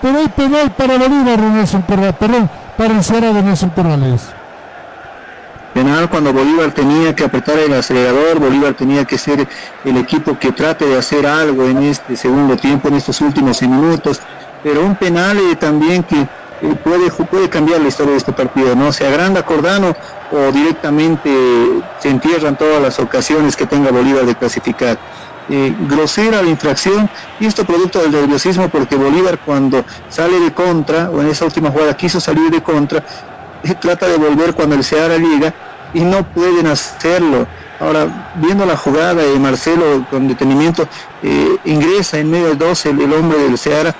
Pero hay penal para Bolívar de Nelson Corrales. Perdón, para el de Nelson Corrales. Penal cuando Bolívar tenía que apretar el acelerador, Bolívar tenía que ser el equipo que trate de hacer algo en este segundo tiempo, en estos últimos minutos. Pero un penal eh, también que eh, puede, puede cambiar la historia de este partido, ¿no? Se agranda Cordano o directamente se entierran todas las ocasiones que tenga Bolívar de clasificar. Eh, grosera la infracción y esto producto del nerviosismo porque Bolívar cuando sale de contra o en esa última jugada quiso salir de contra eh, trata de volver cuando el Seara liga y no pueden hacerlo. Ahora viendo la jugada de Marcelo con detenimiento eh, ingresa en medio de dos el, hombre del Seara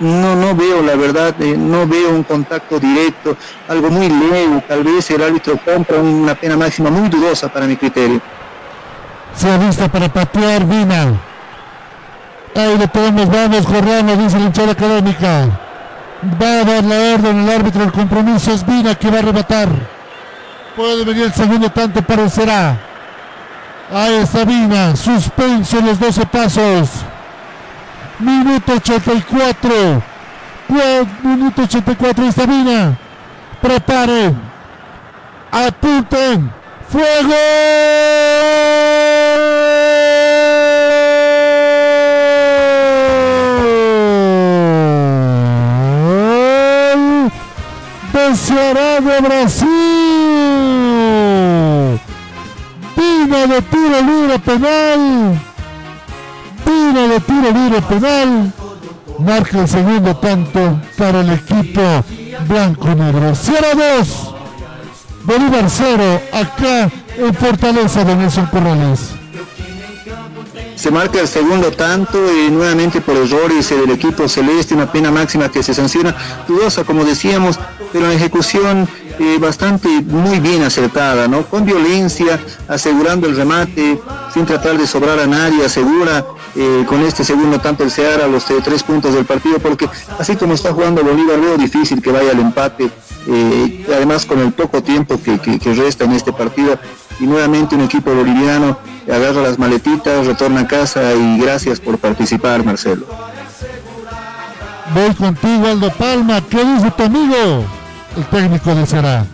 no, no veo la verdad, no veo un contacto directo, algo muy leve, tal vez el árbitro compra una pena máxima muy dudosa para mi criterio se lista para patear Vina. Ahí le podemos, vamos, corramos, dice la hinchada académica. Va a dar la orden el árbitro del compromiso, es Vina que va a arrebatar. Puede venir el segundo tanto, parecerá. Ahí está Vina, suspenso en los 12 pasos. Minuto 84. Minuto 84, está Vina. Preparen. Apunten. ¡Fuego! de Brasil. Vino de tiro libre penal. Tiro de tiro libre penal. Marca el segundo tanto para el equipo blanco negro. 0 2. Bolívar 0 acá en Fortaleza de Nelson Corrales se marca el segundo tanto y nuevamente por errores del equipo celeste, una pena máxima que se sanciona, dudosa como decíamos, pero en ejecución eh, bastante muy bien acertada, ¿no? Con violencia, asegurando el remate, sin tratar de sobrar a nadie, asegura eh, con este segundo tanto el Seara los tres puntos del partido, porque así como está jugando Bolívar, veo difícil que vaya al empate, eh, además con el poco tiempo que, resta en este partido, y nuevamente un equipo boliviano agarra las maletitas, retorna a casa y gracias por participar, Marcelo. Voy contigo, Aldo Palma. ¿Qué dice tu amigo, el técnico de Será?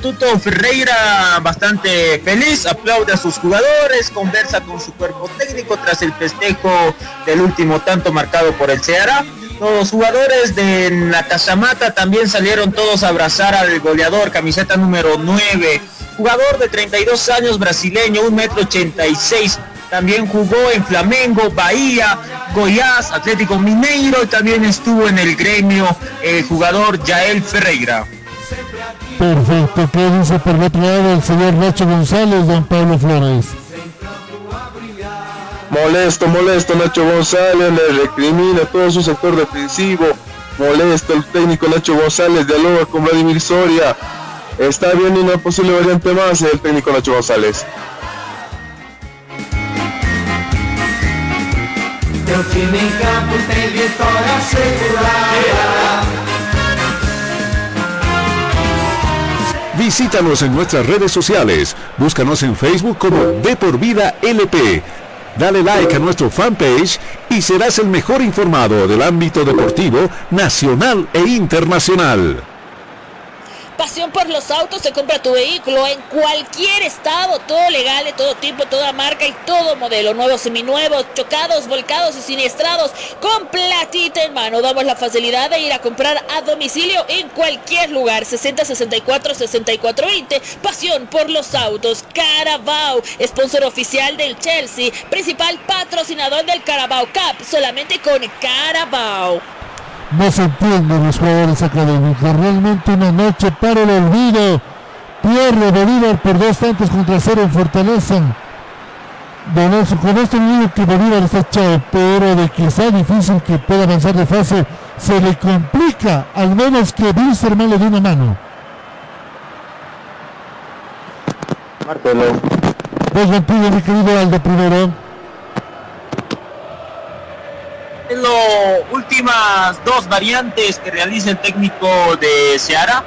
Tuto Ferreira bastante feliz, aplaude a sus jugadores, conversa con su cuerpo técnico tras el festejo del último tanto marcado por el Ceará. Los jugadores de la Casamata también salieron todos a abrazar al goleador, camiseta número 9, jugador de 32 años brasileño, 1 metro 86. También jugó en Flamengo, Bahía, Goiás, Atlético Mineiro y también estuvo en el gremio el jugador Yael Ferreira. Perfecto, ¿qué dice por otro lado el señor Nacho González, don Pablo Flores? Molesto, molesto Nacho González, le recrimina todo su sector defensivo. Molesto el técnico Nacho González, dialoga con Vladimir Soria. Está viendo una posible variante más el técnico Nacho González. Visítanos en nuestras redes sociales. Búscanos en Facebook como De por Vida LP Dale like a nuestro fanpage y serás el mejor informado del ámbito deportivo nacional e internacional. Pasión por los autos, se compra tu vehículo en cualquier estado, todo legal, de todo tipo, toda marca y todo modelo. Nuevos, seminuevos, chocados, volcados y siniestrados, con platita en mano. Damos la facilidad de ir a comprar a domicilio en cualquier lugar. 60 64 64 20. Pasión por los autos. Carabao, sponsor oficial del Chelsea, principal patrocinador del Carabao Cup, solamente con Carabao no se entienden los jugadores académicos. Realmente una noche para el olvido. Pierde Bolívar por dos tantos contra cero en Fortaleza. con esto digo que Bolívar está echado, pero de que sea difícil que pueda avanzar de fase, se le complica, al menos que Wilstermann le dé una mano. Marcelo. Dos mi querido Aldo primero. Las últimas dos variantes que realiza el técnico de Seara,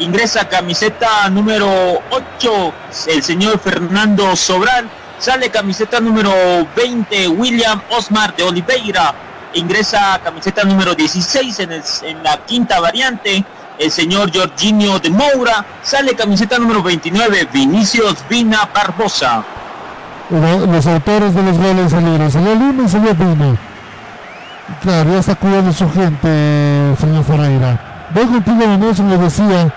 ingresa camiseta número 8 el señor Fernando Sobral, sale camiseta número 20 William Osmar de Oliveira, ingresa camiseta número 16 en, en la quinta variante el señor Jorginho de Moura, sale camiseta número 29 Vinicius Vina Barbosa. Los autores de los goles salieron, salió Lima y salió Vina. Claro, ya está cuidando su gente, señor Ferreira. Voy contigo, Nelson, le decía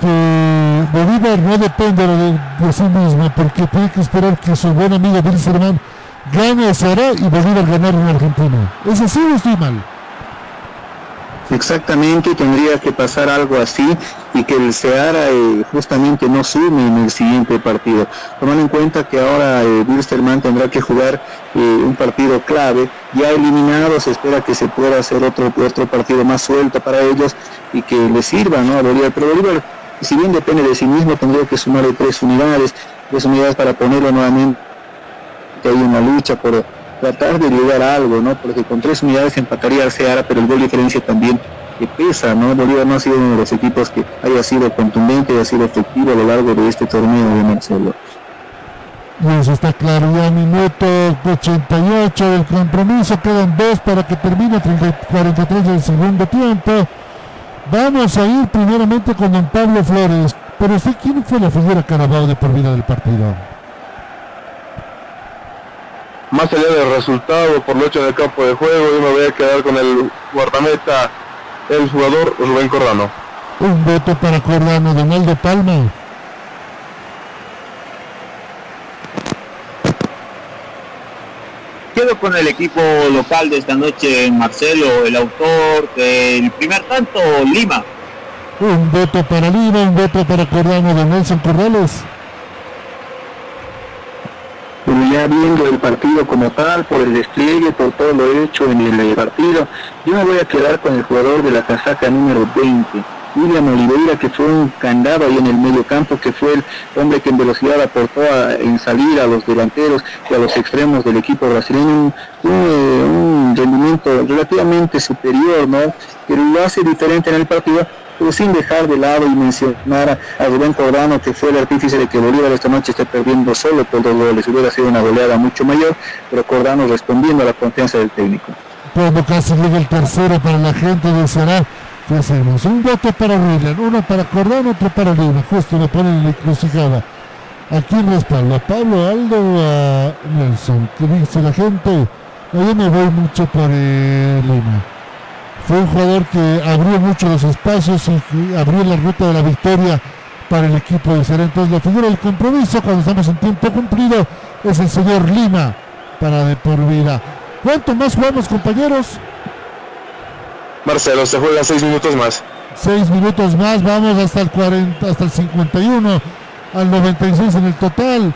que Bolívar no depende de, sí mismo, porque tiene que esperar que su buen amigo Bill Sermán gane a y Bolívar ganar en Argentina. ¿Es así o estoy mal? Exactamente, tendría que pasar algo así y que el Seara eh, justamente no sume en el siguiente partido. Tomando en cuenta que ahora eh, tendrá que jugar eh, un partido clave, ya eliminado, se espera que se pueda hacer otro, otro partido más suelto para ellos y que les sirva ¿no? a Bolívar. Pero Bolívar, si bien depende de sí mismo, tendría que sumarle tres unidades, tres unidades para ponerlo nuevamente. Que hay una lucha por tratar de llegar a algo, ¿no? Porque con tres unidades empataría al Seara, pero el gol diferencia también que pesa, ¿no? Bolívar no ha sido uno de los equipos que haya sido contundente, haya sido efectivo a lo largo de este torneo de Marcelo. Y eso está claro, ya minuto 88 del compromiso, quedan dos para que termine 43 del segundo tiempo. Vamos a ir primeramente con don Pablo Flores, pero usted, ¿quién fue la figura Carabao de por vida del partido? más allá del resultado por lo hecho del campo de juego, yo me voy a quedar con el guardameta, el jugador Rubén Cordano. Un voto para Cordano, Donaldo Palma. Quedo con el equipo local de esta noche, Marcelo, el autor del primer tanto, Lima. Un voto para Lima, un voto para Cordano de Nelson Corrales. Ya viendo el partido como tal, por el despliegue, por todo lo hecho en el eh, partido, yo me voy a quedar con el jugador de la casaca número 20, William Oliveira, que fue un candado ahí en el medio campo, que fue el hombre que en velocidad aportó en salir a los delanteros y a los extremos del equipo brasileño, un, un rendimiento relativamente superior, ¿no? Pero lo hace diferente en el partido pero sin dejar de lado y mencionar a Rubén Cordano, que fue el artífice de que Bolívar esta noche esté perdiendo solo por dos goles. Hubiera sido una goleada mucho mayor, pero Cordano respondiendo a la confianza del técnico. Cuando casi llega el tercero para la gente de Será, ¿qué hacemos? Un voto para William, uno para Cordano, otro para Lima. Justo le ponen en la encrucijada. ¿A quién respalda? ¿A Pablo Aldo a Nelson? ¿Qué dice la gente? Yo me voy mucho por eh, Lima fue un jugador que abrió mucho los espacios y abrió la ruta de la victoria para el equipo de Serena. Entonces la figura del compromiso cuando estamos en tiempo cumplido es el señor Lima para de por vida. ¿Cuánto más jugamos compañeros? Marcelo, se juega seis minutos más. Seis minutos más, vamos hasta el 40, hasta el 51, al 96 en el total.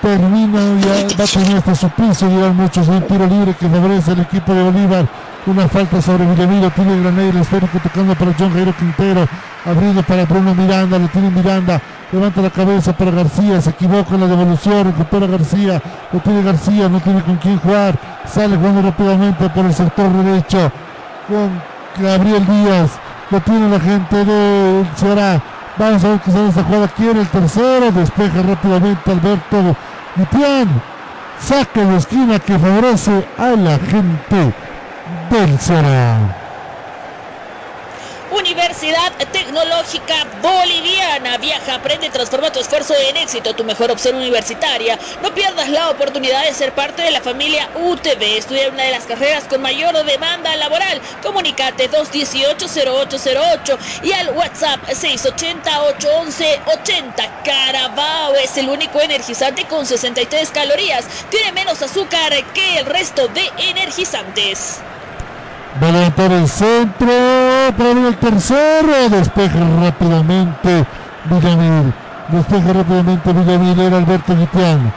Termina, ya va a tener este suplicio, llevan muchos un tiro libre que favorece al equipo de Bolívar una falta sobre Villamiro, tiene Granel, esférico tocando para John Jairo Quintero, abriendo para Bruno Miranda, lo tiene Miranda, levanta la cabeza para García, se equivoca en la devolución, recupera García, lo tiene García, no tiene con quién jugar, sale jugando rápidamente por el sector derecho con Gabriel Díaz, lo tiene la gente de Ceará, vamos a ver qué sale esta jugada, quiere el tercero, despeja rápidamente Alberto Guitián, saca de esquina que favorece a la gente del Universidad Tecnológica Boliviana. Viaja, aprende, transforma tu esfuerzo en éxito, tu mejor opción universitaria. No pierdas la oportunidad de ser parte de la familia UTV. Estudia una de las carreras con mayor demanda laboral. Comunicate 218-0808 y al WhatsApp 680-811-80. Carabao es el único energizante con 63 calorías. Tiene menos azúcar que el resto de energizantes. Va a levantar el centro. Para el tercero. Despeja rápidamente Villamil. Despeja rápidamente Villamil. Era Alberto Guitián.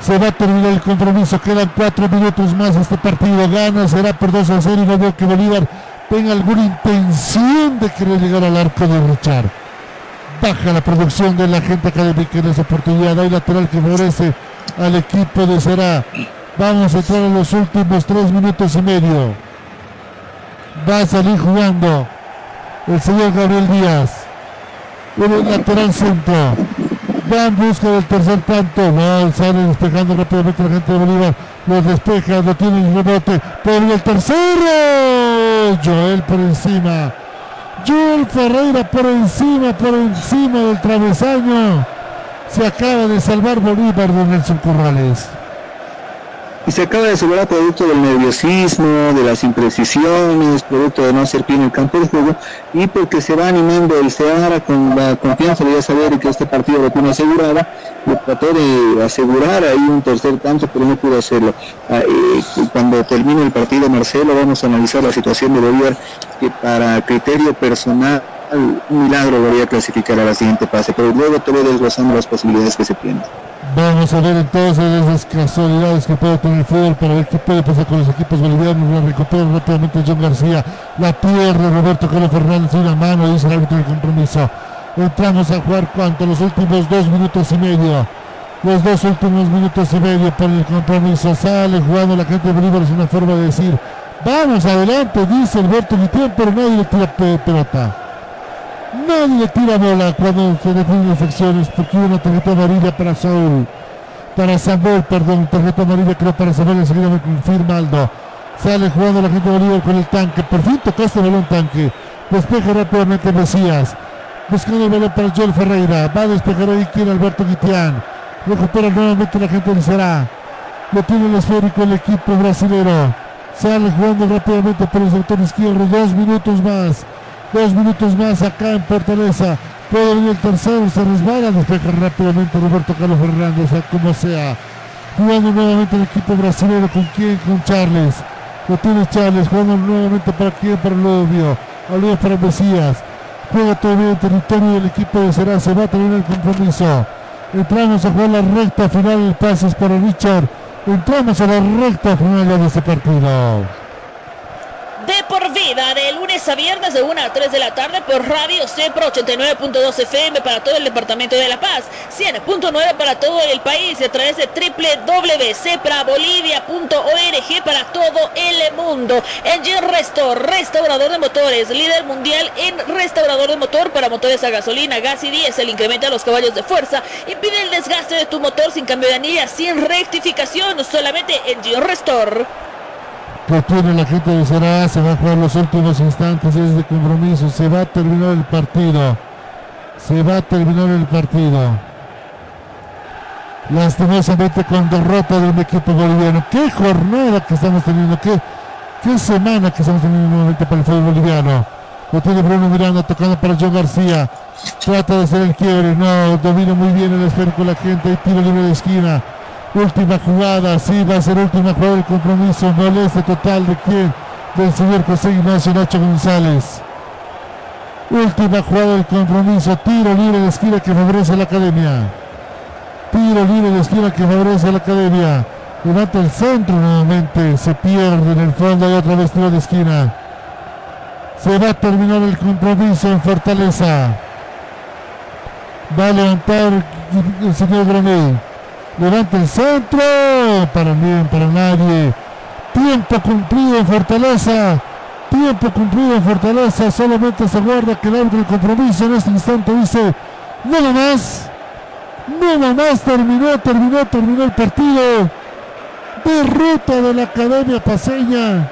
Se va a terminar el compromiso. Quedan cuatro minutos más. Este partido gana. Será por 2 a 0. Y no veo que Bolívar tenga alguna intención de querer llegar al arco de Richard. Baja la producción de la gente académica en esa oportunidad. Hay lateral que favorece al equipo de Será. Vamos a entrar en los últimos tres minutos y medio va a salir jugando el señor Gabriel Díaz. En el lateral centro. Va en busca del tercer tanto. No, sale despejando rápidamente la gente de Bolívar. Lo despeja, lo tiene el rebote. Por el tercero. Joel por encima. Joel Ferreira por encima, por encima del travesaño. Se acaba de salvar Bolívar de Nelson Corrales y se acaba de asegurar producto del nerviosismo, de las imprecisiones, producto de no hacer bien el campo de juego y porque se va animando el Seara con la confianza de ya saber que este partido lo tiene asegurada, le trató de asegurar ahí un tercer tanto, pero no pudo hacerlo. Ah, cuando termine el partido, Marcelo, vamos a analizar la situación de Bolívar, que para criterio personal un milagro lo voy a clasificar a la siguiente fase, pero luego te voy desglosando las posibilidades que se tienen. Vamos a ver entonces esas casualidades que puede tener el fútbol para ver qué puede pasar con los equipos bolivianos. La recupera rápidamente John García. La pierde Roberto Carlos Fernández una mano, dice el árbitro del compromiso. Entramos a jugar cuánto, los últimos dos minutos y medio. Los dos últimos minutos y medio por el compromiso. Sale jugando la gente de Bolívar, es una forma de decir, vamos adelante, dice Alberto Guitián, pero nadie le tira pelota. Nadie tira bola cuando se definen las acciones porque hubo una tarjeta amarilla para Saúl. Para Samuel, perdón, tarjeta amarilla creo para Samuel, enseguida me confirma Aldo. Sale jugando la gente de Bolívar con el tanque. Por fin tocaste el balón tanque. Despeja rápidamente Mesías. Buscando el balón para Joel Ferreira. Va a despejar ahí quien Alberto Guitián. Recupera nuevamente la gente del Será. Lo tiene el esférico el equipo brasilero. Sale jugando rápidamente por el sector izquierdo. Dos minutos más. Dos minutos más acá en Fortaleza. Puede venir el tercero, se resbala, despeja rápidamente Roberto Carlos Fernández, como sea. Jugando nuevamente el equipo brasileño. ¿Con quién? Con Charles. Lo tiene Charles. Jugando nuevamente para quién? Para Lobio. Olivia para Mesías. Juega todavía el territorio del equipo de Será. Se va a terminar el compromiso. Entramos a jugar la recta final. El pase para Richard. Entramos a la recta final de este partido de por vida de lunes viernes de 1 a 3 de la tarde por Radio Cepro 89.2 FM para todo el departamento de La Paz, 100.9 para todo el país y a través de www.ceprabolivia.org para todo el mundo. Engine Restore, restaurador de motores, líder mundial en restaurador de motor para motores a gasolina, gas y diésel, incrementa los caballos de fuerza, impide el desgaste de tu motor sin cambio de anilla, sin rectificación, solamente Engine Restore que tiene la gente de Será, se va a jugar los últimos instantes de este compromiso, se va a terminar el partido, se va a terminar el partido. Lastimosamente con derrota de un equipo boliviano. Qué jornada que estamos teniendo, qué, qué semana que estamos teniendo nuevamente para el fútbol boliviano. Lo tiene Bruno Miranda tocando para John García. Trata de hacer el quiebre, no, domina muy bien el esfero con la gente, y tiro libre de esquina. Última jugada, sí, va a ser última jugada del compromiso. Moleste total de quién? Del señor José Ignacio Nacho González. Última jugada del compromiso. Tiro libre de esquina que favorece a la academia. Tiro libre de esquina que favorece a la academia. Levanta el centro nuevamente. Se pierde en el fondo y otra vez tiro de esquina. Se va a terminar el compromiso en Fortaleza. Va a levantar el señor Granel. Levanta el centro. Para mí, para nadie. Tiempo cumplido en Fortaleza. Tiempo cumplido en Fortaleza. Solamente se guarda que el árbitro del compromiso en este instante dice nada más. Nada más terminó, terminó, terminó el partido. Derrota de la Academia Paseña.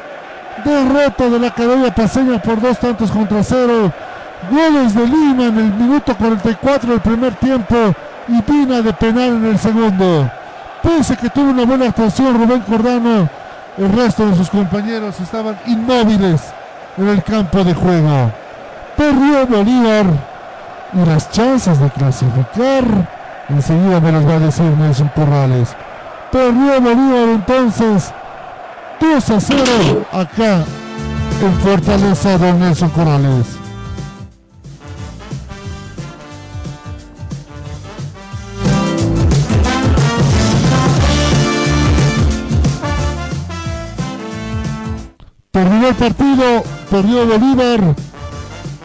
Derrota de la Academia Paseña por dos tantos contra cero. Goles de Lima en el minuto 44 del primer tiempo y Pina de penal en el segundo. Pese que tuvo una buena actuación Rubén Cordano, el resto de sus compañeros estaban inmóviles en el campo de juego. Perdió Bolívar y las chances de clasificar, enseguida me los va a decir Nelson Corrales. Perdió Bolívar entonces 2 a 0 acá en Fortaleza, don Nelson Corrales. El partido, perdió Bolívar.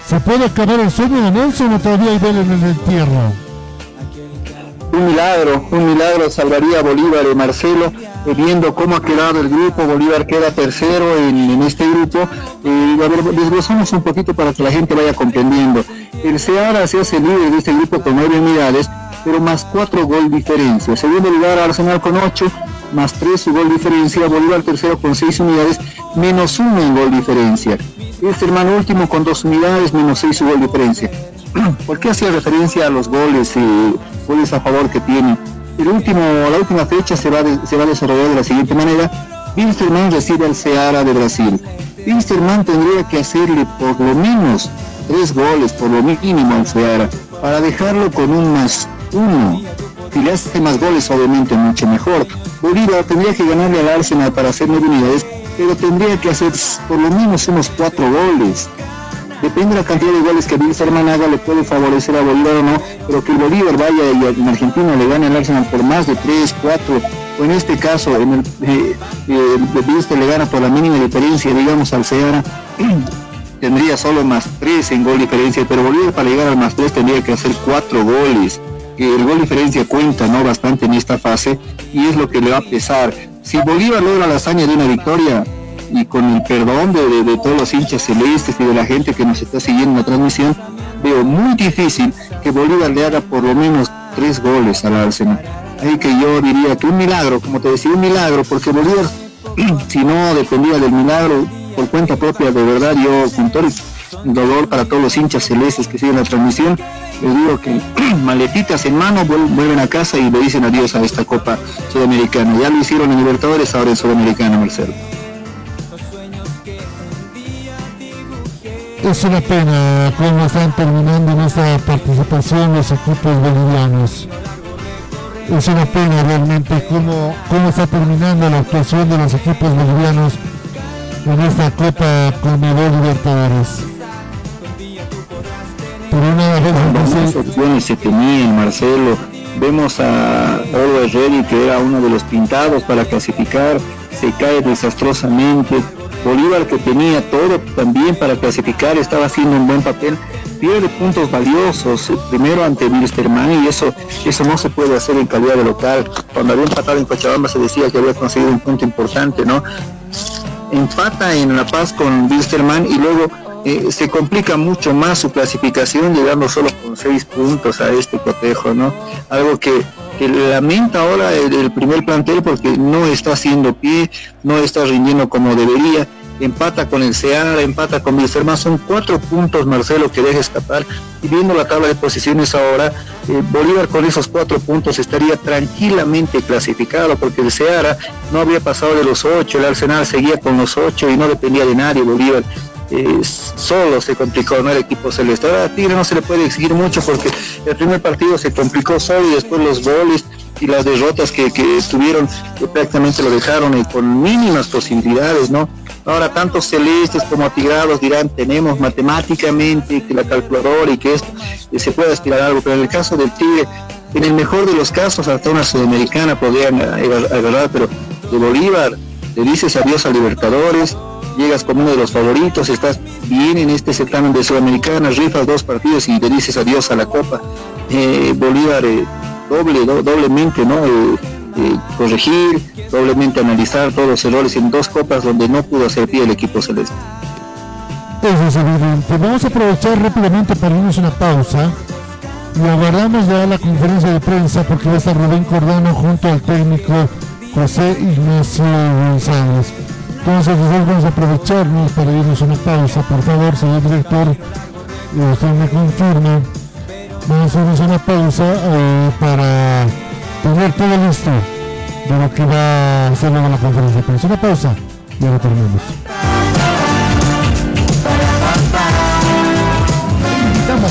¿Se puede acabar el sueño de Nelson o todavía hay vela en el entierro? Un milagro, un milagro salvaría Bolívar y Marcelo, eh, viendo cómo ha quedado el grupo, Bolívar queda tercero en, este grupo, y a ver, desglosamos un poquito para que la gente vaya comprendiendo. El Seara se hace libre de este grupo con nueve unidades, pero más cuatro gol diferencia. Segundo lugar Arsenal con ocho, más 3 su gol diferencia, Bolívar tercero con 6 unidades, menos 1 en gol diferencia. Este hermano último con 2 unidades, menos 6 su gol diferencia. [clears throat] ¿Por qué hacía referencia a los goles, eh, goles a favor que tiene? El último, la última fecha se va, se va a desarrollar de la siguiente manera. Wilstermann recibe al Ceará de Brasil. Wilstermann tendría que hacerle por lo menos tres goles, por lo mínimo al Ceará, para dejarlo con un más uno si le hace más goles, obviamente mucho mejor. Bolívar tendría que ganarle al Arsenal para hacer nueve unidades, pero tendría que hacer por lo menos unos cuatro goles. Depende de la cantidad de goles que Wilstermann haga, le puede favorecer a Bolívar o no, pero que Bolívar vaya en Argentina le gane al Arsenal por más de tres, cuatro, o en este caso, en el, eh, eh le gana por la mínima diferencia, digamos, al Ceará, [clears throat] tendría solo más tres en gol diferencia, pero Bolívar para llegar al más tres tendría que hacer cuatro goles el gol diferencia cuenta ¿no? bastante en esta fase y es lo que le va a pesar. Si Bolívar logra la hazaña de una victoria y con el perdón de, todos los hinchas celestes y de la gente que nos está siguiendo en la transmisión, veo muy difícil que Bolívar le haga por lo menos tres goles al Arsenal. Ahí que yo diría que un milagro, como te decía, un milagro, porque Bolívar, [clears throat] si no dependía del milagro, por cuenta propia, de verdad, yo con todo el dolor para todos los hinchas celestes que siguen la transmisión, les digo que [clears throat] maletitas en mano vuelven a casa y le dicen adiós a esta Copa Sudamericana. Ya lo hicieron en Libertadores, ahora en Sudamericana, Marcelo. Es una pena cómo están terminando en esta participación los equipos bolivianos. es una pena realmente cómo, cómo está terminando la actuación de los equipos bolivianos en esta Copa Conmebol Libertadores. Pero una vez opciones se tenían, Marcelo. Vemos a Always Ready, que era uno de los pintados para clasificar, se cae desastrosamente. Bolívar, que tenía todo también para clasificar, estaba haciendo un buen papel, pierde puntos valiosos, primero ante Wilstermann y eso, eso no se puede hacer en calidad de local. Cuando había empatado en Cochabamba se decía que había conseguido un punto importante, ¿no? Empata en La Paz con Wilstermann y luego eh, se complica mucho más su clasificación llegando solo con seis puntos a este cotejo, ¿no? Algo que, lamenta ahora el, primer plantel porque no está haciendo pie, no está rindiendo como debería empata con el Ceará, empata con Wilstermann, son cuatro puntos Marcelo que deja escapar y viendo la tabla de posiciones ahora, eh, Bolívar con esos cuatro puntos estaría tranquilamente clasificado porque el Ceará no había pasado de los ocho, el Arsenal seguía con los ocho y no dependía de nadie Bolívar. Eh, solo se complicó, ¿no? El equipo celeste. Ahora a Tigre no se le puede exigir mucho porque el primer partido se complicó solo y después los goles y las derrotas que, que tuvieron que prácticamente lo dejaron y con mínimas posibilidades, ¿no? Ahora, tantos celestes como atigrados dirán, tenemos matemáticamente que la calculadora y que esto eh, se puede aspirar algo, pero en el caso del Tigre, en el mejor de los casos, hasta una sudamericana podrían eh, agarrar, pero de Bolívar, le dices adiós a Libertadores, llegas como uno de los favoritos, estás bien en este certamen de Sudamericana, rifas dos partidos y le dices adiós a la Copa. Eh, Bolívar doble, doblemente, ¿no? corregir, doblemente analizar todos los errores en dos copas donde no pudo hacer pie el equipo celeste. Eso es evidente. Vamos a aprovechar rápidamente para irnos una pausa y aguardamos ya la conferencia de prensa porque va a estar Rubén Cordano junto al técnico José Ignacio González. Entonces vamos a aprovecharnos para irnos una pausa. Por favor, señor director, usted me confirma. Vamos a irnos una pausa eh, para tener todo listo de lo que va a hacer luego la conferencia prensa. Una pausa y ahora terminamos.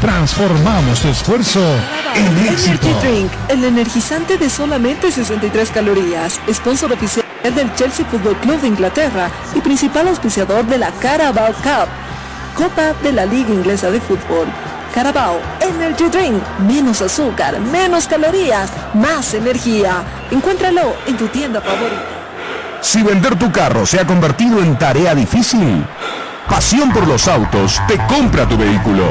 Transformamos tu esfuerzo en éxito. Energy Drink, el energizante de solamente 63 calorías. Sponsor oficial del Chelsea Football Club de Inglaterra y principal auspiciador de la Carabao Cup, Copa de la Liga Inglesa de Fútbol. Carabao Energy Drink, menos azúcar, menos calorías, más energía. Encuéntralo en tu tienda favorita. Si vender tu carro se ha convertido en tarea difícil, Pasión por los autos te compra tu vehículo.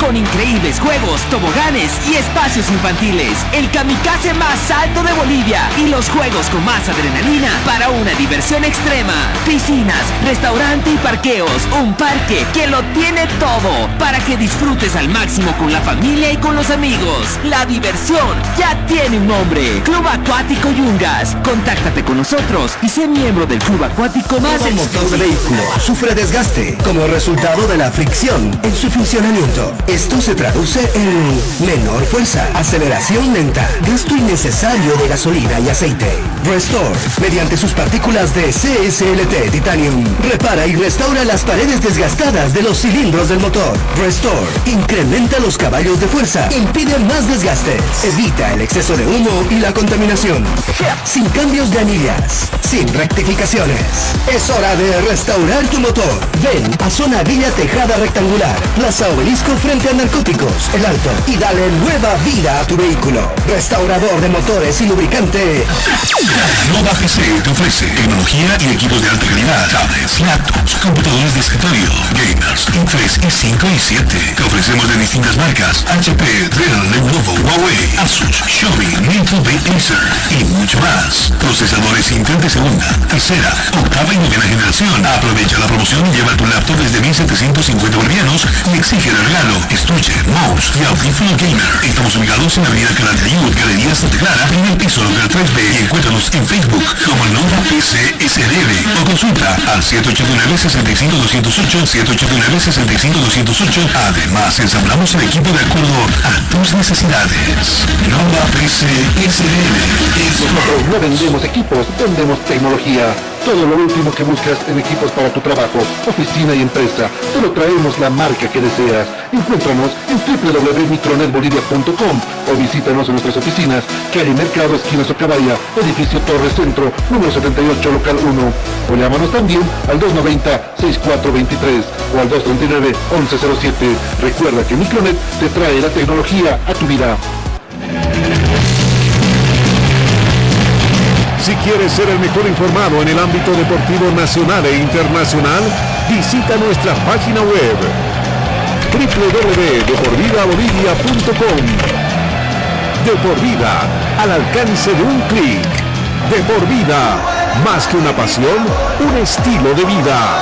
Con increíbles juegos, toboganes y espacios infantiles. El kamikaze más alto de Bolivia. Y los juegos con más adrenalina para una diversión extrema. Piscinas, restaurante y parqueos. Un parque que lo tiene todo. Para que disfrutes al máximo con la familia y con los amigos. La diversión ya tiene un nombre. Club Acuático Yungas. Contáctate con nosotros y sé miembro del Club Acuático más El motor de vehículo sufre desgaste como resultado de la fricción en su funcionamiento. Esto se traduce en menor fuerza, aceleración lenta, gasto innecesario de gasolina y aceite. Restore, mediante sus partículas de CSLT Titanium, repara y restaura las paredes desgastadas de los cilindros del motor. Restore, incrementa los caballos de fuerza, impide más desgastes, evita el exceso de humo y la contaminación. Sin cambios de anillas, sin rectificaciones. Es hora de restaurar tu motor. Ven a Zona Villa Tejada Rectangular, Plaza Obelisco frente a Narcóticos, El Alto, y dale nueva vida a tu vehículo. Restaurador de motores y lubricante. Nova PC te ofrece tecnología y equipos de alta calidad, tablets, laptops, computadores de escritorio, gamers, i3, i5 y 7. Te ofrecemos de distintas marcas, HP, Dell, Lenovo, Huawei, Asus, Xiaomi, Mental Acer y mucho más. Procesadores Intel de segunda, tercera, octava y novena generación. Aprovecha la promoción y lleva tu laptop desde 1750 bolivianos y exige de regalo estuche, mouse y audífono gamer. Estamos ubicados en la avenida Canal de Youth, Galería Santa Clara, el piso del 3B y encuéntranos en Facebook como Nova PCSDB o consulta al 789-65208, 789-65208. Además, ensamblamos el equipo de acuerdo a tus necesidades. Nova PCSDB. Nosotros no vendemos equipos, vendemos tecnología. Todo lo último que buscas en equipos para tu trabajo, oficina y empresa. Te lo traemos la marca que deseas. Encuéntranos en www.micronetbolivia.com o visítanos en nuestras oficinas, calle Mercado, esquina Socabaya, edificio Torres Centro, número 78, local 1. O llámanos también al 290-6423 o al 239-1107. Recuerda que Micronet te trae la tecnología a tu vida. Si quieres ser el mejor informado en el ámbito deportivo nacional e internacional, visita nuestra página web www.deporvidabolivia.com De por vida, al alcance de un clic. De por vida, más que una pasión, un estilo de vida.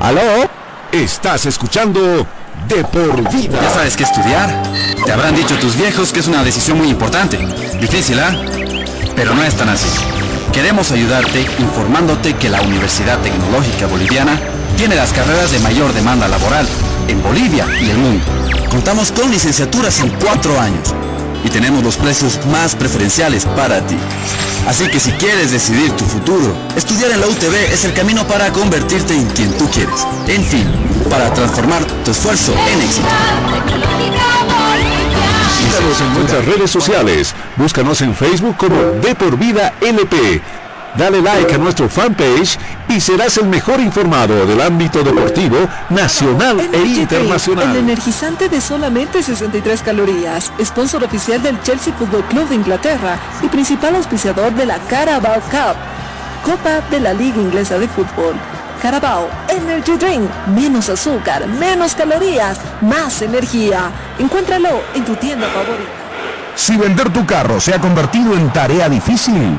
¿Aló? Estás escuchando De por vida. Ya sabes qué estudiar. Te habrán dicho tus viejos que es una decisión muy importante. Difícil, ¿ah? Pero no es tan así. Queremos ayudarte informándote que la Universidad Tecnológica Boliviana tiene las carreras de mayor demanda laboral en Bolivia y el mundo. Contamos con licenciaturas en cuatro años y tenemos los precios más preferenciales para ti. Así que si quieres decidir tu futuro, estudiar en la UTB es el camino para convertirte en quien tú quieres. En fin, para transformar tu esfuerzo en éxito. Síganos en nuestras redes sociales. Búscanos en Facebook como De por Vida LP. Dale like a nuestro fanpage y serás el mejor informado del ámbito deportivo nacional e Energy Drink, el internacional. energizante de solamente 63 calorías, sponsor oficial del Chelsea Football Club de Inglaterra y principal auspiciador de la Carabao Cup, Copa de la Liga Inglesa de Fútbol. Carabao Energy Drink, menos azúcar, menos calorías, más energía. Encuéntralo en tu tienda favorita. Si vender tu carro se ha convertido en tarea difícil,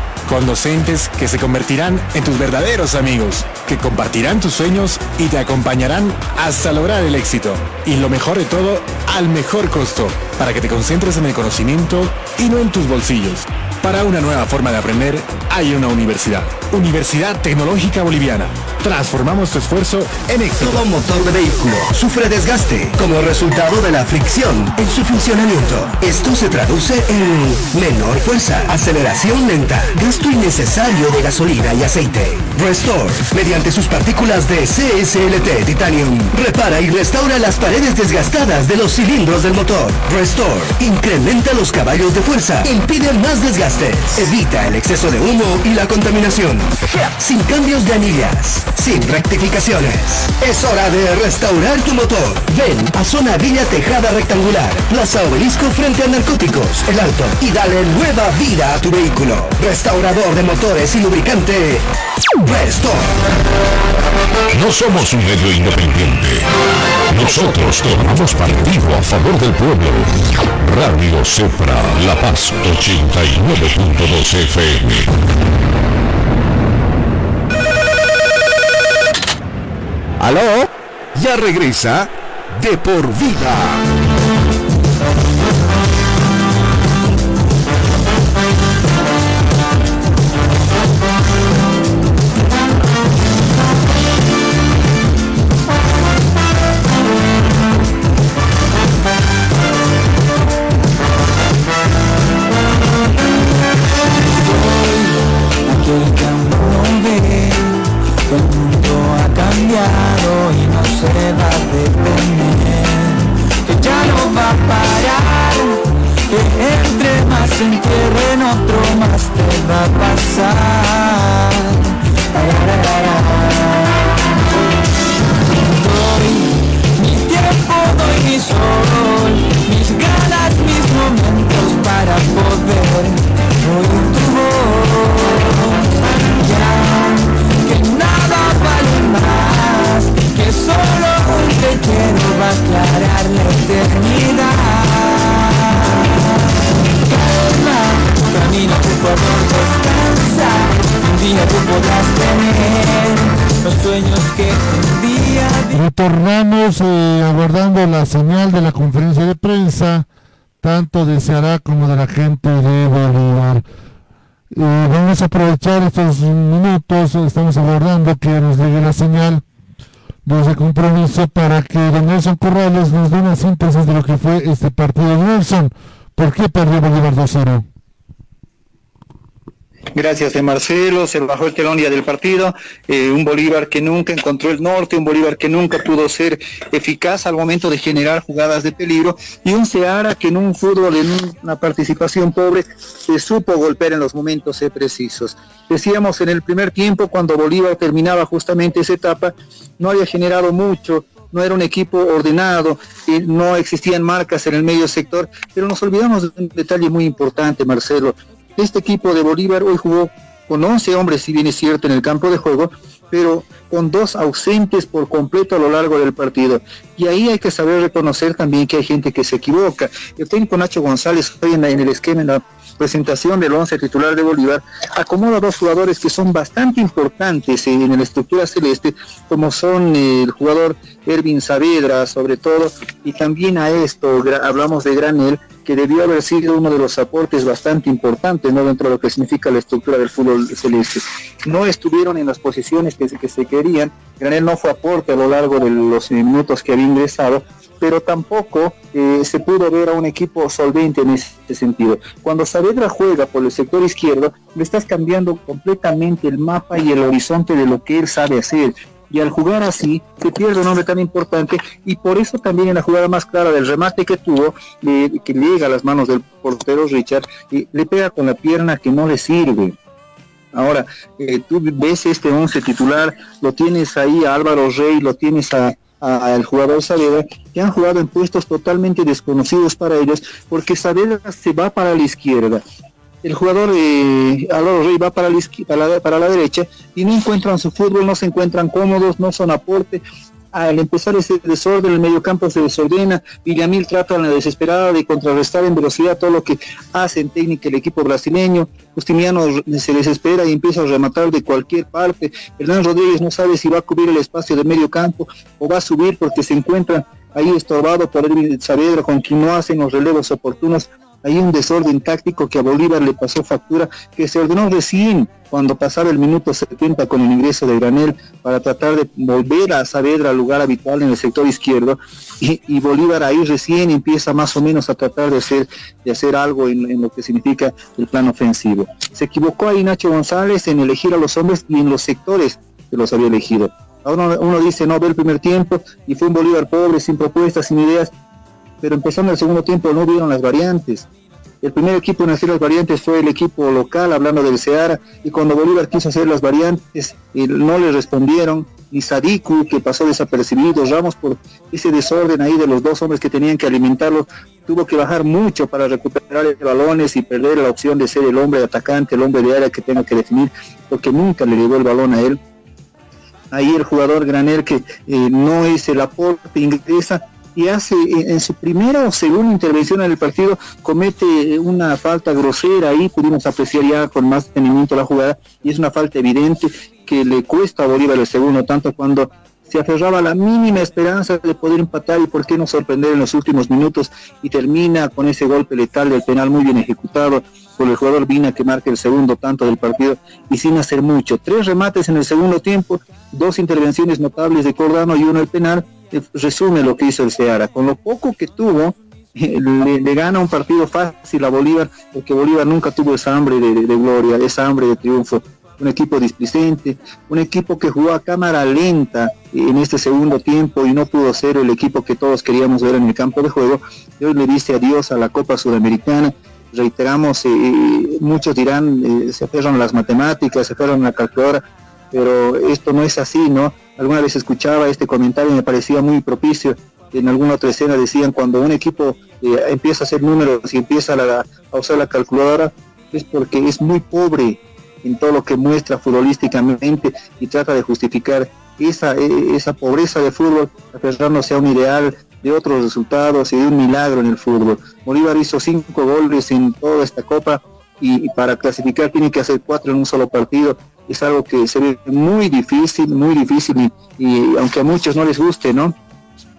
con docentes que se convertirán en tus verdaderos amigos, que compartirán tus sueños y te acompañarán hasta lograr el éxito. Y lo mejor de todo, al mejor costo, para que te concentres en el conocimiento y no en tus bolsillos. Para una nueva forma de aprender, hay una universidad. Universidad Tecnológica Boliviana. transformamos tu esfuerzo en éxito. Todo motor de vehículo sufre desgaste como resultado de la fricción en su funcionamiento. Esto se traduce en menor fuerza, aceleración lenta, gasto innecesario de gasolina y aceite. Restore, mediante sus partículas de CSLT Titanium, repara y restaura las paredes desgastadas de los cilindros del motor. Restore, incrementa los caballos de fuerza, impide más evita el exceso de humo y la contaminación. Sin cambios de anillas, sin rectificaciones. Es hora de restaurar tu motor. Ven a Zona Villa Tejada Rectangular, Plaza Obelisco frente a Narcóticos, El Alto y dale nueva vida a tu vehículo. Restaurador de motores y lubricante. Restore. No somos un medio independiente. Nosotros tomamos partido a favor del pueblo. Radio Cepra, La Paz 89.2 FM. ¿Aló? Ya regresa de por vida. Tanto de Ceará como de la gente de Bolívar. Eh, vamos a aprovechar estos minutos, estamos aguardando que nos llegue la señal de ese compromiso para que don Nelson Corrales nos dé una síntesis de lo que fue este partido. Nelson, ¿por qué perdió Bolívar 2-0? Marcelo, se bajó el telón día del partido, eh, un Bolívar que nunca encontró el norte, un Bolívar que nunca pudo ser eficaz al momento de generar jugadas de peligro y un Seara que en un fútbol, en una participación pobre, se supo golpear en los momentos eh, precisos. Decíamos en el primer tiempo, cuando Bolívar terminaba justamente esa etapa, no había generado mucho, no era un equipo ordenado, no existían marcas en el medio sector, pero nos olvidamos de un detalle muy importante, Marcelo. Este equipo de Bolívar hoy jugó con 11 hombres, si bien es cierto, en el campo de juego, pero con dos ausentes por completo a lo largo del partido. Y ahí hay que saber reconocer también que hay gente que se equivoca. El técnico Nacho González, hoy en, el esquema, en la presentación del 11 titular de Bolívar, acomoda dos jugadores que son bastante importantes en la estructura celeste, como son el jugador Ervin Saavedra, sobre todo, y también a esto hablamos de Granel, que debió haber sido uno de los aportes bastante importantes ¿no? dentro de lo que significa la estructura del fútbol celeste. No estuvieron en las posiciones que, se- que se querían, Granel no fue aporte a lo largo de los eh, minutos que había ingresado, pero tampoco eh, se pudo ver a un equipo solvente en ese sentido. Cuando Saavedra juega por el sector izquierdo, le estás cambiando completamente el mapa y el horizonte de lo que él sabe hacer. Y al jugar así, se pierde un hombre tan importante y por eso también en la jugada más clara del remate que tuvo, eh, que llega a las manos del portero Richard, eh, le pega con la pierna que no le sirve. Ahora, eh, tú ves este 11 titular, lo tienes ahí a Álvaro Rey, lo tienes a- al jugador Saavedra, que han jugado en puestos totalmente desconocidos para ellos, porque Saavedra se va para la izquierda. El jugador eh, Álvaro Rey va para la, para, para la derecha y no encuentran su fútbol, no se encuentran cómodos, no son aporte. Al empezar ese desorden, el mediocampo se desordena, Villamil trata en la desesperada de contrarrestar en velocidad todo lo que hace en técnica el equipo brasileño, Justiniano se desespera y empieza a rematar de cualquier parte, Hernán Rodríguez no sabe si va a cubrir el espacio de medio campo o va a subir porque se encuentra ahí estorbado por Erwin Saavedra con quien no hacen los relevos oportunos hay un desorden táctico que a Bolívar le pasó factura, que se ordenó recién cuando pasaba el minuto 70 con el ingreso de Granel para tratar de volver a Saavedra al lugar habitual en el sector izquierdo y, Bolívar ahí recién empieza más o menos a tratar de hacer, de hacer algo en, lo que significa el plan ofensivo. Se equivocó ahí Nacho González en elegir a los hombres y en los sectores que los había elegido. Ahora uno dice, no, ve el primer tiempo y fue un Bolívar pobre, sin propuestas, sin ideas, pero empezando el segundo tiempo no vieron las variantes. El primer equipo en hacer las variantes fue el equipo local, hablando del Seara, y cuando Bolívar quiso hacer las variantes, eh, no le respondieron, ni Sadiku, que pasó desapercibido, Ramos por ese desorden ahí de los dos hombres que tenían que alimentarlo, tuvo que bajar mucho para recuperar el balones y perder la opción de ser el hombre atacante, el hombre de área que tenga que definir, porque nunca le llegó el balón a él. Ahí el jugador Granel que eh, no es el aporte, ingresa y hace en su primera o segunda intervención en el partido comete una falta grosera ahí pudimos apreciar ya con más detenimiento la jugada y es una falta evidente que le cuesta a Bolívar el segundo tanto cuando se aferraba a la mínima esperanza de poder empatar y por qué no sorprender en los últimos minutos y termina con ese golpe letal del penal muy bien ejecutado por el jugador Vina que marca el segundo tanto del partido y sin hacer mucho. Tres remates en el segundo tiempo, dos intervenciones notables de Cordano y uno el penal resume lo que hizo el Seara. Con lo poco que tuvo, [laughs] le, gana un partido fácil a Bolívar, porque Bolívar nunca tuvo esa hambre de, gloria, esa hambre de triunfo. Un equipo displicente, un equipo que jugó a cámara lenta en este segundo tiempo y no pudo ser el equipo que todos queríamos ver en el campo de juego. Y hoy le dice adiós a la Copa Sudamericana. Reiteramos, eh, muchos dirán, eh, se aferran a las matemáticas, se aferran a la calculadora, pero esto no es así, ¿no? Alguna vez escuchaba este comentario y me parecía muy propicio. En alguna otra escena decían, cuando un equipo eh, empieza a hacer números y empieza a, usar la calculadora, es porque es muy pobre en todo lo que muestra futbolísticamente y trata de justificar esa, e, esa pobreza de fútbol, aferrándose a un ideal de otros resultados y de un milagro en el fútbol. Bolívar hizo cinco goles en toda esta copa y para clasificar tiene que hacer cuatro en un solo partido es algo que se ve muy difícil, muy difícil y, aunque a muchos no les guste, ¿no?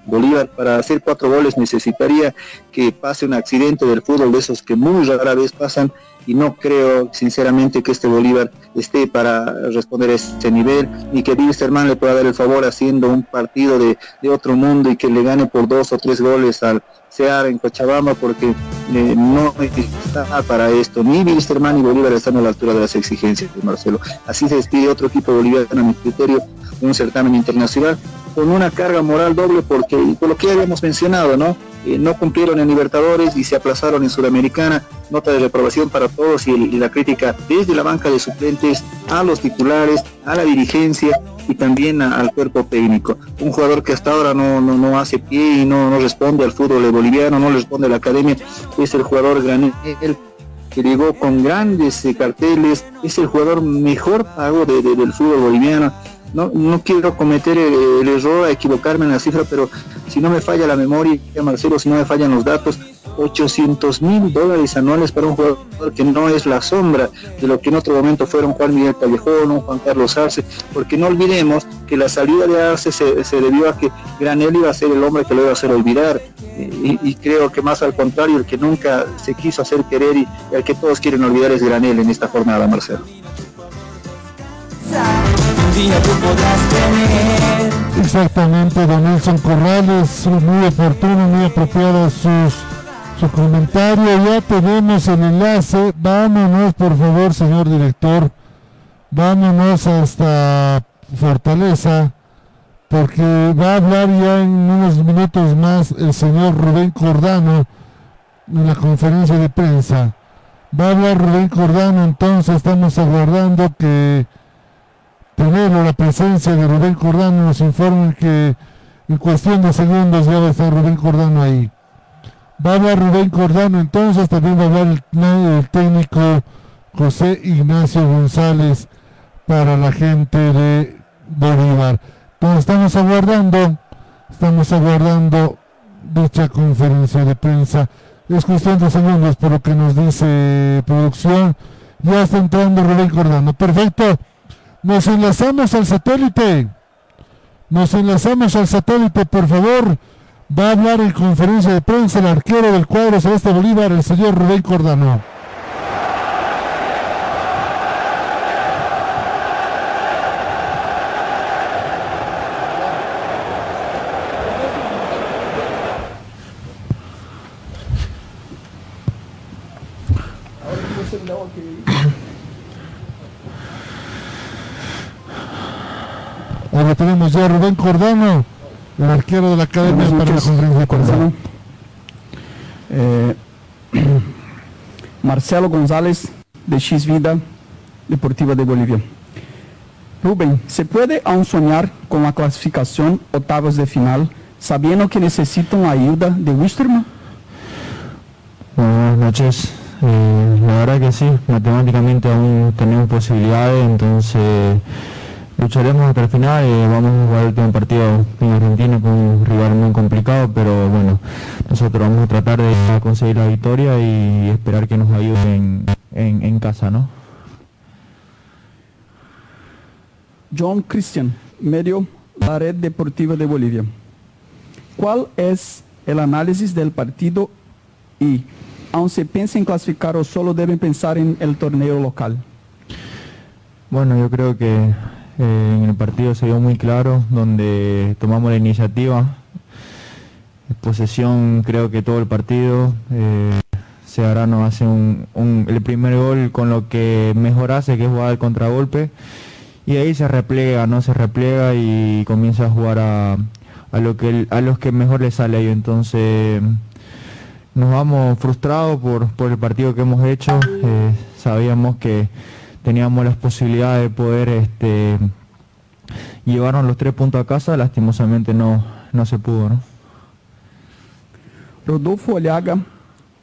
Bolívar para hacer cuatro goles necesitaría que pase un accidente del fútbol de esos que muy rara vez pasan y no creo sinceramente que este Bolívar esté para responder a ese nivel ni que Wilstermann le pueda dar el favor haciendo un partido de, otro mundo y que le gane por dos o tres goles al, sea en Cochabamba porque eh, no está para esto. Ni Wilstermann ni Bolívar están a la altura de las exigencias de Marcelo. Así se despide otro equipo boliviano a mi criterio un certamen internacional con una carga moral doble porque por lo que habíamos mencionado, ¿no? Eh, no cumplieron en Libertadores y se aplazaron en Sudamericana, nota de reprobación para todos y, la crítica desde la banca de suplentes a los titulares, a la dirigencia y también al cuerpo técnico. Un jugador que hasta ahora no, no, hace pie y no, no responde al fútbol boliviano, no responde a la academia, es el jugador Granel que llegó con grandes eh, carteles, es el jugador mejor pago del fútbol boliviano no, quiero cometer el, error equivocarme en la cifra, pero si no me falla la memoria, Marcelo, si no me fallan los datos, 800 mil dólares anuales para un jugador que no es la sombra de lo que en otro momento fueron Juan Miguel Callejón, o Juan Carlos Arce, porque no olvidemos que la salida de Arce se, debió a que Granel iba a ser el hombre que lo iba a hacer olvidar, y, creo que más al contrario, el que nunca se quiso hacer querer y el que todos quieren olvidar es Granel en esta jornada, Marcelo Exactamente, don Nelson Corrales, muy oportuno, muy apropiado sus, su comentario. Ya tenemos el enlace. Vámonos, por favor, señor director. Vámonos hasta Fortaleza, porque va a hablar ya en unos minutos más el señor Rubén Cordano en la conferencia de prensa. Va a hablar Rubén Cordano, entonces estamos aguardando que Primero, la presencia de Rubén Cordano nos informa que en cuestión de segundos ya va a estar Rubén Cordano ahí. Va a hablar Rubén Cordano, entonces también va a hablar el, técnico José Ignacio González para la gente de Bolívar. Entonces estamos aguardando, estamos aguardando dicha conferencia de prensa. Es cuestión de segundos por lo que nos dice producción. Ya está entrando Rubén Cordano. Perfecto. Nos enlazamos al satélite. Nos enlazamos al satélite, por favor. Va a hablar en conferencia de prensa el arquero del cuadro Celeste Bolívar, el señor Rubén Cordano. Ahora tenemos ya a Rubén Cordano, el arquero de la academia para la conferencia de. Cordano. Eh, [clears throat] Marcelo González, de X Vida Deportiva de Bolivia. Rubén, ¿se puede aún soñar con la clasificación octavos de final, sabiendo que necesitan la ayuda de Wisterman? Buenas noches. Eh, la verdad que sí, matemáticamente aún tenemos posibilidades, entonces lucharemos hasta el final. eh, vamos a jugar el último partido en Argentina con un rival muy complicado, pero bueno, nosotros vamos a tratar de conseguir la victoria y esperar que nos ayuden en, en casa, ¿no? John Christian, medio la red deportiva de Bolivia. ¿Cuál es el análisis del partido y, aun se piensa en clasificar o solo deben pensar en el torneo local? Bueno, yo creo que eh, en el partido se dio muy claro, donde tomamos la iniciativa. Posesión creo que todo el partido. Eh, Searano hace un, un- el primer gol con lo que mejor hace, que es jugar al contragolpe. Y ahí se repliega, ¿no? Se repliega y comienza a jugar a, a lo que a los que mejor le sale a ellos. Entonces nos vamos frustrados por, por el partido que hemos hecho. Eh, sabíamos que teníamos las posibilidades de poder este, llevarnos los tres puntos a casa, lastimosamente no, no se pudo. ¿no? Rodolfo Oliaga,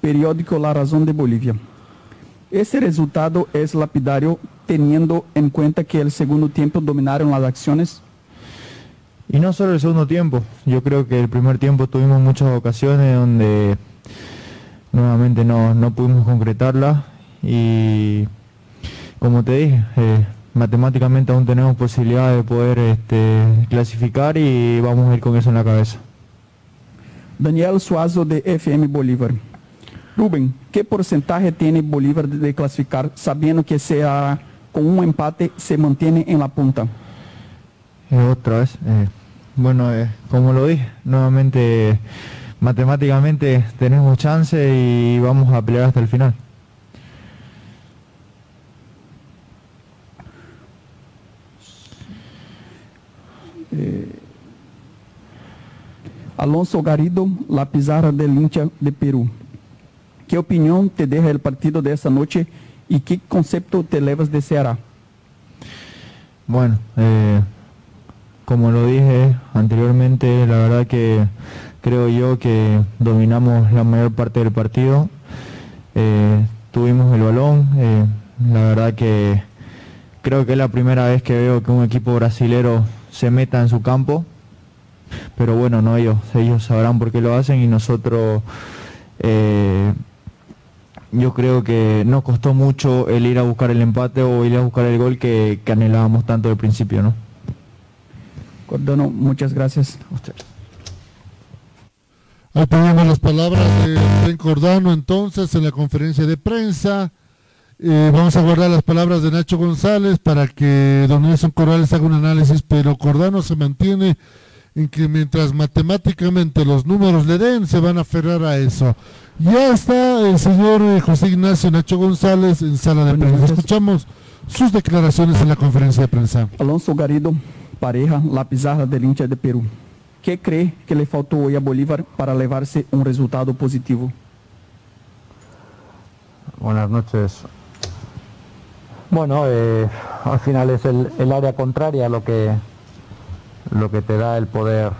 periódico La Razón de Bolivia. Ese resultado es lapidario teniendo en cuenta que el segundo tiempo dominaron las acciones. Y no solo el segundo tiempo, yo creo que el primer tiempo tuvimos muchas ocasiones donde nuevamente no, no pudimos concretarla y como te dije, eh, matemáticamente aún tenemos posibilidad de poder este, clasificar y vamos a ir con eso en la cabeza. Daniel Suazo de FM Bolívar. Rubén, ¿qué porcentaje tiene Bolívar de clasificar sabiendo que sea con un empate se mantiene en la punta? Eh, otra vez, eh, bueno, eh, como lo dije, nuevamente matemáticamente tenemos chance y vamos a pelear hasta el final. Eh, Alonso Garrido, la pizarra del hincha de Perú. ¿Qué opinión te deja el partido de esta noche y qué concepto te levas de Ceará? Bueno, eh, como lo dije anteriormente, la verdad que creo yo que dominamos la mayor parte del partido. Eh, tuvimos el balón, eh, la verdad que creo que es la primera vez que veo que un equipo brasilero se meta en su campo. Pero bueno, no ellos, ellos sabrán por qué lo hacen y nosotros eh, yo creo que nos costó mucho el ir a buscar el empate o ir a buscar el gol que, que anhelábamos tanto al principio, ¿no? Cordano, muchas gracias. Ahí tenemos las palabras de Ben Cordano entonces en la conferencia de prensa. Eh, vamos a guardar las palabras de Nacho González para que don Nelson Corrales haga un análisis, pero Cordano se mantiene en que mientras matemáticamente los números le den, se van a aferrar a eso. Ya está el señor eh, José Ignacio Nacho González en sala de prensa. Escuchamos sus declaraciones en la conferencia de prensa. Alonso Garrido, pareja, la pizarra del hincha de Perú. ¿Qué cree que le faltó hoy a Bolívar para llevarse un resultado positivo? Buenas noches. Bueno, eh, al final es el, área contraria lo que lo que te da el poder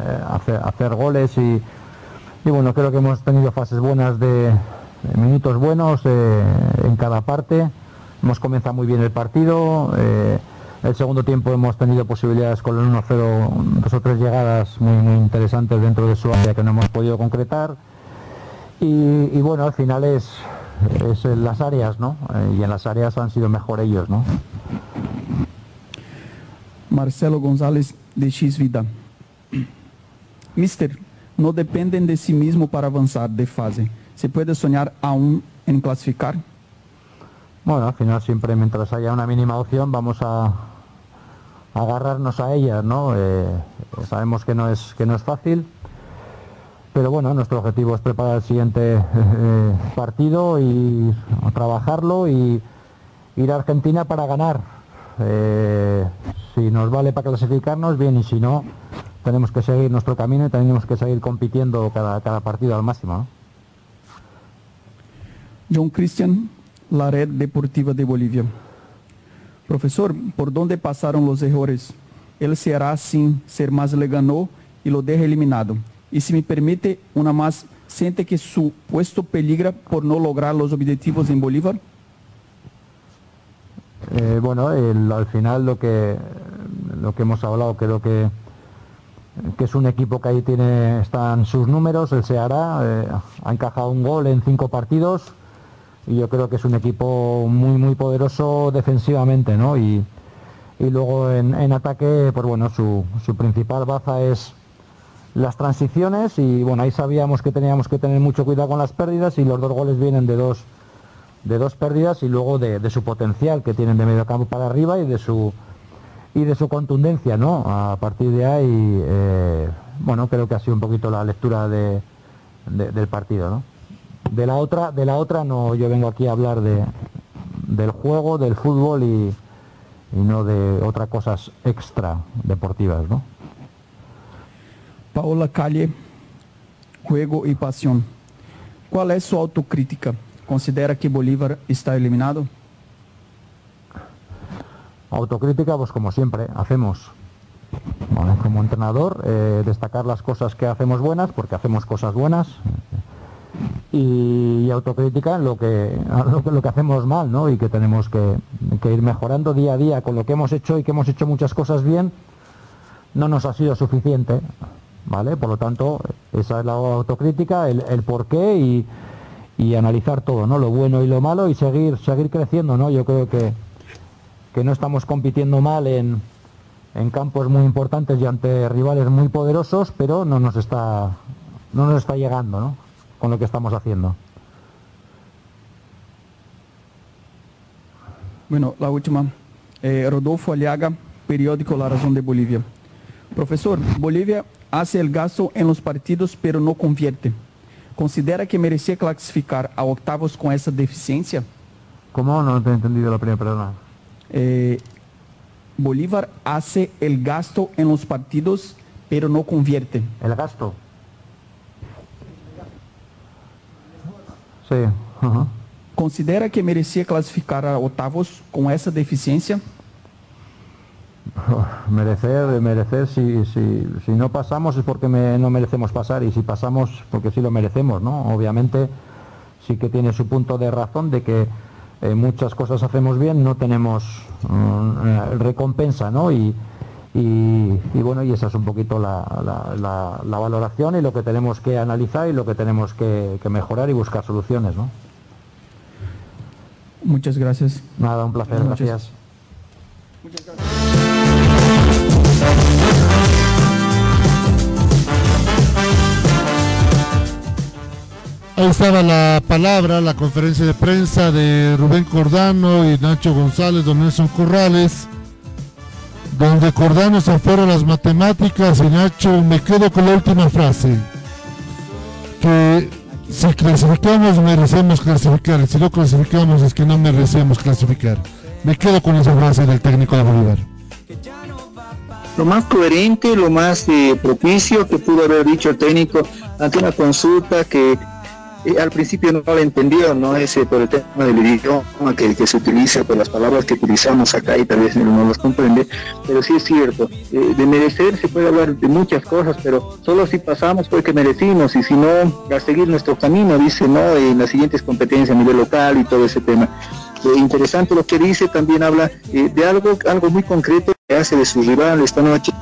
eh, hacer, goles y, bueno, creo que hemos tenido fases buenas de, minutos buenos eh, en cada parte. Hemos comenzado muy bien el partido. eh, el segundo tiempo hemos tenido posibilidades con el 1-0, dos o tres llegadas muy, muy interesantes dentro de su área que no hemos podido concretar. Y bueno, al final es, es en las áreas, ¿no? Eh, y en las áreas han sido mejor ellos, ¿no? Marcelo González de X Vida. [clears throat] Mister, no dependen de sí mismo para avanzar de fase. ¿Se puede soñar aún en clasificar? Bueno, al final siempre mientras haya una mínima opción vamos a, agarrarnos a ella, ¿no? Eh, sabemos que no es que no es fácil, pero bueno, nuestro objetivo es preparar el siguiente eh, partido y trabajarlo y ir a Argentina para ganar. Eh, si nos vale para clasificarnos, bien, y si no, tenemos que seguir nuestro camino y tenemos que seguir compitiendo cada, cada partido al máximo. John Christian, la red deportiva de Bolivia. Profesor, ¿por dónde pasaron los errores? Él se hará sin ser más le ganó y lo deja eliminado. Y si me permite una más, ¿siente que su puesto peligra por no lograr los objetivos en Bolívar? Eh, bueno, al final lo que lo que hemos hablado creo que que es un equipo que ahí tiene están sus números, el Seara eh, ha encajado un gol en cinco partidos y yo creo que es un equipo muy muy poderoso defensivamente, ¿no? Y, luego en, ataque, pues bueno, su, su principal baza es las transiciones y bueno, ahí sabíamos que teníamos que tener mucho cuidado con las pérdidas y los dos goles vienen de dos, de dos pérdidas y luego de, su potencial que tienen de medio campo para arriba y de su y de su contundencia, ¿no? A partir de ahí, eh, bueno, creo que ha sido un poquito la lectura de, del partido, ¿no? De la otra, de la otra no, yo vengo aquí a hablar de, del juego, del fútbol y, y no de otras cosas extra deportivas, ¿no? Paola Calle, Juego y Pasión. ¿Cuál es su autocrítica? ¿Considera que Bolívar está eliminado? Autocrítica, pues como siempre, hacemos como entrenador, eh, destacar las cosas que hacemos buenas, porque hacemos cosas buenas, y, autocrítica en [laughs] lo que, lo, que hacemos mal, ¿no? Y que tenemos que, que ir mejorando día a día con lo que hemos hecho y que hemos hecho muchas cosas bien, no nos ha sido suficiente. ¿Vale? Por lo tanto, esa es la autocrítica, el, el por qué y, analizar todo, ¿no? Lo bueno y lo malo y seguir, seguir creciendo, ¿no? Yo creo que, que no estamos compitiendo mal en, en campos muy importantes y ante rivales muy poderosos, pero no nos está, no nos está llegando, ¿no? Con lo que estamos haciendo. Bueno, la última. Eh, Rodolfo Aliaga, periódico La Razón de Bolivia. Profesor, Bolivia hace el gasto en los partidos, pero no convierte. ¿Considera que merecía clasificar a octavos con esa deficiencia? ¿Cómo? No te he entendido la primera pregunta. Eh, Bolívar hace el gasto en los partidos, pero no convierte. ¿El gasto? Sí. ¿Considera que merecía clasificar a octavos con esa deficiencia? [laughs] Merecer, merecer, si, si, si no pasamos es porque no merecemos pasar y si pasamos porque sí lo merecemos, ¿no? Obviamente sí que tiene su punto de razón de que eh, muchas cosas hacemos bien, no tenemos mm, eh, recompensa, ¿no? Y, y, bueno, y esa es un poquito la, la, la, valoración y lo que tenemos que analizar y lo que tenemos que, mejorar y buscar soluciones, ¿no? Muchas gracias. Nada, un placer, gracias. Muchas gracias. Ahí estaba la palabra, la conferencia de prensa de Rubén Cordano y Nacho González, don Nelson Corrales, donde Cordano se fueron las matemáticas y Nacho me quedo con la última frase, que si clasificamos merecemos clasificar, si no clasificamos es que no merecemos clasificar. Me quedo con esa frase del técnico de Bolívar. Lo más coherente, lo más eh, propicio que pudo haber dicho el técnico ante una consulta que al principio no lo entendió, no ese por el tema del idioma que, se utiliza, por las palabras que utilizamos acá y tal vez no las comprende, pero sí es cierto, eh, de merecer se puede hablar de muchas cosas, pero solo si pasamos porque merecimos y si no, a seguir nuestro camino, dice, ¿no? En las siguientes competencias a nivel local y todo ese tema. Eh, interesante lo que dice, también habla eh, de algo, algo muy concreto que hace de su rival esta noche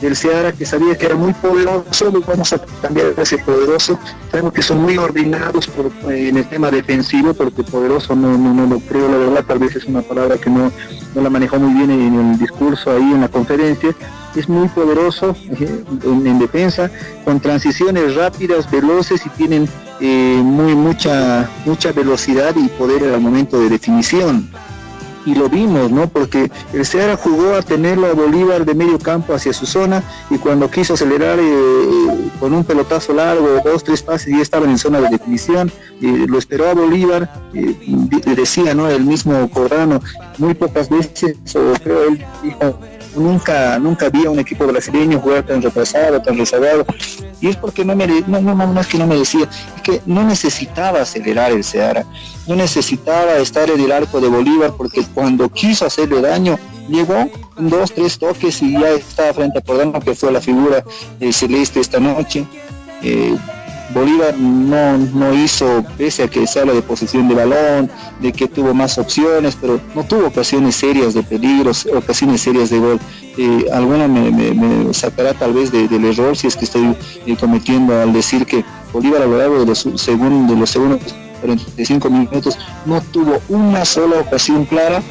del Seara, que sabía que era muy poderoso, vamos a cambiar ese poderoso. Sabemos que son muy ordenados por, eh, en el tema defensivo, porque poderoso no, no, no lo creo, la verdad, tal vez es una palabra que no, no la manejó muy bien en el discurso ahí en la conferencia. Es muy poderoso en, defensa, con transiciones rápidas, veloces y tienen eh, muy mucha mucha velocidad y poder al momento de definición y lo vimos, ¿no? Porque el Ceará jugó a tenerlo a Bolívar de medio campo hacia su zona y cuando quiso acelerar eh, con un pelotazo largo, dos, tres pases, ya estaban en zona de definición, eh, lo esperó a Bolívar, decía, ¿no? El mismo Cordano, muy pocas veces, nunca, nunca había un equipo brasileño jugar tan retrasado, tan rezagado. Y es porque no, me, no, no, no es que no es que no necesitaba acelerar el Seara, no necesitaba estar en el arco de Bolívar, porque cuando quiso hacerle daño, llegó dos, tres toques y ya estaba frente a Cordano, que fue la figura eh, celeste esta noche. Eh, Bolívar no, no hizo, pese a que se habla de posición de balón, de que tuvo más opciones, pero no tuvo ocasiones serias de peligros, ocasiones serias de gol. Eh, alguna me, sacará tal vez del error si es que estoy eh, cometiendo al decir que Bolívar a lo largo de los, segundos, de los segundos 45 minutos no tuvo una sola ocasión clara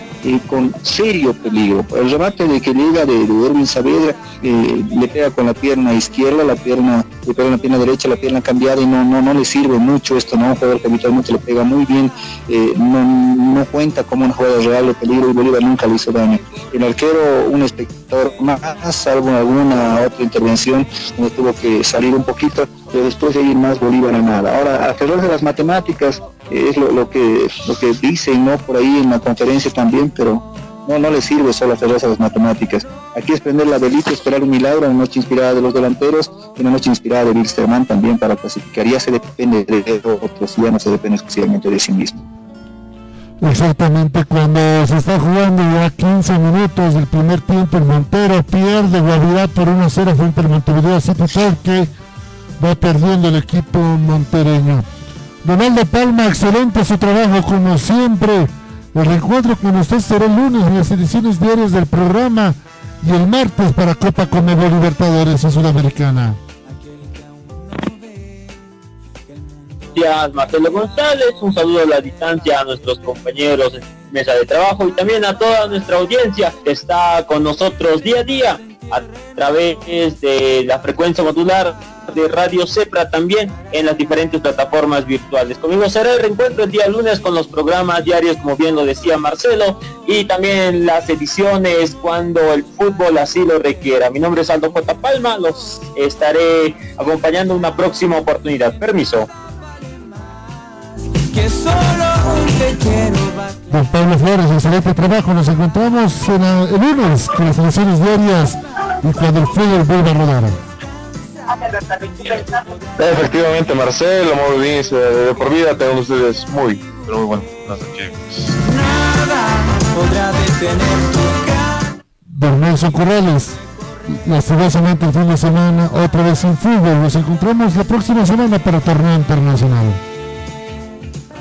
con serio peligro. El remate de que llega de, de Erwin Saavedra eh, le pega con la pierna izquierda, la pierna, le pega la pierna derecha, la pierna cambiada y no, no, no le sirve mucho esto, ¿no? Un jugador que habitualmente le pega muy bien, eh, no, no, cuenta como una jugada real de peligro y Bolívar nunca le hizo daño. El arquero, un espectador más, salvo alguna otra intervención donde tuvo que salir un poquito, pero después de ir más Bolívar a nada. Ahora, a terror de las matemáticas, es lo, que lo que dicen no por ahí en la conferencia también pero no no le sirve solo hacer a las matemáticas. Aquí es prender la velita esperar un milagro una noche inspirada de los delanteros una noche inspirada de Wilstermann también para clasificar. Ya se depende de otros ya no se depende exclusivamente de sí mismo. Exactamente, cuando se está jugando ya 15 minutos del primer tiempo, el Montero pierde Guavirá por 1-0 frente al Montevideo así que va perdiendo el equipo montereño. Donaldo Palma, excelente su trabajo como siempre. El reencuentro con usted será el lunes en las ediciones diarias del programa y el martes para Copa Conmebol Libertadores en Sudamericana. Gracias Marcelo González, un saludo a la distancia a nuestros compañeros en mesa de trabajo y también a toda nuestra audiencia que está con nosotros día a día a través de la frecuencia modular de Radio Cepra también en las diferentes plataformas virtuales. Conmigo será el reencuentro el día lunes con los programas diarios, como bien lo decía Marcelo, y también las ediciones cuando el fútbol así lo requiera. Mi nombre es Aldo J. Palma, los estaré acompañando en una próxima oportunidad. Permiso. Don Pablo Flores, excelente trabajo. Nos encontramos en el lunes con las ediciones diarias y cuando el fútbol vuelva a rodar. Efectivamente, Marcelo, muy bien, de por vida tengan ustedes muy, pero muy bueno. Don Nelson Corrales, lastimosamente el fin de semana, otra vez sin fútbol. Nos encontramos la próxima semana para el torneo internacional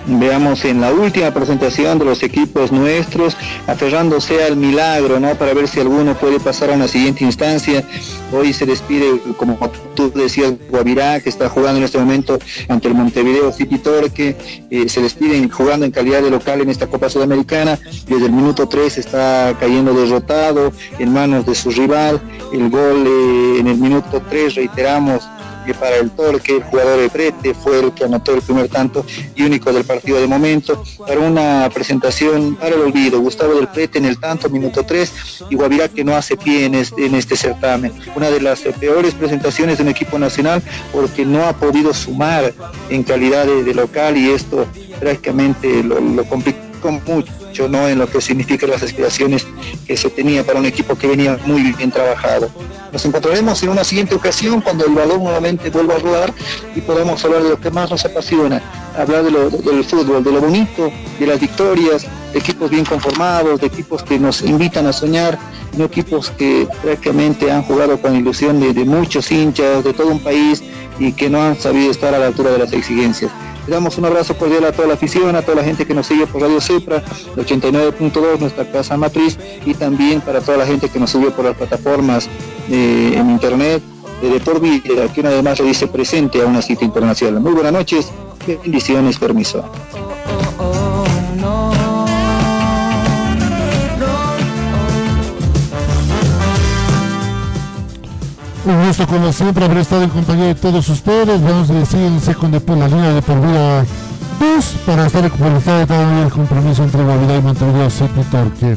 veamos en la última presentación de los equipos nuestros, aferrándose al milagro, ¿no? Para ver si alguno puede pasar a una siguiente instancia. Hoy se despide, como tú decías, Guavirá, que está jugando en este momento ante el Montevideo City Torque, eh, se despiden jugando en calidad de local en esta Copa Sudamericana, desde el minuto 3 está cayendo derrotado en manos de su rival, el gol eh, en el minuto 3, reiteramos, para el Torque, el jugador de Prete fue el que anotó el primer tanto y único del partido de momento, para una presentación para el olvido, Gustavo del Prete en el tanto, minuto 3, y Guavirá que no hace pie en este, certamen. Una de las peores presentaciones de un equipo nacional porque no ha podido sumar en calidad de, local y esto prácticamente lo, lo complicó mucho ¿no? en lo que significan las aspiraciones que se tenía para un equipo que venía muy bien trabajado. Nos encontraremos en una siguiente ocasión cuando el balón nuevamente vuelva a rodar y podamos hablar de lo que más nos apasiona, hablar del fútbol, de lo bonito, de las victorias, de equipos bien conformados, de equipos que nos invitan a soñar, no equipos que prácticamente han jugado con ilusión de, de muchos hinchas de todo un país y que no han sabido estar a la altura de las exigencias. Le damos un abrazo cordial a toda la afición, a toda la gente que nos sigue por Radio Cepra, 89.2, nuestra casa matriz, y también para toda la gente que nos sigue por las plataformas eh, en internet de Por Vida, que además le dice presente a una cita internacional. Muy buenas noches, bendiciones, permiso. Un gusto como siempre haber estado en compañía de todos ustedes. Vamos a decir con después la línea de por vida 2 para estar actualizado todavía el compromiso entre Guavirá y Montevideo City Torque.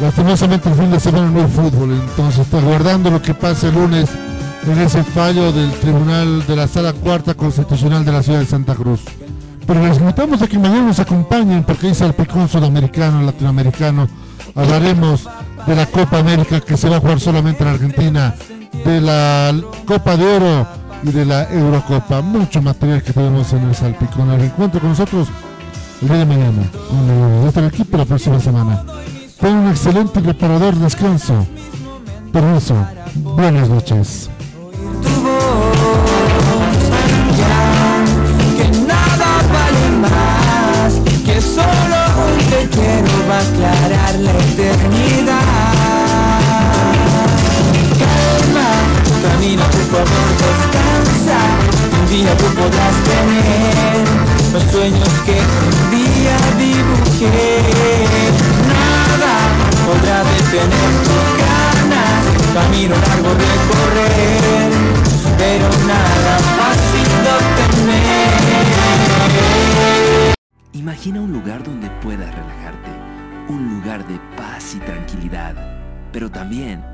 Lastimosamente el fin de semana no hay fútbol, entonces está guardando lo que pase el lunes en ese fallo del Tribunal de la Sala Cuarta Constitucional de la Ciudad de Santa Cruz. Pero les invitamos a que mañana nos acompañen porque dice el picón sudamericano, latinoamericano. Hablaremos de la Copa América que se va a jugar solamente en Argentina de la Copa de Oro y de la Eurocopa. Mucho material que tenemos en el Salpicón. El encuentro con nosotros el día de mañana con el equipo la próxima semana. Tengan un excelente y reparador descanso. Permiso. Buenas noches. quiero va favor descansa, un día tú podrás tener los sueños que un día dibujé. Nada podrá detener tus ganas, camino largo recorrer, pero nada fácil de obtener. Imagina un lugar donde puedas relajarte, un lugar de paz y tranquilidad, pero también